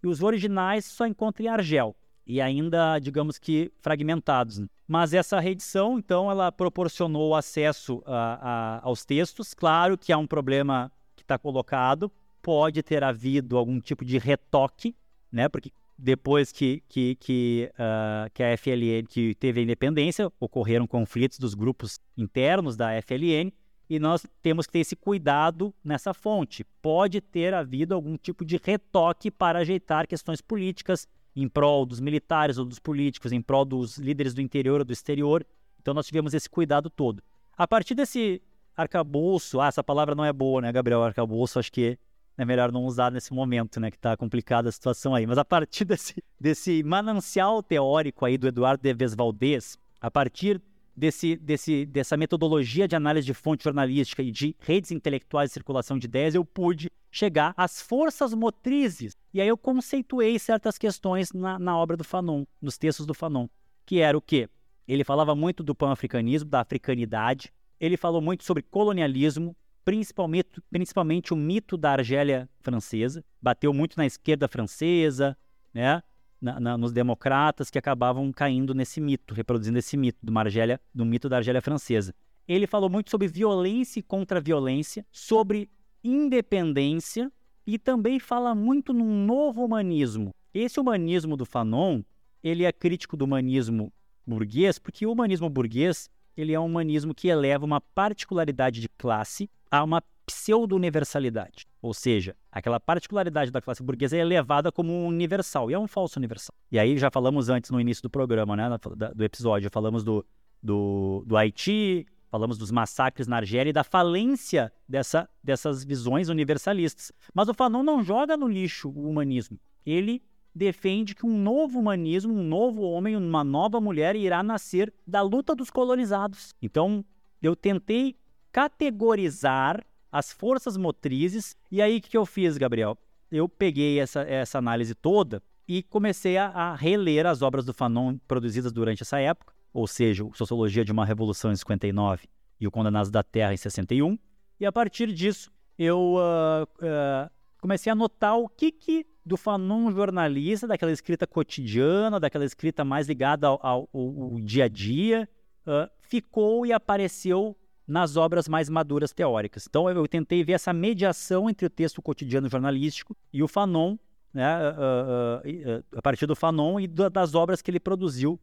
e os originais só encontram em Argel e ainda, digamos que, fragmentados. Né? Mas essa reedição, então, ela proporcionou acesso a, a, aos textos. Claro que há um problema que está colocado, pode ter havido algum tipo de retoque, né? Porque depois que, que, que, uh, que a FLN que teve a independência, ocorreram conflitos dos grupos internos da FLN e nós temos que ter esse cuidado nessa fonte. Pode ter havido algum tipo de retoque para ajeitar questões políticas em prol dos militares ou dos políticos, em prol dos líderes do interior ou do exterior. Então nós tivemos esse cuidado todo. A partir desse arcabouço, ah, essa palavra não é boa, né, Gabriel? Arcabouço, acho que é melhor não usar nesse momento, né, que está complicada a situação aí. Mas a partir [laughs] desse, desse manancial teórico aí do Eduardo Deves Valdez, a partir desse, desse, dessa metodologia de análise de fonte jornalística e de redes intelectuais de circulação de ideias, eu pude chegar às forças motrizes. E aí eu conceituei certas questões na, na obra do Fanon, nos textos do Fanon, que era o quê? Ele falava muito do pan-africanismo, da africanidade, ele falou muito sobre colonialismo, principalmente, principalmente o mito da Argélia francesa. Bateu muito na esquerda francesa, né? Na, na, nos democratas que acabavam caindo nesse mito, reproduzindo esse mito do Argélia, do mito da Argélia francesa. Ele falou muito sobre violência e contra-violência, sobre independência e também fala muito num novo humanismo. Esse humanismo do Fanon, ele é crítico do humanismo burguês, porque o humanismo burguês ele é um humanismo que eleva uma particularidade de classe a uma pseudo-universalidade. Ou seja, aquela particularidade da classe burguesa é levada como universal, e é um falso universal. E aí já falamos antes, no início do programa, né, do episódio, falamos do, do, do Haiti, falamos dos massacres na Argélia e da falência dessa, dessas visões universalistas. Mas o Fanon não joga no lixo o humanismo. Ele defende que um novo humanismo, um novo homem, uma nova mulher irá nascer da luta dos colonizados. Então, eu tentei categorizar as forças motrizes. E aí, o que eu fiz, Gabriel? Eu peguei essa, essa análise toda e comecei a, a, reler as obras do Fanon produzidas durante essa época, ou seja, Sociologia de uma Revolução em 59 e o Condenados da Terra em 61. E a partir disso, eu uh, uh, comecei a notar o que, que do Fanon jornalista, daquela escrita cotidiana, daquela escrita mais ligada ao, ao, ao dia a dia, uh, ficou e apareceu nas obras mais maduras teóricas. Então eu tentei ver essa mediação entre o texto cotidiano jornalístico e o Fanon, né, uh, uh, a partir do Fanon e das obras que ele produziu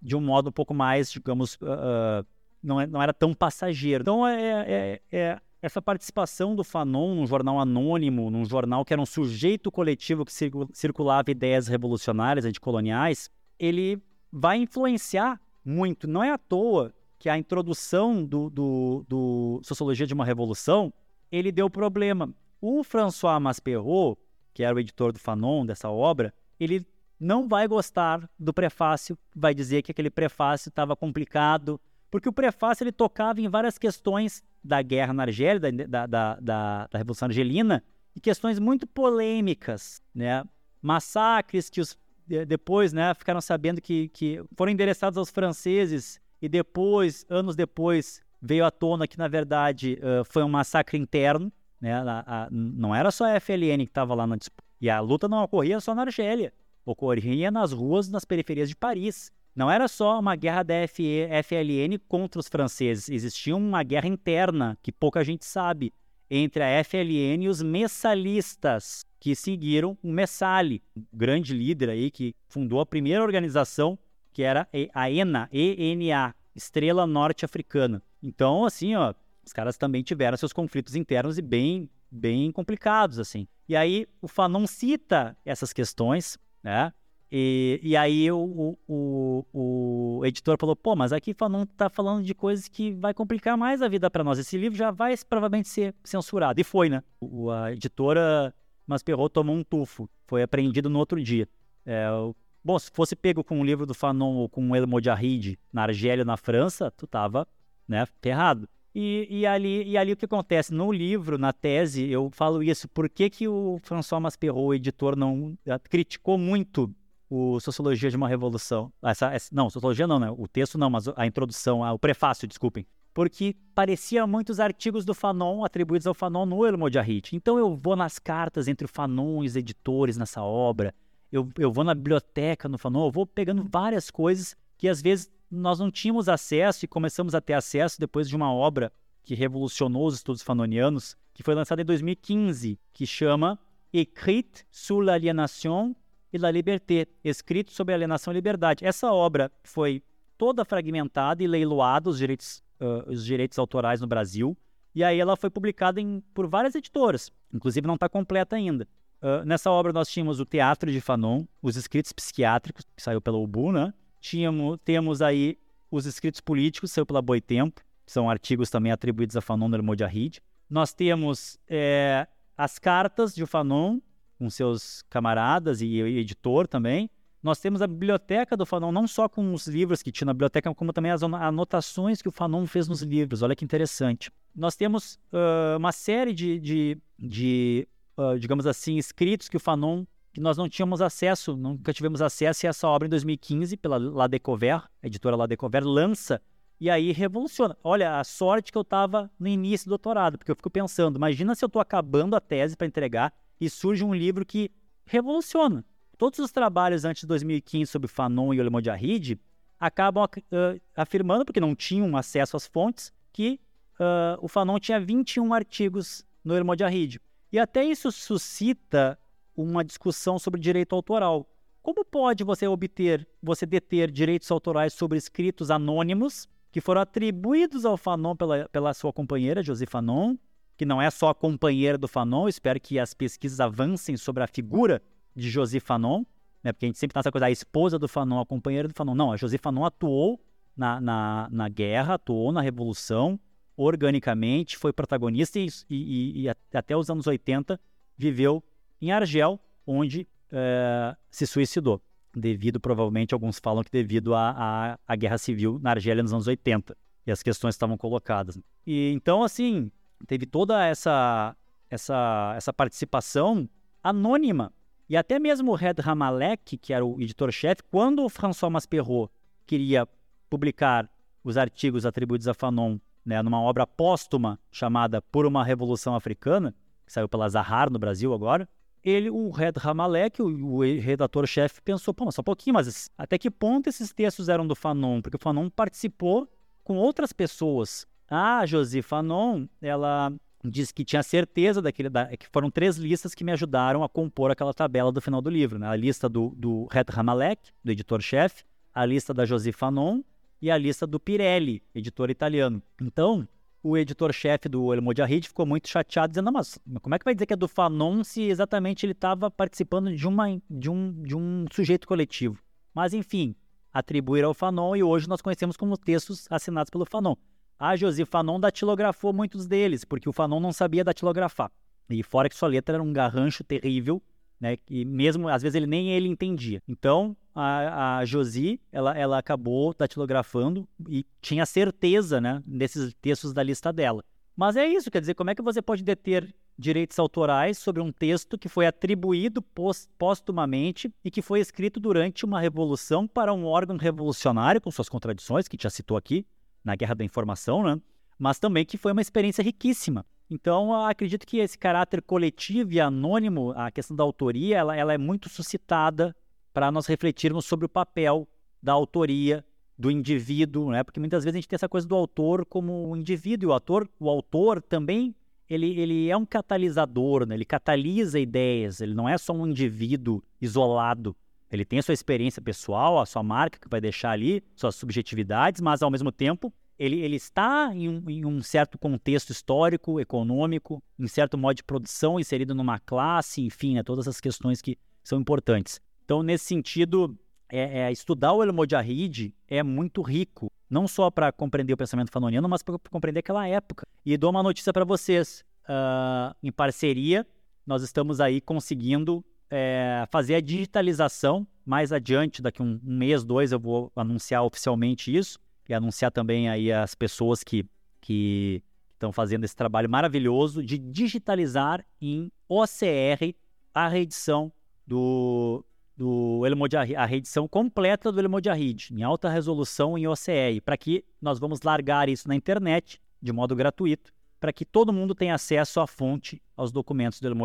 de um modo um pouco mais, digamos, não, é, não, era tão passageiro. Então é, é, é, essa participação do Fanon num jornal anônimo, num jornal que era um sujeito coletivo que circulava ideias revolucionárias, anticoloniais, ele vai influenciar muito. Não é à toa que a introdução do, do, do Sociologia de uma Revolução, ele deu problema. O François Masperot, que era o editor do Fanon, dessa obra, ele não vai gostar do prefácio, vai dizer que aquele prefácio estava complicado, porque o prefácio ele tocava em várias questões da guerra na Argélia, da, da, da, da Revolução Argelina, e questões muito polêmicas, né? Massacres que os depois, né, ficaram sabendo que, que foram endereçados aos franceses e depois, anos depois, veio à tona que, na verdade, uh, foi um massacre interno. Né? A, a, não era só a FLN que estava lá na disputa. E a luta não ocorria só na Argélia. Ocorria nas ruas, nas periferias de Paris. Não era só uma guerra da FLN contra os franceses. Existia uma guerra interna, que pouca gente sabe, entre a FLN e os messalistas, que seguiram o Messali, um grande líder aí que fundou a primeira organização que era a ENA, ENA, Estrela Norte-Africana. Então, assim, ó, os caras também tiveram seus conflitos internos e bem bem complicados, assim. E aí o Fanon cita essas questões, né? E, e aí o, o, o, o editor falou, pô, mas aqui Fanon tá falando de coisas que vai complicar mais a vida para nós. Esse livro já vai provavelmente ser censurado. E foi, né? O, a editora Masperot tomou um tufo. Foi apreendido no outro dia. É, bom, se fosse pego com um livro do Fanon ou com o El Mojahid na Argélia, na França, tu tava, né, ferrado. E, e, ali, e ali o que acontece? No livro, na tese, eu falo isso. Por que, que o François Masperot, o editor, não eh, criticou muito o Sociologia de uma Revolução? Essa, essa, não, Sociologia não, né? O texto não, mas a introdução, a, o prefácio, desculpem. Porque parecia muitos artigos do Fanon atribuídos ao Fanon no El Mojahid. Então eu vou nas cartas entre o Fanon e os editores nessa obra. Eu, eu vou na biblioteca no Fanon, eu vou pegando várias coisas que às vezes nós não tínhamos acesso e começamos a ter acesso depois de uma obra que revolucionou os estudos fanonianos, que foi lançada em 2015, que chama Écrit sur l'aliénation et la liberté, escrito sobre alienação e liberdade. Essa obra foi toda fragmentada e leiloada os direitos, uh, os direitos autorais no Brasil, e aí ela foi publicada em, por várias editoras, inclusive não está completa ainda. Uh, nessa obra nós tínhamos o Teatro de Fanon, os escritos psiquiátricos, que saiu pela UBU, né? Tínhamos, temos aí os escritos políticos, saiu pela Boitempo, que são artigos também atribuídos a Fanon no Mojahid. Nós temos é, as cartas de Fanon, com seus camaradas e, e editor também. Nós temos a biblioteca do Fanon, não só com os livros que tinha na biblioteca, como também as anotações que o Fanon fez nos livros. Olha que interessante. Nós temos uh, uma série de, de, de uh, digamos assim, escritos que o Fanon que nós não tínhamos acesso, nunca tivemos acesso, e essa obra em 2015, pela La Découvert, a editora La Découvert, lança e aí revoluciona. Olha, a sorte que eu estava no início do doutorado, porque eu fico pensando, imagina se eu estou acabando a tese para entregar e surge um livro que revoluciona. Todos os trabalhos antes de 2015 sobre Fanon e o Mojahid acabam uh, afirmando, porque não tinham acesso às fontes, que uh, o Fanon tinha 21 artigos no El Mojahid. E até isso suscita uma discussão sobre direito autoral. Como pode você obter, você deter direitos autorais sobre escritos anônimos que foram atribuídos ao Fanon pela, pela sua companheira, Josie Fanon, que não é só a companheira do Fanon, espero que as pesquisas avancem sobre a figura de Josie Fanon, né, porque a gente sempre tem essa coisa, a esposa do Fanon, a companheira do Fanon. Não, a Josie Fanon atuou na, na, na guerra, atuou na Revolução, organicamente, foi protagonista e, e, e, até os anos 80 viveu em Argel, onde é, se suicidou, devido, provavelmente, alguns falam que devido à, à, guerra civil na Argélia nos anos 80, e as questões estavam colocadas. E então, assim, teve toda essa, essa, essa participação anônima. E até mesmo o Red Hamalek, que era o editor-chefe, quando o François Masperot queria publicar os artigos atribuídos a Fanon né, numa obra póstuma chamada Por uma Revolução Africana, que saiu pela Zahar no Brasil agora, ele, o Red Hamalek, o, o redator-chefe, pensou, pô, mas só um pouquinho, mas até que ponto esses textos eram do Fanon? Porque o Fanon participou com outras pessoas. A Josie Fanon, ela disse que tinha certeza daquele, da, que foram três listas que me ajudaram a compor aquela tabela do final do livro. Né? A lista do, do Red Hamalek, do editor-chefe, a lista da Josie Fanon e a lista do Pirelli, editor italiano. Então, o editor-chefe do El Mojahid ficou muito chateado, dizendo, mas como é que vai dizer que é do Fanon se exatamente ele estava participando de, uma, de, um, de um sujeito coletivo? Mas, enfim, atribuir ao Fanon e hoje nós conhecemos como textos assinados pelo Fanon. A Josi Fanon datilografou muitos deles, porque o Fanon não sabia datilografar. E fora que sua letra era um garrancho terrível, né? E mesmo, às vezes, ele nem ele entendia. Então, a, a Josi, ela, ela acabou datilografando e tinha certeza, né, textos da lista dela. Mas é isso, quer dizer, como é que você pode deter direitos autorais sobre um texto que foi atribuído póstumamente e que foi escrito durante uma revolução para um órgão revolucionário, com suas contradições, que já citou aqui, na Guerra da Informação, né? mas também que foi uma experiência riquíssima. Então, acredito que esse caráter coletivo e anônimo, a questão da autoria, ela, ela é muito suscitada para nós refletirmos sobre o papel da autoria do indivíduo, né? Porque muitas vezes a gente tem essa coisa do autor como um indivíduo, e o autor, o autor também ele, ele é um catalisador, né? ele catalisa ideias, ele não é só um indivíduo isolado. Ele tem a sua experiência pessoal, a sua marca que vai deixar ali, suas subjetividades, mas ao mesmo tempo ele, ele está em um, em um, certo contexto histórico, econômico, em certo modo de produção, inserido numa classe, enfim, né, todas as questões que são importantes. Então, nesse sentido, é, é, estudar o El Mojahid é muito rico, não só para compreender o pensamento fanoniano, mas para compreender aquela época. E dou uma notícia para vocês, uh, em parceria, nós estamos aí conseguindo é, fazer a digitalização. Mais adiante, daqui um mês, dois, eu vou anunciar oficialmente isso e anunciar também aí as pessoas que, que estão fazendo esse trabalho maravilhoso de digitalizar em OCR a reedição do, do El a reedição completa do El em alta resolução em OCR, para que nós vamos largar isso na internet de modo gratuito, para que todo mundo tenha acesso à fonte, aos documentos do El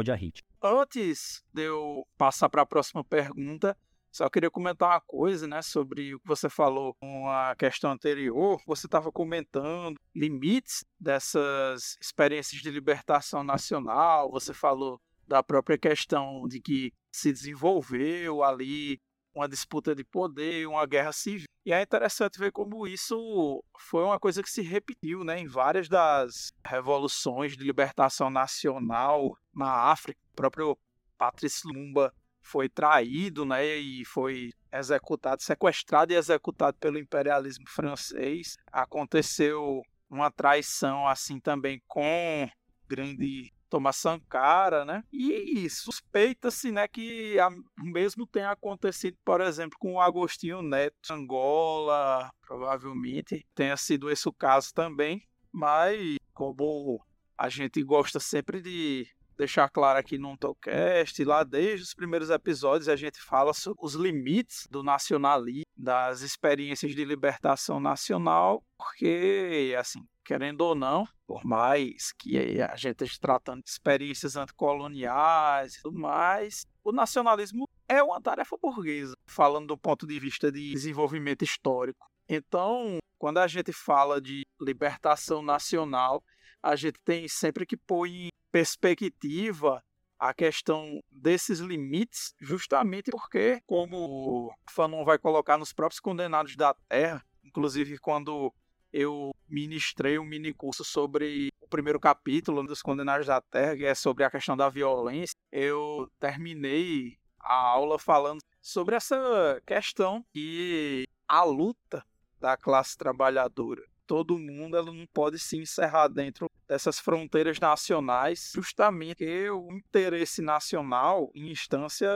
Antes de eu passar para a próxima pergunta, só queria comentar uma coisa, né, sobre o que você falou com a questão anterior. Você estava comentando limites dessas experiências de libertação nacional. Você falou da própria questão de que se desenvolveu ali uma disputa de poder, uma guerra civil. E é interessante ver como isso foi uma coisa que se repetiu né, em várias das revoluções de libertação nacional na África. O próprio Patrice Lumumba foi traído, né, e foi executado, sequestrado e executado pelo imperialismo francês. Aconteceu uma traição assim também com grande Thomas Sankara, né? E suspeita-se, né, que o mesmo tenha acontecido, por exemplo, com o Agostinho Neto, Angola, provavelmente tenha sido esse o caso também, mas como a gente gosta sempre de deixar claro aqui no Tocast, lá desde os primeiros episódios a gente fala sobre os limites do nacionalismo, das experiências de libertação nacional, porque, assim, querendo ou não, por mais que a gente esteja tratando de experiências anticoloniais e tudo mais, o nacionalismo é uma tarefa burguesa, falando do ponto de vista de desenvolvimento histórico. Então, quando a gente fala de libertação nacional, a gente tem sempre que pôr em perspectiva a questão desses limites, justamente porque, como o Fanon vai colocar nos próprios condenados da terra, inclusive quando eu ministrei um mini curso sobre o primeiro capítulo dos Condenados da Terra, que é sobre a questão da violência. Eu terminei a aula falando sobre essa questão que a luta da classe trabalhadora todo mundo ela não pode se encerrar dentro dessas fronteiras nacionais, justamente porque o interesse nacional, em instância,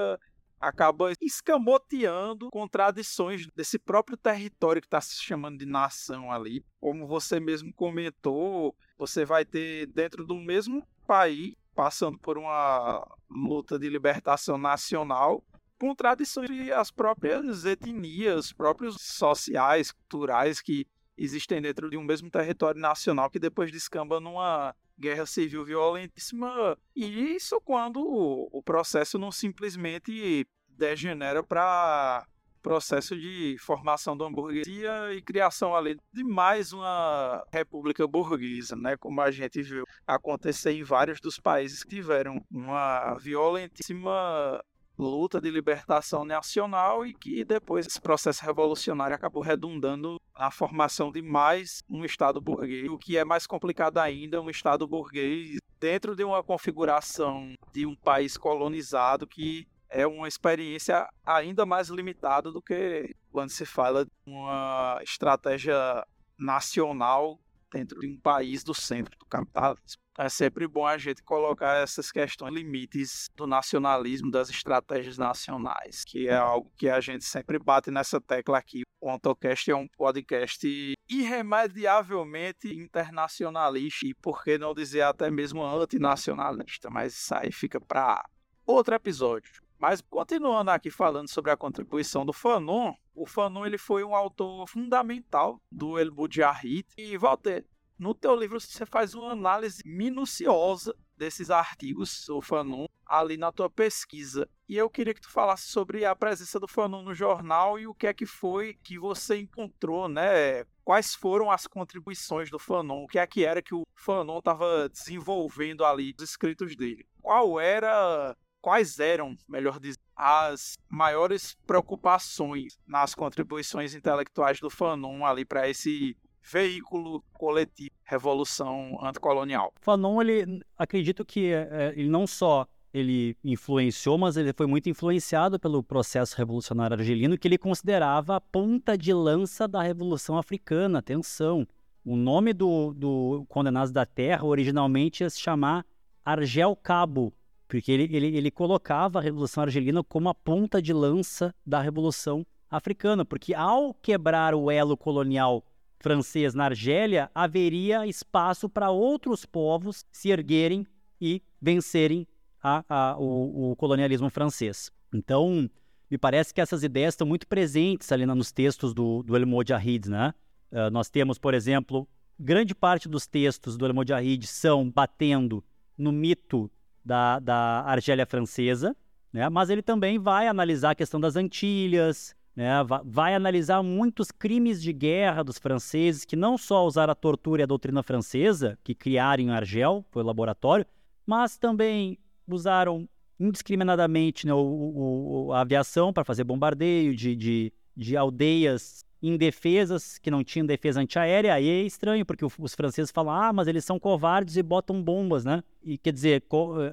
acaba escamoteando contradições desse próprio território que está se chamando de nação ali. Como você mesmo comentou, você vai ter dentro do mesmo país, passando por uma luta de libertação nacional, contradições entre as próprias etnias, próprios sociais, culturais que existem dentro de um mesmo território nacional que depois descamba numa guerra civil violentíssima. E isso quando o processo não simplesmente degenera para processo de formação da burguesia e criação ali de mais uma república burguesa, né? Como a gente viu acontecer em vários dos países que tiveram uma violentíssima luta de libertação nacional e que depois esse processo revolucionário acabou redundando na formação de mais um Estado burguês, o que é mais complicado ainda, um Estado burguês dentro de uma configuração de um país colonizado que é uma experiência ainda mais limitada do que quando se fala de uma estratégia nacional dentro de um país do centro do capitalismo é sempre bom a gente colocar essas questões limites do nacionalismo, das estratégias nacionais, que é algo que a gente sempre bate nessa tecla aqui. O AutoCast é um podcast irremediavelmente internacionalista e, por que não dizer até mesmo antinacionalista, mas isso aí fica para outro episódio. Mas continuando aqui falando sobre a contribuição do Fanon, o Fanon ele foi um autor fundamental do El Budjahid e Walter, no teu livro você faz uma análise minuciosa desses artigos do Fanon ali na tua pesquisa. E eu queria que tu falasse sobre a presença do Fanon no jornal e o que é que foi que você encontrou, né? Quais foram as contribuições do Fanon? O que é que era que o Fanon estava desenvolvendo ali dos escritos dele? Qual era quais eram, melhor dizendo, as maiores preocupações nas contribuições intelectuais do Fanon ali para esse veículo coletivo, revolução anticolonial. Fanon, ele acredito que é, ele não só ele influenciou, mas ele foi muito influenciado pelo processo revolucionário argelino, que ele considerava a ponta de lança da Revolução Africana. Atenção! O nome do, do Condenados da Terra originalmente ia se chamar Argel Cabo, porque ele, ele, ele colocava a Revolução Argelina como a ponta de lança da Revolução Africana, porque ao quebrar o elo colonial francês na Argélia, haveria espaço para outros povos se erguerem e vencerem a, a, o, o, colonialismo francês. Então, me parece que essas ideias estão muito presentes ali nos textos do, do El Mojahid, né? Uh, nós temos, por exemplo, grande parte dos textos do El Mojahid são batendo no mito da, da Argélia francesa, né? mas ele também vai analisar a questão das Antilhas, né? vai, analisar muitos crimes de guerra dos franceses, que não só usaram a tortura e a doutrina francesa, que criaram em Argel, foi o laboratório, mas também usaram indiscriminadamente né, o, o, a aviação para fazer bombardeio de, de, de, aldeias indefesas que não tinham defesa antiaérea. Aí é estranho, porque os franceses falam, ah, mas eles são covardes e botam bombas, né? E quer dizer,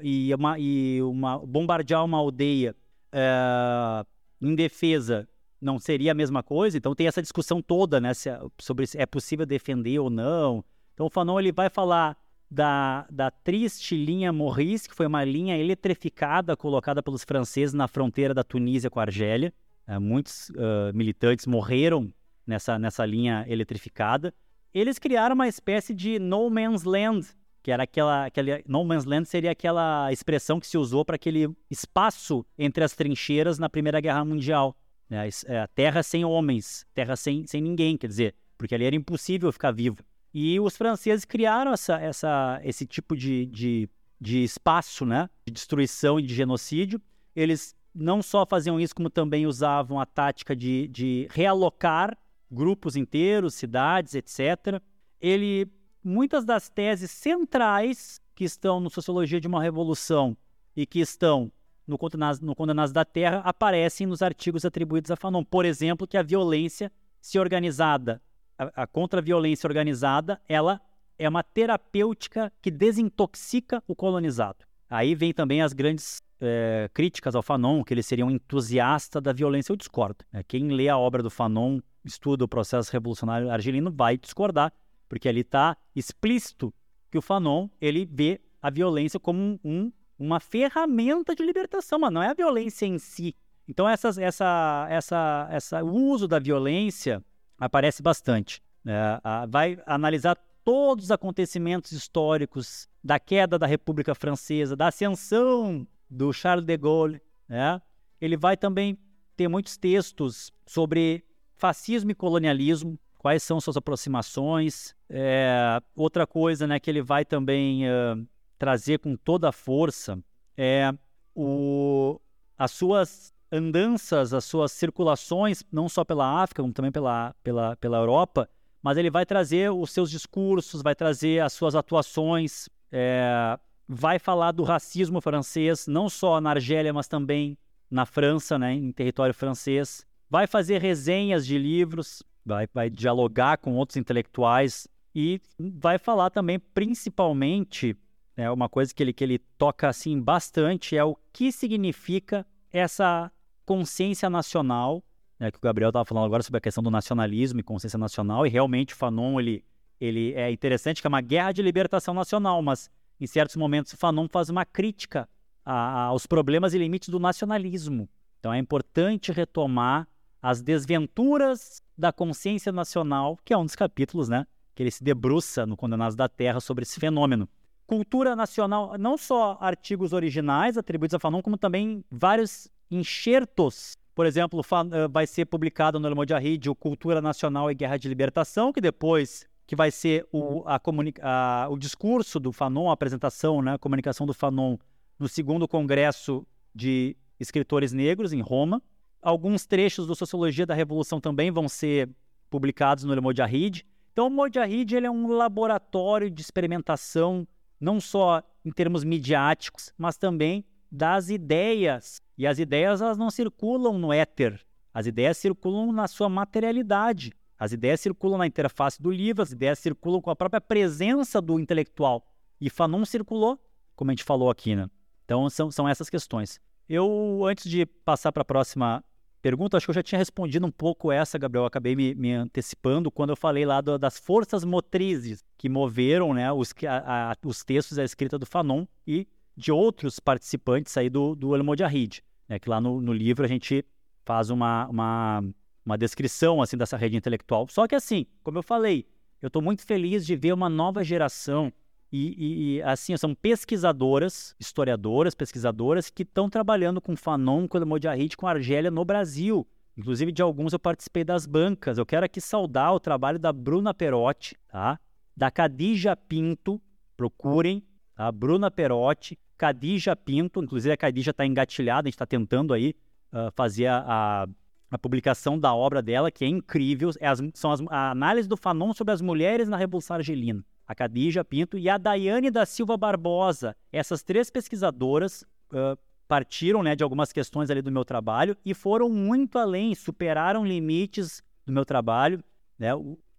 e, uma, e uma, bombardear uma aldeia é, indefesa não seria a mesma coisa? Então tem essa discussão toda, né? Se, é, sobre se é possível defender ou não. Então o Fanon ele vai falar da, da triste linha Maurice, que foi uma linha eletrificada colocada pelos franceses na fronteira da Tunísia com a Argélia. É, muitos uh, militantes morreram nessa, nessa linha eletrificada. Eles criaram uma espécie de no man's land, que era aquela, aquela no man's land seria aquela expressão que se usou para aquele espaço entre as trincheiras na Primeira Guerra Mundial. Né? A terra sem homens, terra sem, sem ninguém, quer dizer, porque ali era impossível ficar vivo. E os franceses criaram essa, essa, esse tipo de, de, de espaço né, de destruição e de genocídio. Eles não só faziam isso, como também usavam a tática de, de realocar grupos inteiros, cidades, etc. Ele, muitas das teses centrais que estão no Sociologia de uma Revolução e que estão no Condenados, no da Terra aparecem nos artigos atribuídos a Fanon. Por exemplo, que a violência, se organizada a, a contra-violência organizada, ela é uma terapêutica que desintoxica o colonizado. Aí vem também as grandes é, críticas ao Fanon, que ele seria um entusiasta da violência. Eu discordo. É, quem lê a obra do Fanon, estuda o processo revolucionário argelino, vai discordar, porque ali está explícito que o Fanon ele vê a violência como um, uma ferramenta de libertação, mas não é a violência em si. Então essas, essa, essa, essa, o uso da violência aparece bastante. É, vai analisar todos os acontecimentos históricos da queda da República Francesa, da ascensão do Charles de Gaulle. Né? Ele vai também ter muitos textos sobre fascismo e colonialismo, quais são suas aproximações. É, outra coisa né, que ele vai também é, trazer com toda a força é o, as suas andanças, as suas circulações, não só pela África, como também pela, pela, pela Europa, mas ele vai trazer os seus discursos, vai trazer as suas atuações, é, vai falar do racismo francês, não só na Argélia, mas também na França, né, em território francês. Vai fazer resenhas de livros, vai, vai dialogar com outros intelectuais e vai falar também, principalmente, é uma coisa que ele, que ele toca assim bastante, é o que significa essa consciência nacional, né, que o Gabriel estava falando agora sobre a questão do nacionalismo e consciência nacional, e realmente Fanon, ele, ele é interessante que é uma guerra de libertação nacional, mas em certos momentos Fanon faz uma crítica a, aos problemas e limites do nacionalismo. Então é importante retomar as desventuras da consciência nacional, que é um dos capítulos, né, que ele se debruça no Condenados da Terra sobre esse fenômeno. Cultura nacional, não só artigos originais atribuídos a Fanon, como também vários enxertos. Por exemplo, eh, vai ser publicado no El Mojahid o Cultura Nacional e Guerra de Libertação, que depois que vai ser o, a, a, o discurso do Fanon, a apresentação, né, a comunicação do Fanon no segundo congresso de escritores negros em Roma. Alguns trechos do Sociologia da Revolução também vão ser publicados no El Mojahid. Então, o Mojahid ele é um laboratório de experimentação, não só em termos midiáticos, mas também das ideias. E as ideias elas não circulam no éter. As ideias circulam na sua materialidade. As ideias circulam na interface do livro, as ideias circulam com a própria presença do intelectual. E Fanon circulou, como a gente falou aqui, né? Então são, são essas questões. Eu, antes de passar para a próxima pergunta, acho que eu já tinha respondido um pouco essa, Gabriel. Eu acabei me, me antecipando quando eu falei lá do, das forças motrizes que moveram né, os, a, a, os textos a escrita do Fanon e de outros participantes aí do, do Almodjahid. Né, que lá no, no livro a gente faz uma, uma, uma descrição assim dessa rede intelectual. Só que assim, como eu falei, eu estou muito feliz de ver uma nova geração e, e, assim, são pesquisadoras, historiadoras, pesquisadoras que estão trabalhando com Fanon, com Almodjahid, com Argélia no Brasil. Inclusive, de alguns eu participei das bancas. Eu quero aqui saudar o trabalho da Bruna Perotti, tá? Da Cadija Pinto, procurem, tá? Bruna Perotti, Cadija Pinto, inclusive a Cadija está engatilhada, a gente está tentando aí uh, fazer a, a, a, publicação da obra dela, que é incrível. É as, são as, a análise do Fanon sobre as mulheres na Revolução Argelina a Cadija Pinto e a Daiane da Silva Barbosa. Essas três pesquisadoras uh, partiram né, de algumas questões ali do meu trabalho e foram muito além, superaram limites do meu trabalho, né,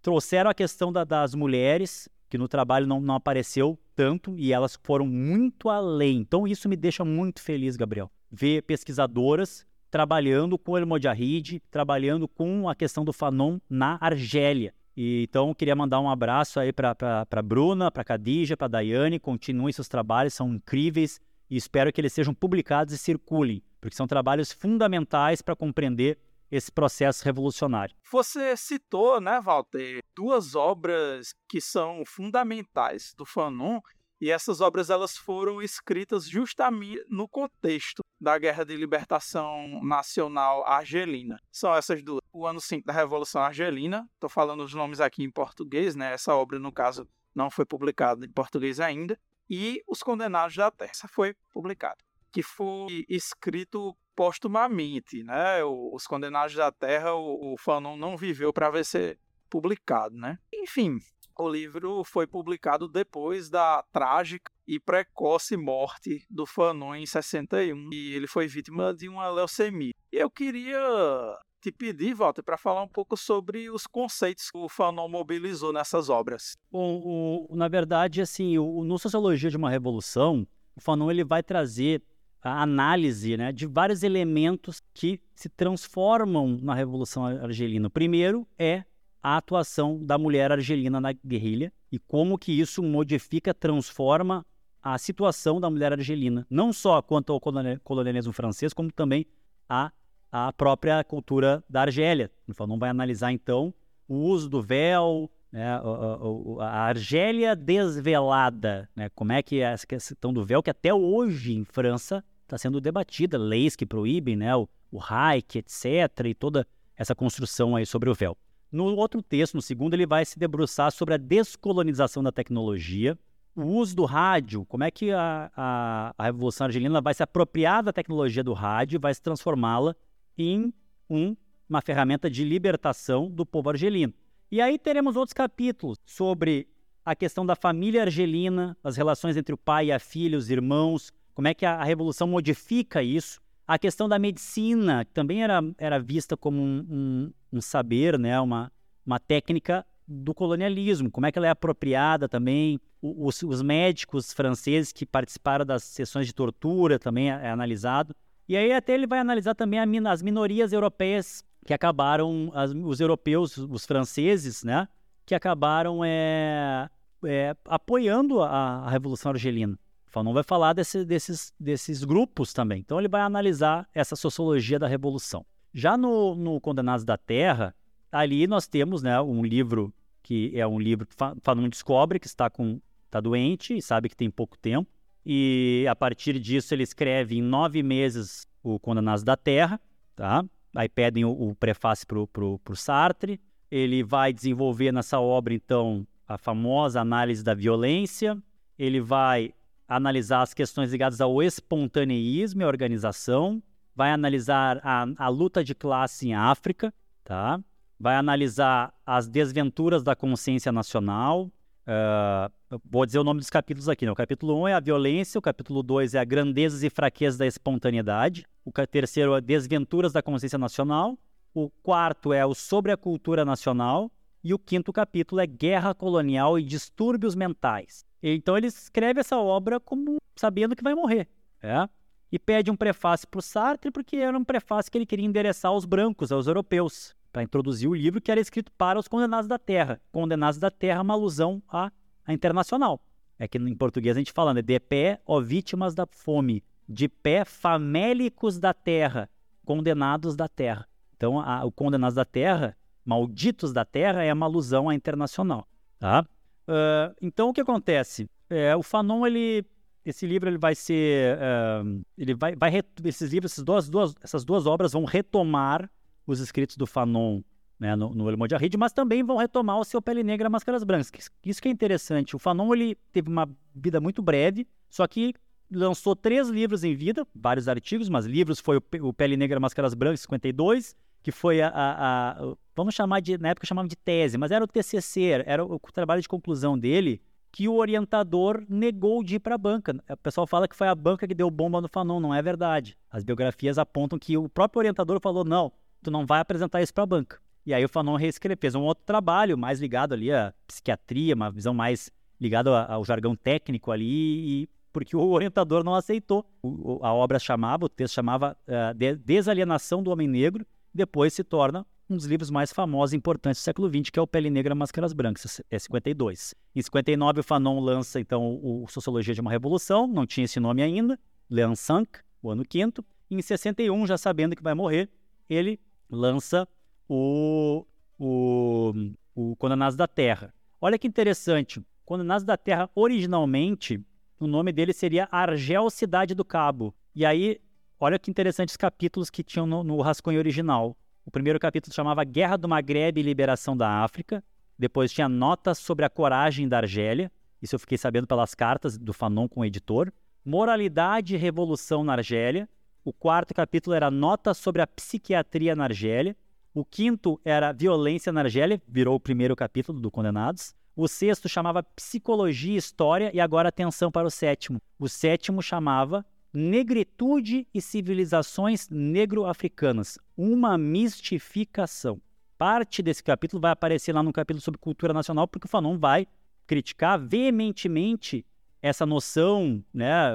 trouxeram a questão da, das mulheres, que no trabalho não, não apareceu tanto, e elas foram muito além. Então isso me deixa muito feliz, Gabriel. Ver pesquisadoras trabalhando com o El Mojahid, trabalhando com a questão do Fanon na Argélia. E, então, queria mandar um abraço aí para a Bruna, para a Cadija, para a Daiane. Continuem seus trabalhos, são incríveis e espero que eles sejam publicados e circulem, porque são trabalhos fundamentais para compreender esse processo revolucionário. Você citou, né, Walter, duas obras que são fundamentais do Fanon e essas obras elas foram escritas justamente no contexto da Guerra de Libertação Nacional Argelina. São essas duas. O ano 5 da Revolução Argelina, estou falando os nomes aqui em português, né? Essa obra, no caso, não foi publicada em português ainda. E Os Condenados da Terra. Essa foi publicada. Que foi escrito postumamente, né? Os Condenados da Terra, o, Fanon não viveu para ver ser publicado, né? Enfim, o livro foi publicado depois da trágica e precoce morte do Fanon em 61 e ele foi vítima de uma leucemia. Eu queria te pedir, Walter, para falar um pouco sobre os conceitos que o Fanon mobilizou nessas obras. Bom, o, na verdade, assim, o, no Sociologia de uma Revolução, o Fanon ele vai trazer a análise né, de vários elementos que se transformam na Revolução Argelina. O primeiro é a atuação da mulher argelina na guerrilha e como que isso modifica, transforma a situação da mulher argelina, não só quanto ao colonialismo francês, como também a, a própria cultura da Argélia. Então, não vai analisar, então, o uso do véu, né, a, a, Argélia desvelada, né, como é que é essa questão do véu, que até hoje em França está sendo debatida, leis que proíbem né, o, o Reich, etc., e toda essa construção aí sobre o véu. No outro texto, no segundo, ele vai se debruçar sobre a descolonização da tecnologia, o uso do rádio, como é que a, a, a Revolução Argelina vai se apropriar da tecnologia do rádio e vai se transformá-la em um, uma ferramenta de libertação do povo argelino. E aí teremos outros capítulos sobre a questão da família argelina, as relações entre o pai e a filha, os irmãos, como é que a, a Revolução modifica isso, a questão da medicina, também era, era vista como um, um, um saber, né? uma, uma técnica do colonialismo, como é que ela é apropriada também. Os, os, médicos franceses que participaram das sessões de tortura também é, é analisado. E aí até ele vai analisar também a, as minorias europeias que acabaram, as, os europeus, os franceses, né? Que acabaram é, é, apoiando a, a Revolução Argelina. Fanon vai falar desse, desses, desses grupos também. Então ele vai analisar essa sociologia da revolução. Já no, no Condenados da Terra, ali nós temos né, um livro que é um livro que Fanon descobre que está com está doente e sabe que tem pouco tempo. E a partir disso ele escreve em nove meses o Condenados da Terra, tá? Aí pedem o, o prefácio para o Sartre. Ele vai desenvolver nessa obra, então, a famosa análise da violência. Ele vai analisar as questões ligadas ao espontaneísmo e organização, vai analisar a, a luta de classe em África, tá? vai analisar as desventuras da consciência nacional. Uh, vou dizer o nome dos capítulos aqui. Né? O capítulo 1 é a violência, o capítulo 2 é a grandezas e fraquezas da espontaneidade, o terceiro é desventuras da consciência nacional, o quarto é o Sobre a Cultura Nacional, e o quinto capítulo é Guerra Colonial e Distúrbios Mentais. Então ele escreve essa obra como sabendo que vai morrer. É? E pede um prefácio para o Sartre, porque era um prefácio que ele queria endereçar aos brancos, aos europeus, para introduzir o livro que era escrito para os condenados da terra. Condenados da terra, uma alusão à, à internacional. É que em português a gente fala, né? De pé, ó vítimas da fome. De pé, famélicos da terra, condenados da terra. Então, a, o condenados da terra Malditos da Terra é uma alusão à internacional. Tá? Uh, então, o que acontece? É, o Fanon, ele, esse livro ele vai ser. Uh, ele vai, vai esses livros, essas duas, duas, essas duas obras vão retomar os escritos do Fanon né, no, no El Mojahid, mas também vão retomar o seu Pele Negra Máscaras Brancas. Isso que é interessante. O Fanon ele teve uma vida muito breve, só que lançou três livros em vida, vários artigos, mas livros foi o, o Pele Negra Máscaras Brancas, 52, que foi a, a, a, vamos chamar de, na época chamava de tese, mas era o TCC, era o, o trabalho de conclusão dele, que o orientador negou de ir para a banca. O pessoal fala que foi a banca que deu bomba no Fanon, não é verdade. As biografias apontam que o próprio orientador falou, não, tu não vai apresentar isso para a banca. E aí o Fanon reescreveu, fez um outro trabalho mais ligado ali à psiquiatria, uma visão mais ligada ao jargão técnico ali, e, porque o orientador não aceitou. O, a obra chamava, o texto chamava uh, de, Desalienação do Homem Negro, depois se torna um dos livros mais famosos e importantes do século XX, que é o Pele Negra Máscaras Brancas, é 52. Em 59, o Fanon lança, então, o Sociologia de uma Revolução, não tinha esse nome ainda, Leon Sank, o ano quinto. Em 61, já sabendo que vai morrer, ele lança o, o, o da Terra. Olha que interessante, Condenados da Terra, originalmente, o nome dele seria Argel Cidade do Cabo. E aí, olha que interessantes capítulos que tinham no, no rascunho original. O primeiro capítulo chamava Guerra do Maghreb e Liberação da África. Depois tinha notas sobre a coragem da Argélia. Isso eu fiquei sabendo pelas cartas do Fanon com o editor. Moralidade e Revolução na Argélia. O quarto capítulo era Notas sobre a Psiquiatria na Argélia. O quinto era Violência na Argélia, virou o primeiro capítulo do Condenados. O sexto chamava Psicologia e História, e agora atenção para o sétimo. O sétimo chamava Negritude e Civilizações Negro-Africanas, uma mistificação. Parte desse capítulo vai aparecer lá no capítulo sobre cultura nacional, porque o Fanon vai criticar veementemente essa noção né,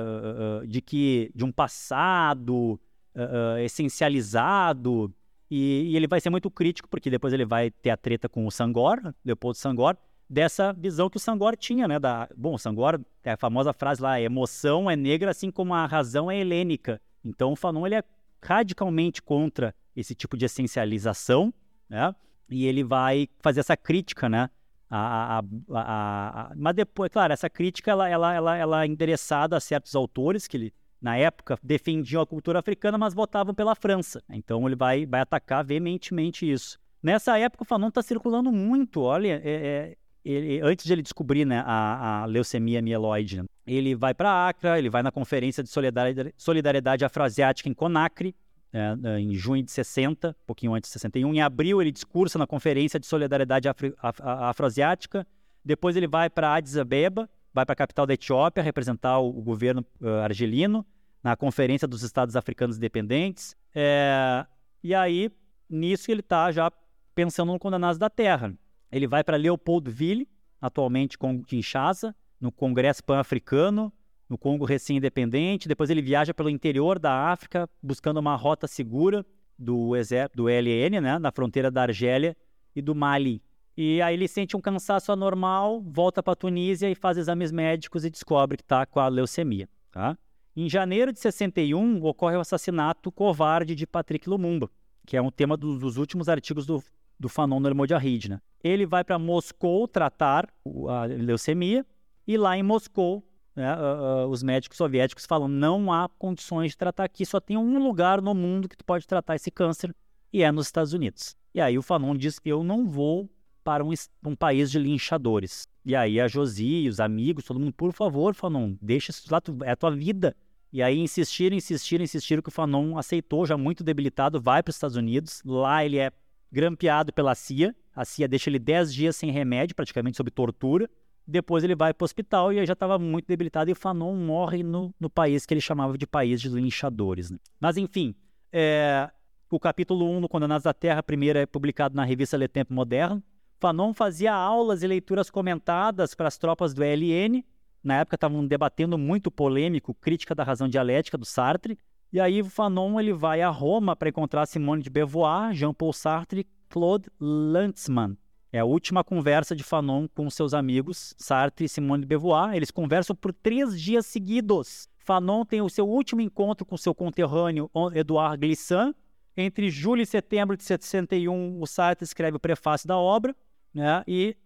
de que de um passado uh, essencializado e, e, ele vai ser muito crítico porque depois ele vai ter a treta com o Sangor, Leopoldo Sangor, dessa visão que o Sangor tinha, né? Da, bom, o Sangor, é a famosa frase lá, emoção é negra assim como a razão é helênica. Então o Fanon ele é radicalmente contra esse tipo de essencialização, né? E ele vai fazer essa crítica, né? A, a, a, mas depois, claro, essa crítica ela, ela, ela, ela é endereçada a certos autores que ele, na época, defendiam a cultura africana, mas votavam pela França. Então ele vai, vai atacar veementemente isso. Nessa época, o Fanon está circulando muito. Olha, é, é, ele, antes de ele descobrir né, a, a leucemia mieloide, ele vai para a Acra, ele vai na Conferência de Solidariedade, Solidariedade Afroasiática em Conacre, é, é em junho de 60, um pouquinho antes de 61. Em abril, ele discursa na Conferência de Solidariedade Afro, Af, Afroasiática. Depois, ele vai para Addis Abeba, vai para a capital da Etiópia, representar o, o governo uh, argelino na Conferência dos Estados Africanos Independentes. É, e aí, nisso, ele está já pensando no Condenados da Terra. Ele vai para Leopoldville, atualmente com Kinshasa, no Congresso Pan-Africano, no Congo recém-independente. Depois ele viaja pelo interior da África, buscando uma rota segura do exército do LN, né, na fronteira da Argélia e do Mali. E aí ele sente um cansaço anormal, volta para a Tunísia e faz exames médicos e descobre que está com a leucemia. Tá? Em janeiro de 61, ocorre o assassinato covarde de Patrick Lumumba, que é um tema dos últimos artigos do, do Fanon no né? Ele vai para Moscou tratar a leucemia e lá em Moscou né, uh, uh, os médicos soviéticos falam não há condições de tratar aqui, só tem um lugar no mundo que tu pode tratar esse câncer e é nos Estados Unidos. E aí o Fanon diz eu não vou para um, um país de linchadores. E aí a Josi, os amigos, todo mundo, por favor, Fanon, deixa isso lá, é a tua vida. E aí insistiram, insistiram, insistiram que o Fanon aceitou, já muito debilitado, vai para os Estados Unidos. Lá ele é grampeado pela CIA. A CIA deixa ele 10 dias sem remédio, praticamente sob tortura. Depois ele vai para o hospital e já estava muito debilitado. E Fanon morre no, no país que ele chamava de país de linchadores. Né? Mas enfim, é, o capítulo 1 no Condenados da Terra, primeiro é publicado na revista Le Tempo Moderno. Fanon fazia aulas e leituras comentadas para as tropas do ELN. Na época estavam debatendo muito polêmico, crítica da razão dialética do Sartre. E aí Fanon ele vai a Roma para encontrar Simone de Beauvoir, Jean-Paul Sartre Claude Lanzmann. É a última conversa de Fanon com seus amigos Sartre e Simone de Beauvoir. Eles conversam por três dias seguidos. Fanon tem o seu último encontro com seu conterrâneo Edouard Glissant. Entre julho e setembro de 61, o Sartre escreve o prefácio da obra. Né? E,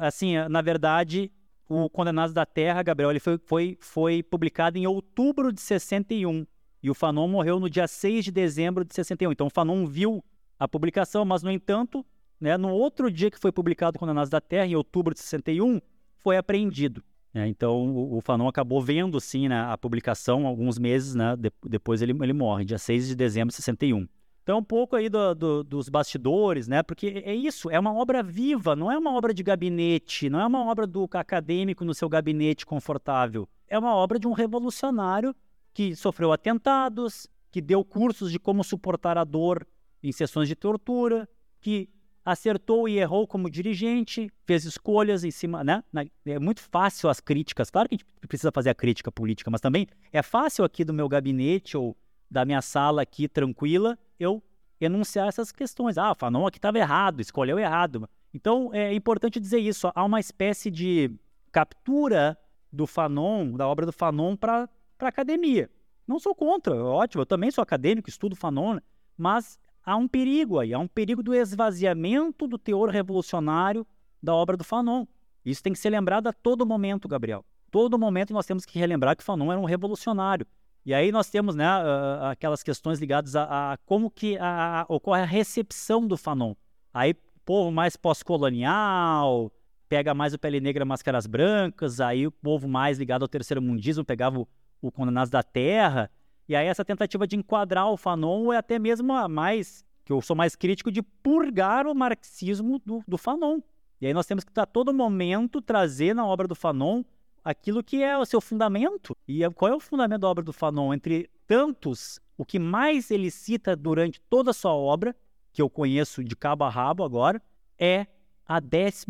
assim, na verdade, o Condenados da Terra, Gabriel, ele foi, foi, foi publicado em outubro de 61. E o Fanon morreu no dia 6 de dezembro de 61. Então, o Fanon viu a publicação, mas, no entanto, né, no outro dia que foi publicado Condenados da Terra, em outubro de 61, foi apreendido. Né? Então, o, o, Fanon acabou vendo, sim, né, a publicação alguns meses, né, de, depois ele, ele morre, dia 6 de dezembro de 61. Então, um pouco aí do, do, dos bastidores, né? Porque é isso, é uma obra viva, não é uma obra de gabinete, não é uma obra do acadêmico no seu gabinete confortável. É uma obra de um revolucionário que sofreu atentados, que deu cursos de como suportar a dor em sessões de tortura, que acertou e errou como dirigente, fez escolhas em cima, né? É muito fácil as críticas. Claro que a gente precisa fazer a crítica política, mas também é fácil aqui do meu gabinete ou da minha sala aqui tranquila eu enunciar essas questões. Ah, Fanon aqui estava errado, escolheu errado. Então é importante dizer isso. Há uma espécie de captura do Fanon, da obra do Fanon, para a academia. Não sou contra, ótimo, eu também sou acadêmico, estudo Fanon, mas há um perigo aí, há um perigo do esvaziamento do teor revolucionário da obra do Fanon. Isso tem que ser lembrado a todo momento, Gabriel. Todo momento nós temos que relembrar que Fanon era um revolucionário. E aí nós temos né, aquelas questões ligadas a, a como que a, a, ocorre a recepção do Fanon. Aí povo mais pós-colonial, pega mais o Pele Negra Máscaras Brancas, aí o povo mais ligado ao terceiro mundismo pegava o, o Condenados da Terra. E aí essa tentativa de enquadrar o Fanon é até mesmo a mais, que eu sou mais crítico, de purgar o marxismo do, do Fanon. E aí nós temos que a todo momento trazer na obra do Fanon aquilo que é o seu fundamento. E é, qual é o fundamento da obra do Fanon? Entre tantos, o que mais ele cita durante toda a sua obra, que eu conheço de cabo a rabo agora, é a 11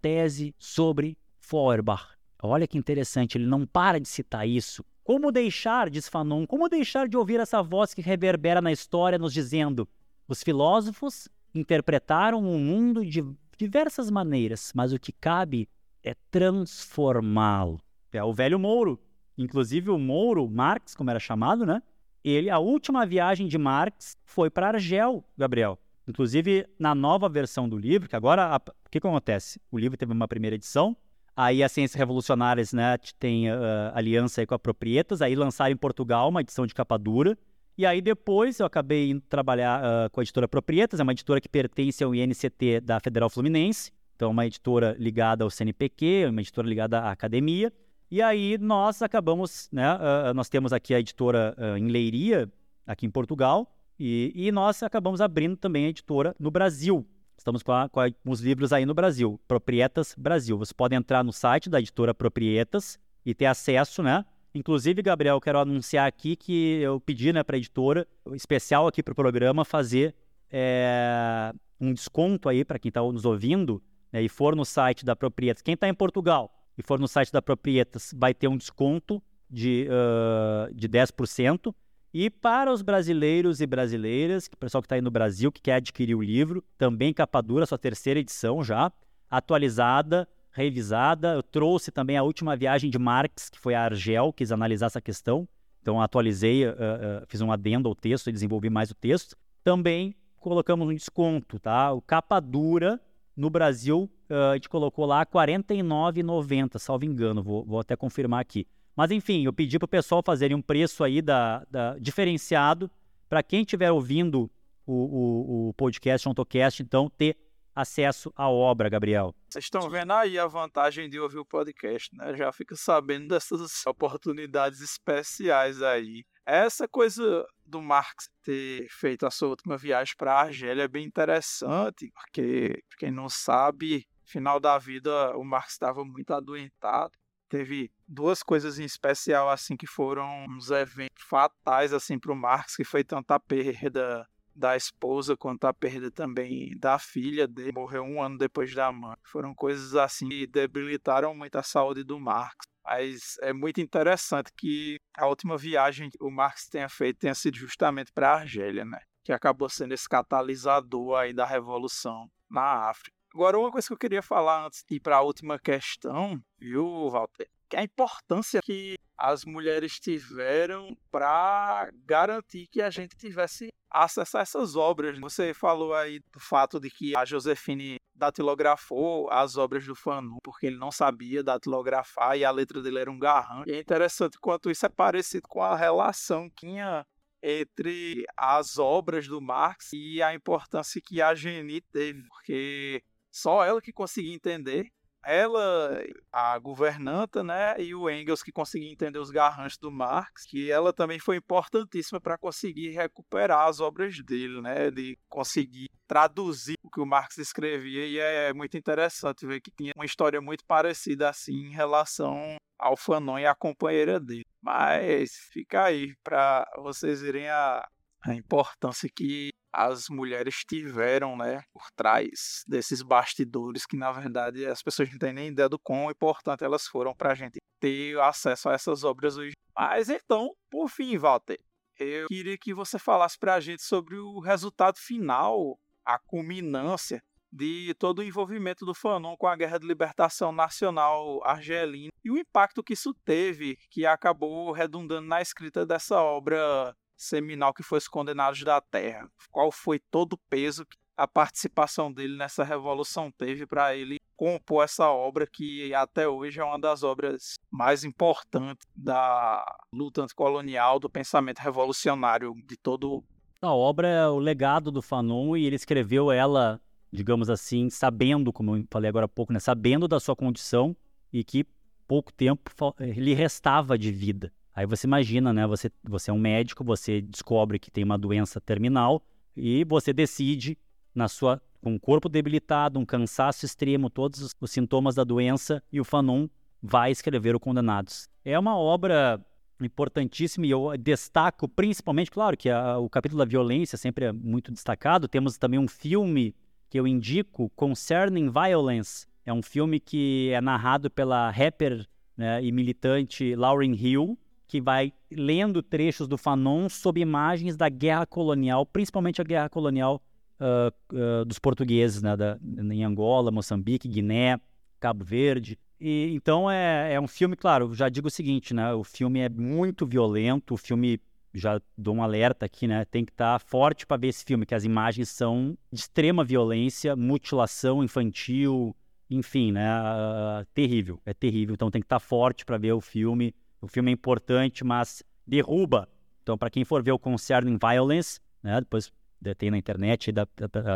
tese sobre Feuerbach. Olha que interessante, ele não para de citar isso. Como deixar, diz Fanon, como deixar de ouvir essa voz que reverbera na história nos dizendo: os filósofos interpretaram o mundo de diversas maneiras, mas o que cabe é transformá-lo. É o velho Mouro. Inclusive o Mouro, Marx, como era chamado, né? Ele, a última viagem de Marx foi para Argel, Gabriel. Inclusive, na nova versão do livro, que agora, o que, que acontece? O livro teve uma primeira edição, aí as Ciências Revolucionárias né, tem uh, aliança aí com a Proprietas, aí lançaram em Portugal uma edição de capa dura, e aí depois eu acabei indo trabalhar uh, com a editora Proprietas, é uma editora que pertence ao INCT da Federal Fluminense, então, uma editora ligada ao CNPq, uma editora ligada à academia. E aí nós acabamos, né? Uh, nós temos aqui a editora em Leiria, aqui em Portugal, e, e, nós acabamos abrindo também a editora no Brasil. Estamos com, a, com, os livros aí no Brasil, Proprietas Brasil. Você pode entrar no site da editora Proprietas e ter acesso, né? Inclusive, Gabriel, quero anunciar aqui que eu pedi né, para a editora, especial aqui para o programa, fazer é, um desconto aí para quem está nos ouvindo né, e for no site da Proprietas, quem está em Portugal e for no site da Proprietas, vai ter um desconto de, uh, de 10%. E para os brasileiros e brasileiras, o pessoal que está aí no Brasil, que quer adquirir o livro, também capa dura, sua terceira edição já, atualizada, revisada. Eu trouxe também a última viagem de Marx, que foi a Argel, quis analisar essa questão. Então, atualizei, uh, uh, fiz um adendo ao texto e desenvolvi mais o texto. Também colocamos um desconto, tá? O capa dura no Brasil, uh, a gente colocou lá R$ 49,90, salvo engano, vou, vou, até confirmar aqui. Mas enfim, eu pedi para o pessoal fazerem um preço aí da, da diferenciado para quem estiver ouvindo o, o, o podcast, OntoCast, então ter acesso à obra, Gabriel. Vocês estão vendo aí a vantagem de ouvir o podcast, né? Já fica sabendo dessas [laughs] oportunidades especiais aí. Essa coisa do Marx ter feito a sua última viagem para a Argélia é bem interessante, porque quem não sabe, final da vida o Marx estava muito adoentado teve duas coisas em especial assim que foram uns eventos fatais assim para o Marx, que foi tanto a perda da esposa quanto a perda também da filha dele, morreu um ano depois da mãe. Foram coisas assim que debilitaram muito a saúde do Marx. Mas é muito interessante que a última viagem que o Marx tenha feito tenha sido justamente para a Argélia, né? Que acabou sendo esse catalisador aí da revolução na África. Agora, uma coisa que eu queria falar antes de ir para a última questão, viu, Walter? Que é a importância que as mulheres tiveram para garantir que a gente tivesse acesso a essas obras. Você falou aí do fato de que a Josefine datilografou as obras do Fanon porque ele não sabia datilografar e a letra dele era um garrão. E é interessante quanto isso é parecido com a relação que tinha entre as obras do Marx e a importância que a Geni teve, porque só ela que conseguia entender ela, a governanta, né, e o Engels que conseguia entender os garranchos do Marx, que ela também foi importantíssima para conseguir recuperar as obras dele, né, de conseguir traduzir o que o Marx escrevia e é muito interessante ver que tinha uma história muito parecida assim em relação ao Fanon e à companheira dele. Mas fica aí para vocês verem a, a importância que as mulheres tiveram, né, por trás desses bastidores que na verdade as pessoas não têm nem ideia do quão importante elas foram para a gente ter acesso a essas obras hoje. Mas então, por fim, Walter, eu queria que você falasse para a gente sobre o resultado final, a culminância de todo o envolvimento do Fanon com a Guerra de Libertação Nacional Argelina e o impacto que isso teve, que acabou redundando na escrita dessa obra seminal que foi Os Condenados da Terra. Qual foi todo o peso que a participação dele nessa revolução teve para ele compor essa obra que até hoje é uma das obras mais importantes da luta anticolonial, do pensamento revolucionário de todo a obra é o legado do Fanon e ele escreveu ela, digamos assim, sabendo, como eu falei agora há pouco, né, sabendo da sua condição e que pouco tempo lhe restava de vida. Aí você imagina, né? Você, você é um médico, você descobre que tem uma doença terminal e você decide, na sua, com um corpo debilitado, um cansaço extremo, todos os, os sintomas da doença, e o Fanon vai escrever o Condenados. É uma obra importantíssima e eu destaco principalmente, claro, que a, o capítulo da violência sempre é muito destacado. Temos também um filme que eu indico, Concerning Violence. É um filme que é narrado pela rapper né, e militante Lauryn Hill, que vai lendo trechos do Fanon sob imagens da guerra colonial, principalmente a guerra colonial uh, uh, dos portugueses, né, da, em Angola, Moçambique, Guiné, Cabo Verde. E, então é, é um filme, claro, já digo o seguinte, né, o filme é muito violento, o filme já dou um alerta aqui, né? Tem que estar tá forte para ver esse filme, que as imagens são de extrema violência, mutilação infantil, enfim, né? Uh, terrível, é terrível. Então tem que estar tá forte para ver o filme. O filme é importante, mas derruba. Então, para quem for ver o Concerning Violence, né, depois tem na internet,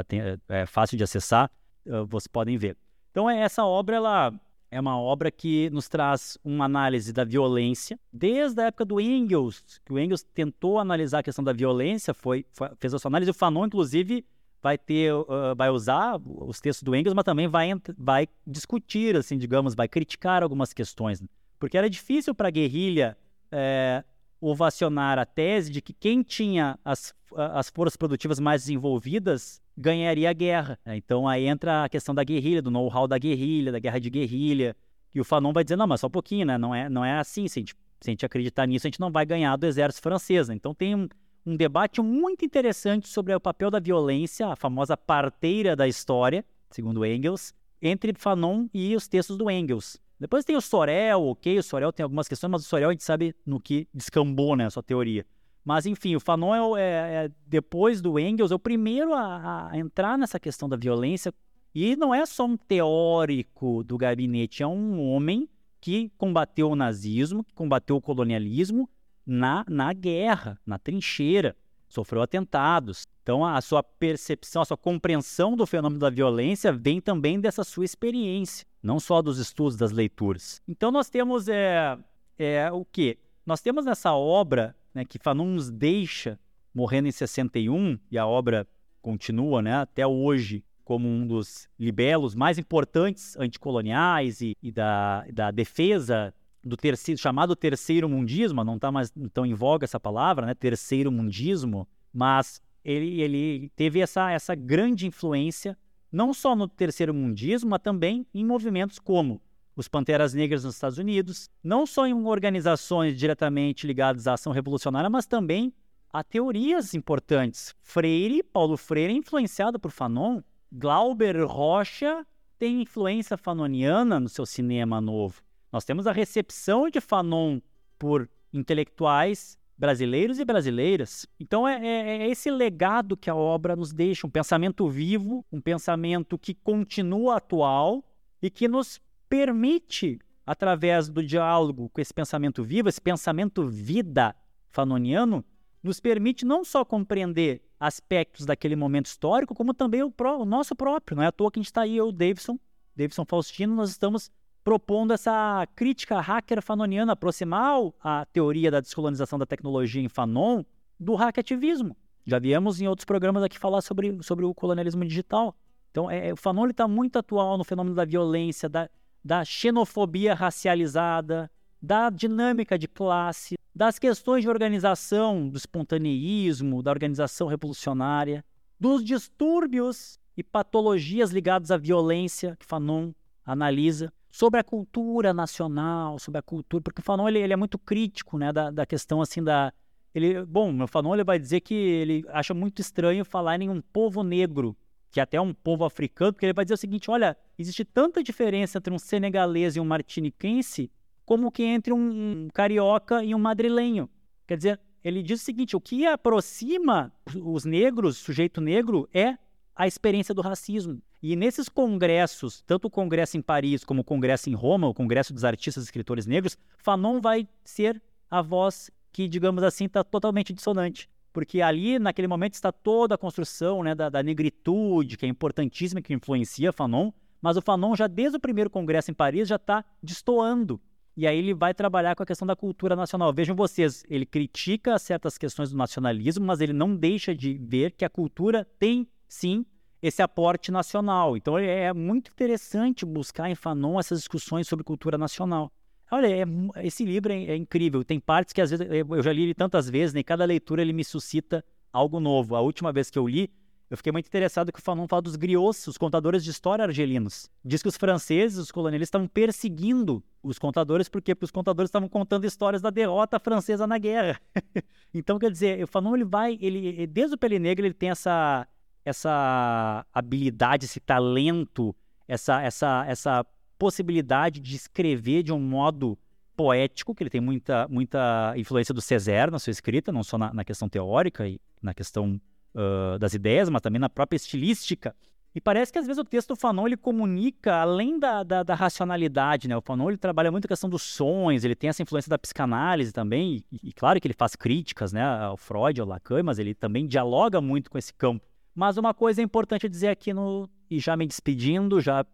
tem, é fácil de acessar, uh, vocês podem ver. Então, é, essa obra ela é uma obra que nos traz uma análise da violência, desde a época do Engels, que o Engels tentou analisar a questão da violência, foi, foi fez a sua análise. O Fanon, inclusive, vai ter, uh, vai usar os textos do Engels, mas também vai, vai discutir, assim, digamos, vai criticar algumas questões. Né? Porque era difícil para a guerrilha é, ovacionar a tese de que quem tinha as, as forças produtivas mais desenvolvidas ganharia a guerra. Então aí entra a questão da guerrilha, do know-how da guerrilha, da guerra de guerrilha. E o Fanon vai dizer, não, mas só um pouquinho, né? Não é, não é assim. Se a, gente, se a gente acreditar nisso, a gente não vai ganhar do exército francês. Né? Então tem um, um debate muito interessante sobre o papel da violência, a famosa parteira da história, segundo Engels, entre Fanon e os textos do Engels. Depois tem o Sorel, ok, o Sorel tem algumas questões, mas o Sorel a gente sabe no que descambou, né, a sua teoria. Mas, enfim, o Fanon é, é, é depois do Engels, é o primeiro a, a, entrar nessa questão da violência. E não é só um teórico do gabinete, é um homem que combateu o nazismo, que combateu o colonialismo na, na guerra, na trincheira sofreu atentados. Então, a sua percepção, a sua compreensão do fenômeno da violência vem também dessa sua experiência, não só dos estudos, das leituras. Então, nós temos é, é o que? Nós temos nessa obra né, que Fanon nos deixa morrendo em 61 e a obra continua né, até hoje como um dos libelos mais importantes anticoloniais e, e da, da defesa do terceiro, chamado terceiro mundismo, não está mais tão em voga essa palavra, né? Terceiro mundismo, mas ele, ele teve essa, essa grande influência, não só no terceiro mundismo, mas também em movimentos como os Panteras Negras nos Estados Unidos, não só em organizações diretamente ligadas à ação revolucionária, mas também a teorias importantes. Freire, Paulo Freire é influenciado por Fanon, Glauber Rocha tem influência fanoniana no seu cinema novo. Nós temos a recepção de Fanon por intelectuais brasileiros e brasileiras. Então é, é, é, esse legado que a obra nos deixa, um pensamento vivo, um pensamento que continua atual e que nos permite, através do diálogo com esse pensamento vivo, esse pensamento vida fanoniano, nos permite não só compreender aspectos daquele momento histórico, como também o, pró o nosso próprio. Não é à toa que a gente está aí, eu, Davidson, Davidson Faustino, nós estamos propondo essa crítica hacker fanoniana, aproximar a teoria da descolonização da tecnologia em Fanon do hackativismo. Já viemos em outros programas aqui falar sobre, sobre o colonialismo digital. Então, é, o Fanon está muito atual no fenômeno da violência, da, da xenofobia racializada, da dinâmica de classe, das questões de organização, do espontaneísmo, da organização revolucionária, dos distúrbios e patologias ligados à violência que Fanon analisa, sobre a cultura nacional, sobre a cultura, porque o Fanon ele, ele é muito crítico, né, da, da questão assim da ele, bom, o Fanon ele vai dizer que ele acha muito estranho falar em um povo negro, que é até um povo africano, porque ele vai dizer o seguinte, olha, existe tanta diferença entre um senegalês e um martiniquense como que entre um carioca e um madrilenho. Quer dizer, ele diz o seguinte: o que aproxima os negros, sujeito negro, é a experiência do racismo. E nesses congressos, tanto o congresso em Paris como o congresso em Roma, o congresso dos artistas e escritores negros, Fanon vai ser a voz que, digamos assim, está totalmente dissonante. Porque ali, naquele momento, está toda a construção né, da, da negritude, que é importantíssima, que influencia Fanon, mas o Fanon, já desde o primeiro congresso em Paris, já está destoando e aí ele vai trabalhar com a questão da cultura nacional. Vejam vocês, ele critica certas questões do nacionalismo, mas ele não deixa de ver que a cultura tem, sim, esse aporte nacional. Então é, é muito interessante buscar em Fanon essas discussões sobre cultura nacional. Olha, é, esse livro é, é, incrível. Tem partes que às vezes eu já li ele tantas vezes, né? cada leitura ele me suscita algo novo. A última vez que eu li, eu fiquei muito interessado que o Fanon fala dos griots, os contadores de história argelinos. Diz que os franceses, os colonialistas, estavam perseguindo os contadores porque os contadores estavam contando histórias da derrota francesa na guerra. [laughs] então, quer dizer, o Fanon ele vai, ele desde o Pele Negra ele tem essa essa habilidade, esse talento, essa essa essa possibilidade de escrever de um modo poético, que ele tem muita muita influência do Césaire na sua escrita, não só na, na questão teórica e na questão uh, das ideias, mas também na própria estilística. E parece que às vezes o texto do Fanon ele comunica além da, da, da, racionalidade, né? O Fanon ele trabalha muito a questão dos sons, ele tem essa influência da psicanálise também, e, e, claro que ele faz críticas, né, ao Freud, ao Lacan, mas ele também dialoga muito com esse campo. Mas uma coisa é importante dizer aqui no e já me despedindo, já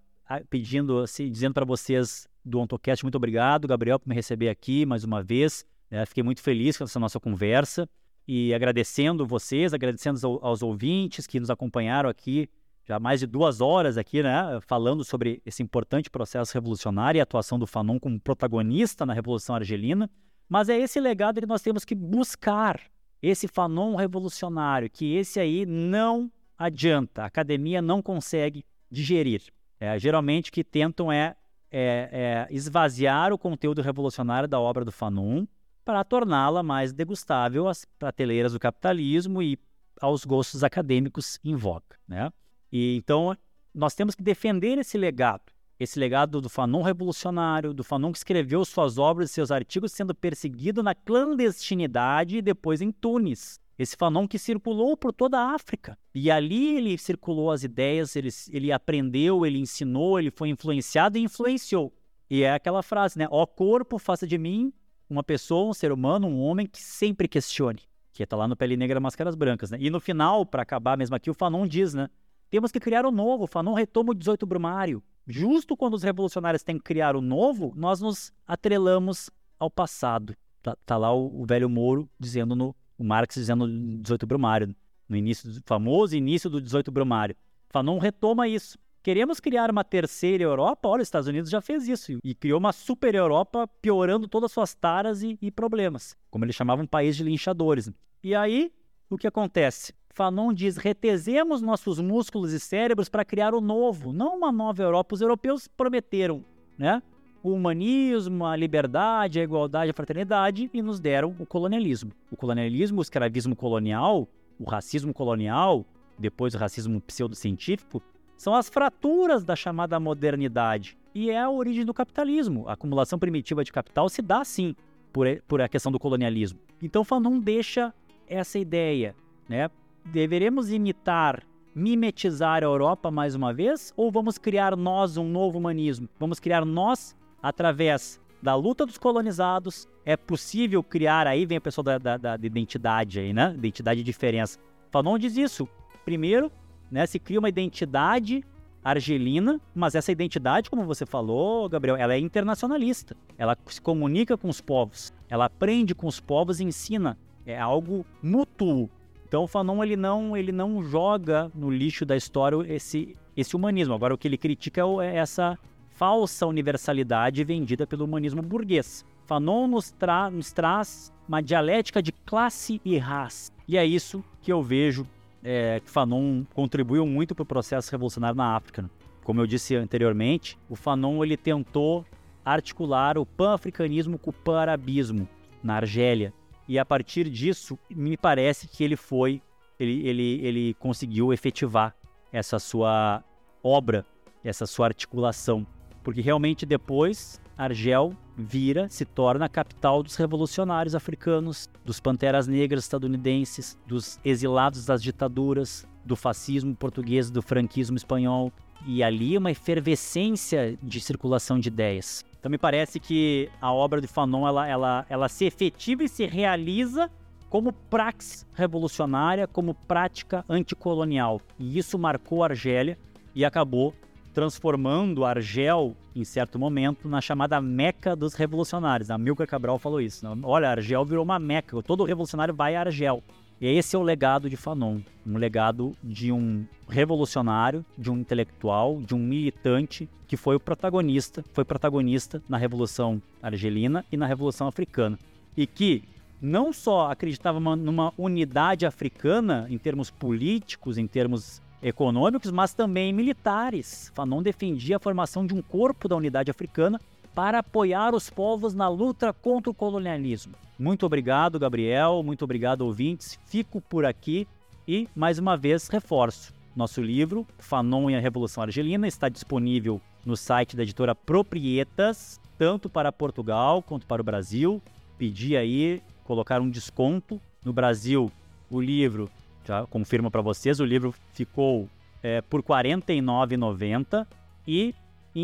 pedindo, assim, dizendo para vocês do OntoCast, muito obrigado, Gabriel, por me receber aqui mais uma vez. Né? Fiquei muito feliz com essa nossa conversa e agradecendo vocês, agradecendo aos ouvintes que nos acompanharam aqui já mais de duas horas aqui, né, falando sobre esse importante processo revolucionário e a atuação do Fanon como protagonista na Revolução Argelina. Mas é esse legado que nós temos que buscar, esse Fanon revolucionário, que esse aí não adianta, a academia não consegue digerir. É, geralmente o que tentam é, é, é esvaziar o conteúdo revolucionário da obra do Fanon para torná-la mais degustável às prateleiras do capitalismo e aos gostos acadêmicos em voga. Né? E, então, nós temos que defender esse legado, esse legado do Fanon revolucionário, do Fanon que escreveu suas obras e seus artigos sendo perseguido na clandestinidade e depois em Tunis. Esse Fanon que circulou por toda a África. E ali ele circulou as ideias, ele, ele aprendeu, ele ensinou, ele foi influenciado e influenciou. E é aquela frase, né? Ó corpo, faça de mim uma pessoa, um ser humano, um homem que sempre questione, que está lá no Pele Negra Máscaras Brancas, né? E no final, para acabar mesmo aqui, o Fanon diz, né? Temos que criar o um novo. Fanon retoma o 18 Brumário. Justo quando os revolucionários têm que criar o novo, nós nos atrelamos ao passado. Tá, tá lá o, o, velho Moro dizendo no o Marx dizendo no 18 Brumário, no início famoso início do 18 Brumário. Fanon retoma isso Queremos criar uma terceira Europa? Olha, os Estados Unidos já fez isso e criou uma super Europa, piorando todas as suas taras e, e problemas, como eles chamavam um país de linchadores. E aí, o que acontece? Fanon diz: retesemos nossos músculos e cérebros para criar o novo, não uma nova Europa. Os europeus prometeram, né? O humanismo, a liberdade, a igualdade, a fraternidade e nos deram o colonialismo. O colonialismo, o escravismo colonial, o racismo colonial, depois o racismo pseudocientífico, são as fraturas da chamada modernidade e é a origem do capitalismo. A acumulação primitiva de capital se dá sim por, por a questão do colonialismo. Então Fanon deixa essa ideia, né? Deveremos imitar, mimetizar a Europa mais uma vez ou vamos criar nós um novo humanismo? Vamos criar nós através da luta dos colonizados. É possível criar, aí vem a pessoa da, da, da identidade aí, né? Identidade e diferença. Fanon diz isso. Primeiro, né? Se cria uma identidade argelina, mas essa identidade, como você falou, Gabriel, ela é internacionalista. Ela se comunica com os povos, ela aprende com os povos e ensina. É algo mútuo. Então o Fanon ele não, ele não joga no lixo da história esse, esse humanismo. Agora o que ele critica é, é essa falsa universalidade vendida pelo humanismo burguês. Fanon nos, tra nos traz uma dialética de classe e raça. E é isso que eu vejo é, que Fanon contribuiu muito para o processo revolucionário na África. Como eu disse anteriormente, o Fanon ele tentou articular o pan-africanismo com o pan-arabismo na Argélia. E a partir disso, me parece que ele foi, ele, ele, ele conseguiu efetivar essa sua obra, essa sua articulação. Porque realmente depois Argel vira, se torna a capital dos revolucionários africanos, dos panteras negras estadunidenses, dos exilados das ditaduras, do fascismo português, do franquismo espanhol. E ali uma efervescência de circulação de ideias. Então me parece que a obra de Fanon ela, ela, ela se efetiva e se realiza como praxis revolucionária, como prática anticolonial. E isso marcou a Argélia e acabou transformando Argel, em certo momento, na chamada Meca dos revolucionários. A Milka Cabral falou isso. Né? Olha, Argel virou uma Meca, todo revolucionário vai a Argel. E esse é o legado de Fanon, um legado de um revolucionário, de um intelectual, de um militante que foi o protagonista, foi protagonista na Revolução Argelina e na Revolução Africana. E que não só acreditava numa unidade africana em termos políticos, em termos econômicos, mas também militares. Fanon defendia a formação de um corpo da unidade africana para apoiar os povos na luta contra o colonialismo. Muito obrigado, Gabriel. Muito obrigado, ouvintes. Fico por aqui e, mais uma vez, reforço. Nosso livro, Fanon e a Revolução Argelina, está disponível no site da editora Proprietas, tanto para Portugal quanto para o Brasil. Pedi aí colocar um desconto. No Brasil, o livro já confirmo para vocês, o livro ficou é, por R$ 49,90 e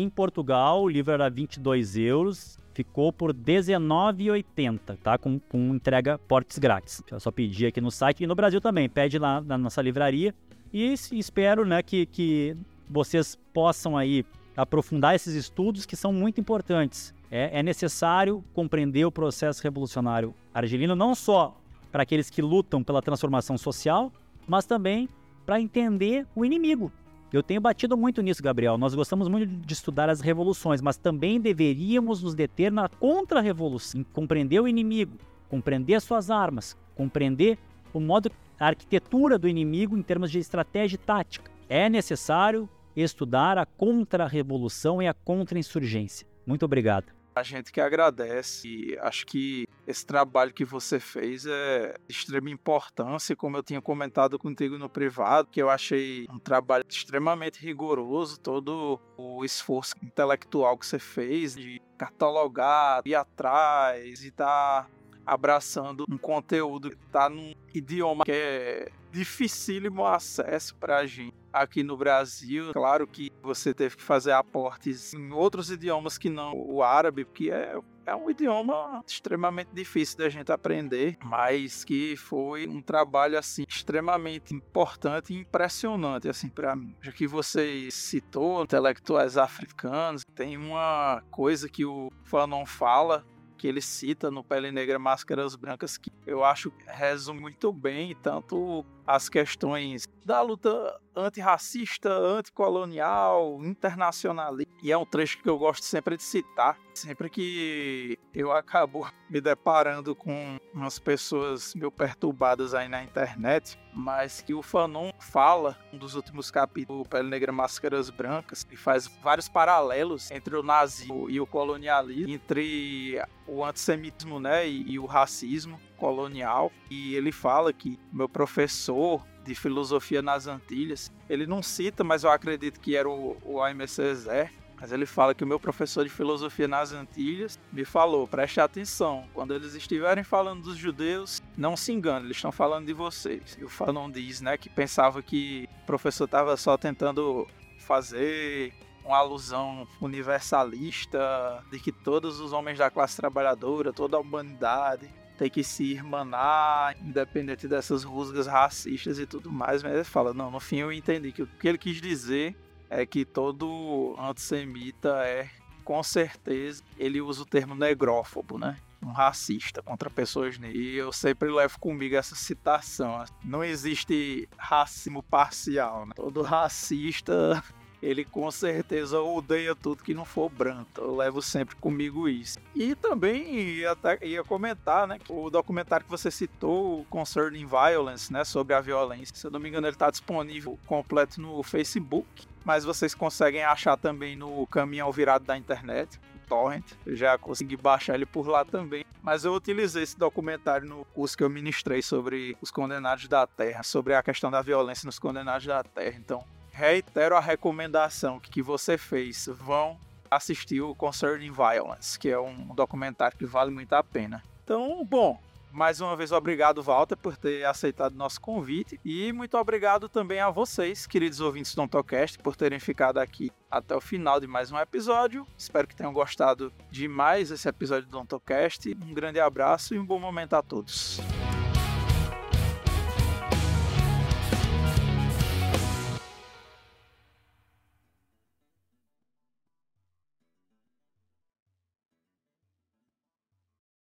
em Portugal o livro era 22 euros, ficou por R$ 19,80, tá? Com, com entrega portes grátis. Eu só pedi aqui no site e no Brasil também, pede lá na nossa livraria e espero, né, que, que vocês possam aí aprofundar esses estudos que são muito importantes. É, é necessário compreender o processo revolucionário argelino, não só para aqueles que lutam pela transformação social, mas também para entender o inimigo. Eu tenho batido muito nisso, Gabriel. Nós gostamos muito de estudar as revoluções, mas também deveríamos nos deter na contra-revolução, compreender o inimigo, compreender as suas armas, compreender o modo, a arquitetura do inimigo em termos de estratégia e tática. É necessário estudar a contra-revolução e a contra-insurgência. Muito obrigado. A gente que agradece e acho que esse trabalho que você fez é de extrema importância, como eu tinha comentado contigo no privado, que eu achei um trabalho extremamente rigoroso, todo o esforço intelectual que você fez de catalogar, ir atrás e estar tá abraçando um conteúdo que está num idioma que é dificílimo acesso para a gente aqui no Brasil. Claro que você teve que fazer aportes em outros idiomas que não o árabe, porque é, é um idioma extremamente difícil da gente aprender, mas que foi um trabalho assim extremamente importante e impressionante assim para mim. Já que você citou intelectuais africanos, tem uma coisa que o Fanon fala que ele cita no Pele Negra Máscaras Brancas que eu acho que resume muito bem tanto as questões da luta antirracista, anticolonial, internacionalista. E é um trecho que eu gosto sempre de citar, sempre que eu acabo me deparando com umas pessoas meio perturbadas aí na internet, mas que o Fanon fala, um dos últimos capítulos, Pele Negra Máscaras Brancas, e faz vários paralelos entre o nazismo e o colonialismo, entre o antissemitismo né, e, e o racismo colonial. E ele fala que meu professor de filosofia nas Antilhas, ele não cita, mas eu acredito que era o, o Aimé Césaire, mas ele fala que o meu professor de filosofia nas Antilhas me falou: preste atenção, quando eles estiverem falando dos judeus, não se engane, eles estão falando de vocês. E o Fanon diz né, que pensava que o professor estava só tentando fazer uma alusão universalista de que todos os homens da classe trabalhadora, toda a humanidade tem que se irmanar, independente dessas rusgas racistas e tudo mais. Mas ele fala: não, no fim eu entendi que o que ele quis dizer é que todo antissemita é, com certeza, ele usa o termo negrófobo, né? Um racista contra pessoas negras. E eu sempre levo comigo essa citação. Não existe racismo parcial, né? Todo racista ele com certeza odeia tudo que não for branco. Eu levo sempre comigo isso. E também ia, ia comentar, né, o documentário que você citou, Concerning Violence, né, sobre a violência. Se eu não me engano, ele está disponível completo no Facebook, mas vocês conseguem achar também no caminho virado da internet. Torrent, eu já consegui baixar ele por lá também. Mas eu utilizei esse documentário no curso que eu ministrei sobre os condenados da Terra, sobre a questão da violência nos condenados da Terra. Então, reitero a recomendação que você fez. Vão assistir o Concerning Violence, que é um documentário que vale muito a pena. Então, bom, mais uma vez, obrigado, Walter, por ter aceitado nosso convite. E muito obrigado também a vocês, queridos ouvintes do Ontocast, por terem ficado aqui até o final de mais um episódio. Espero que tenham gostado de mais esse episódio do Ontocast. Um grande abraço e um bom momento a todos.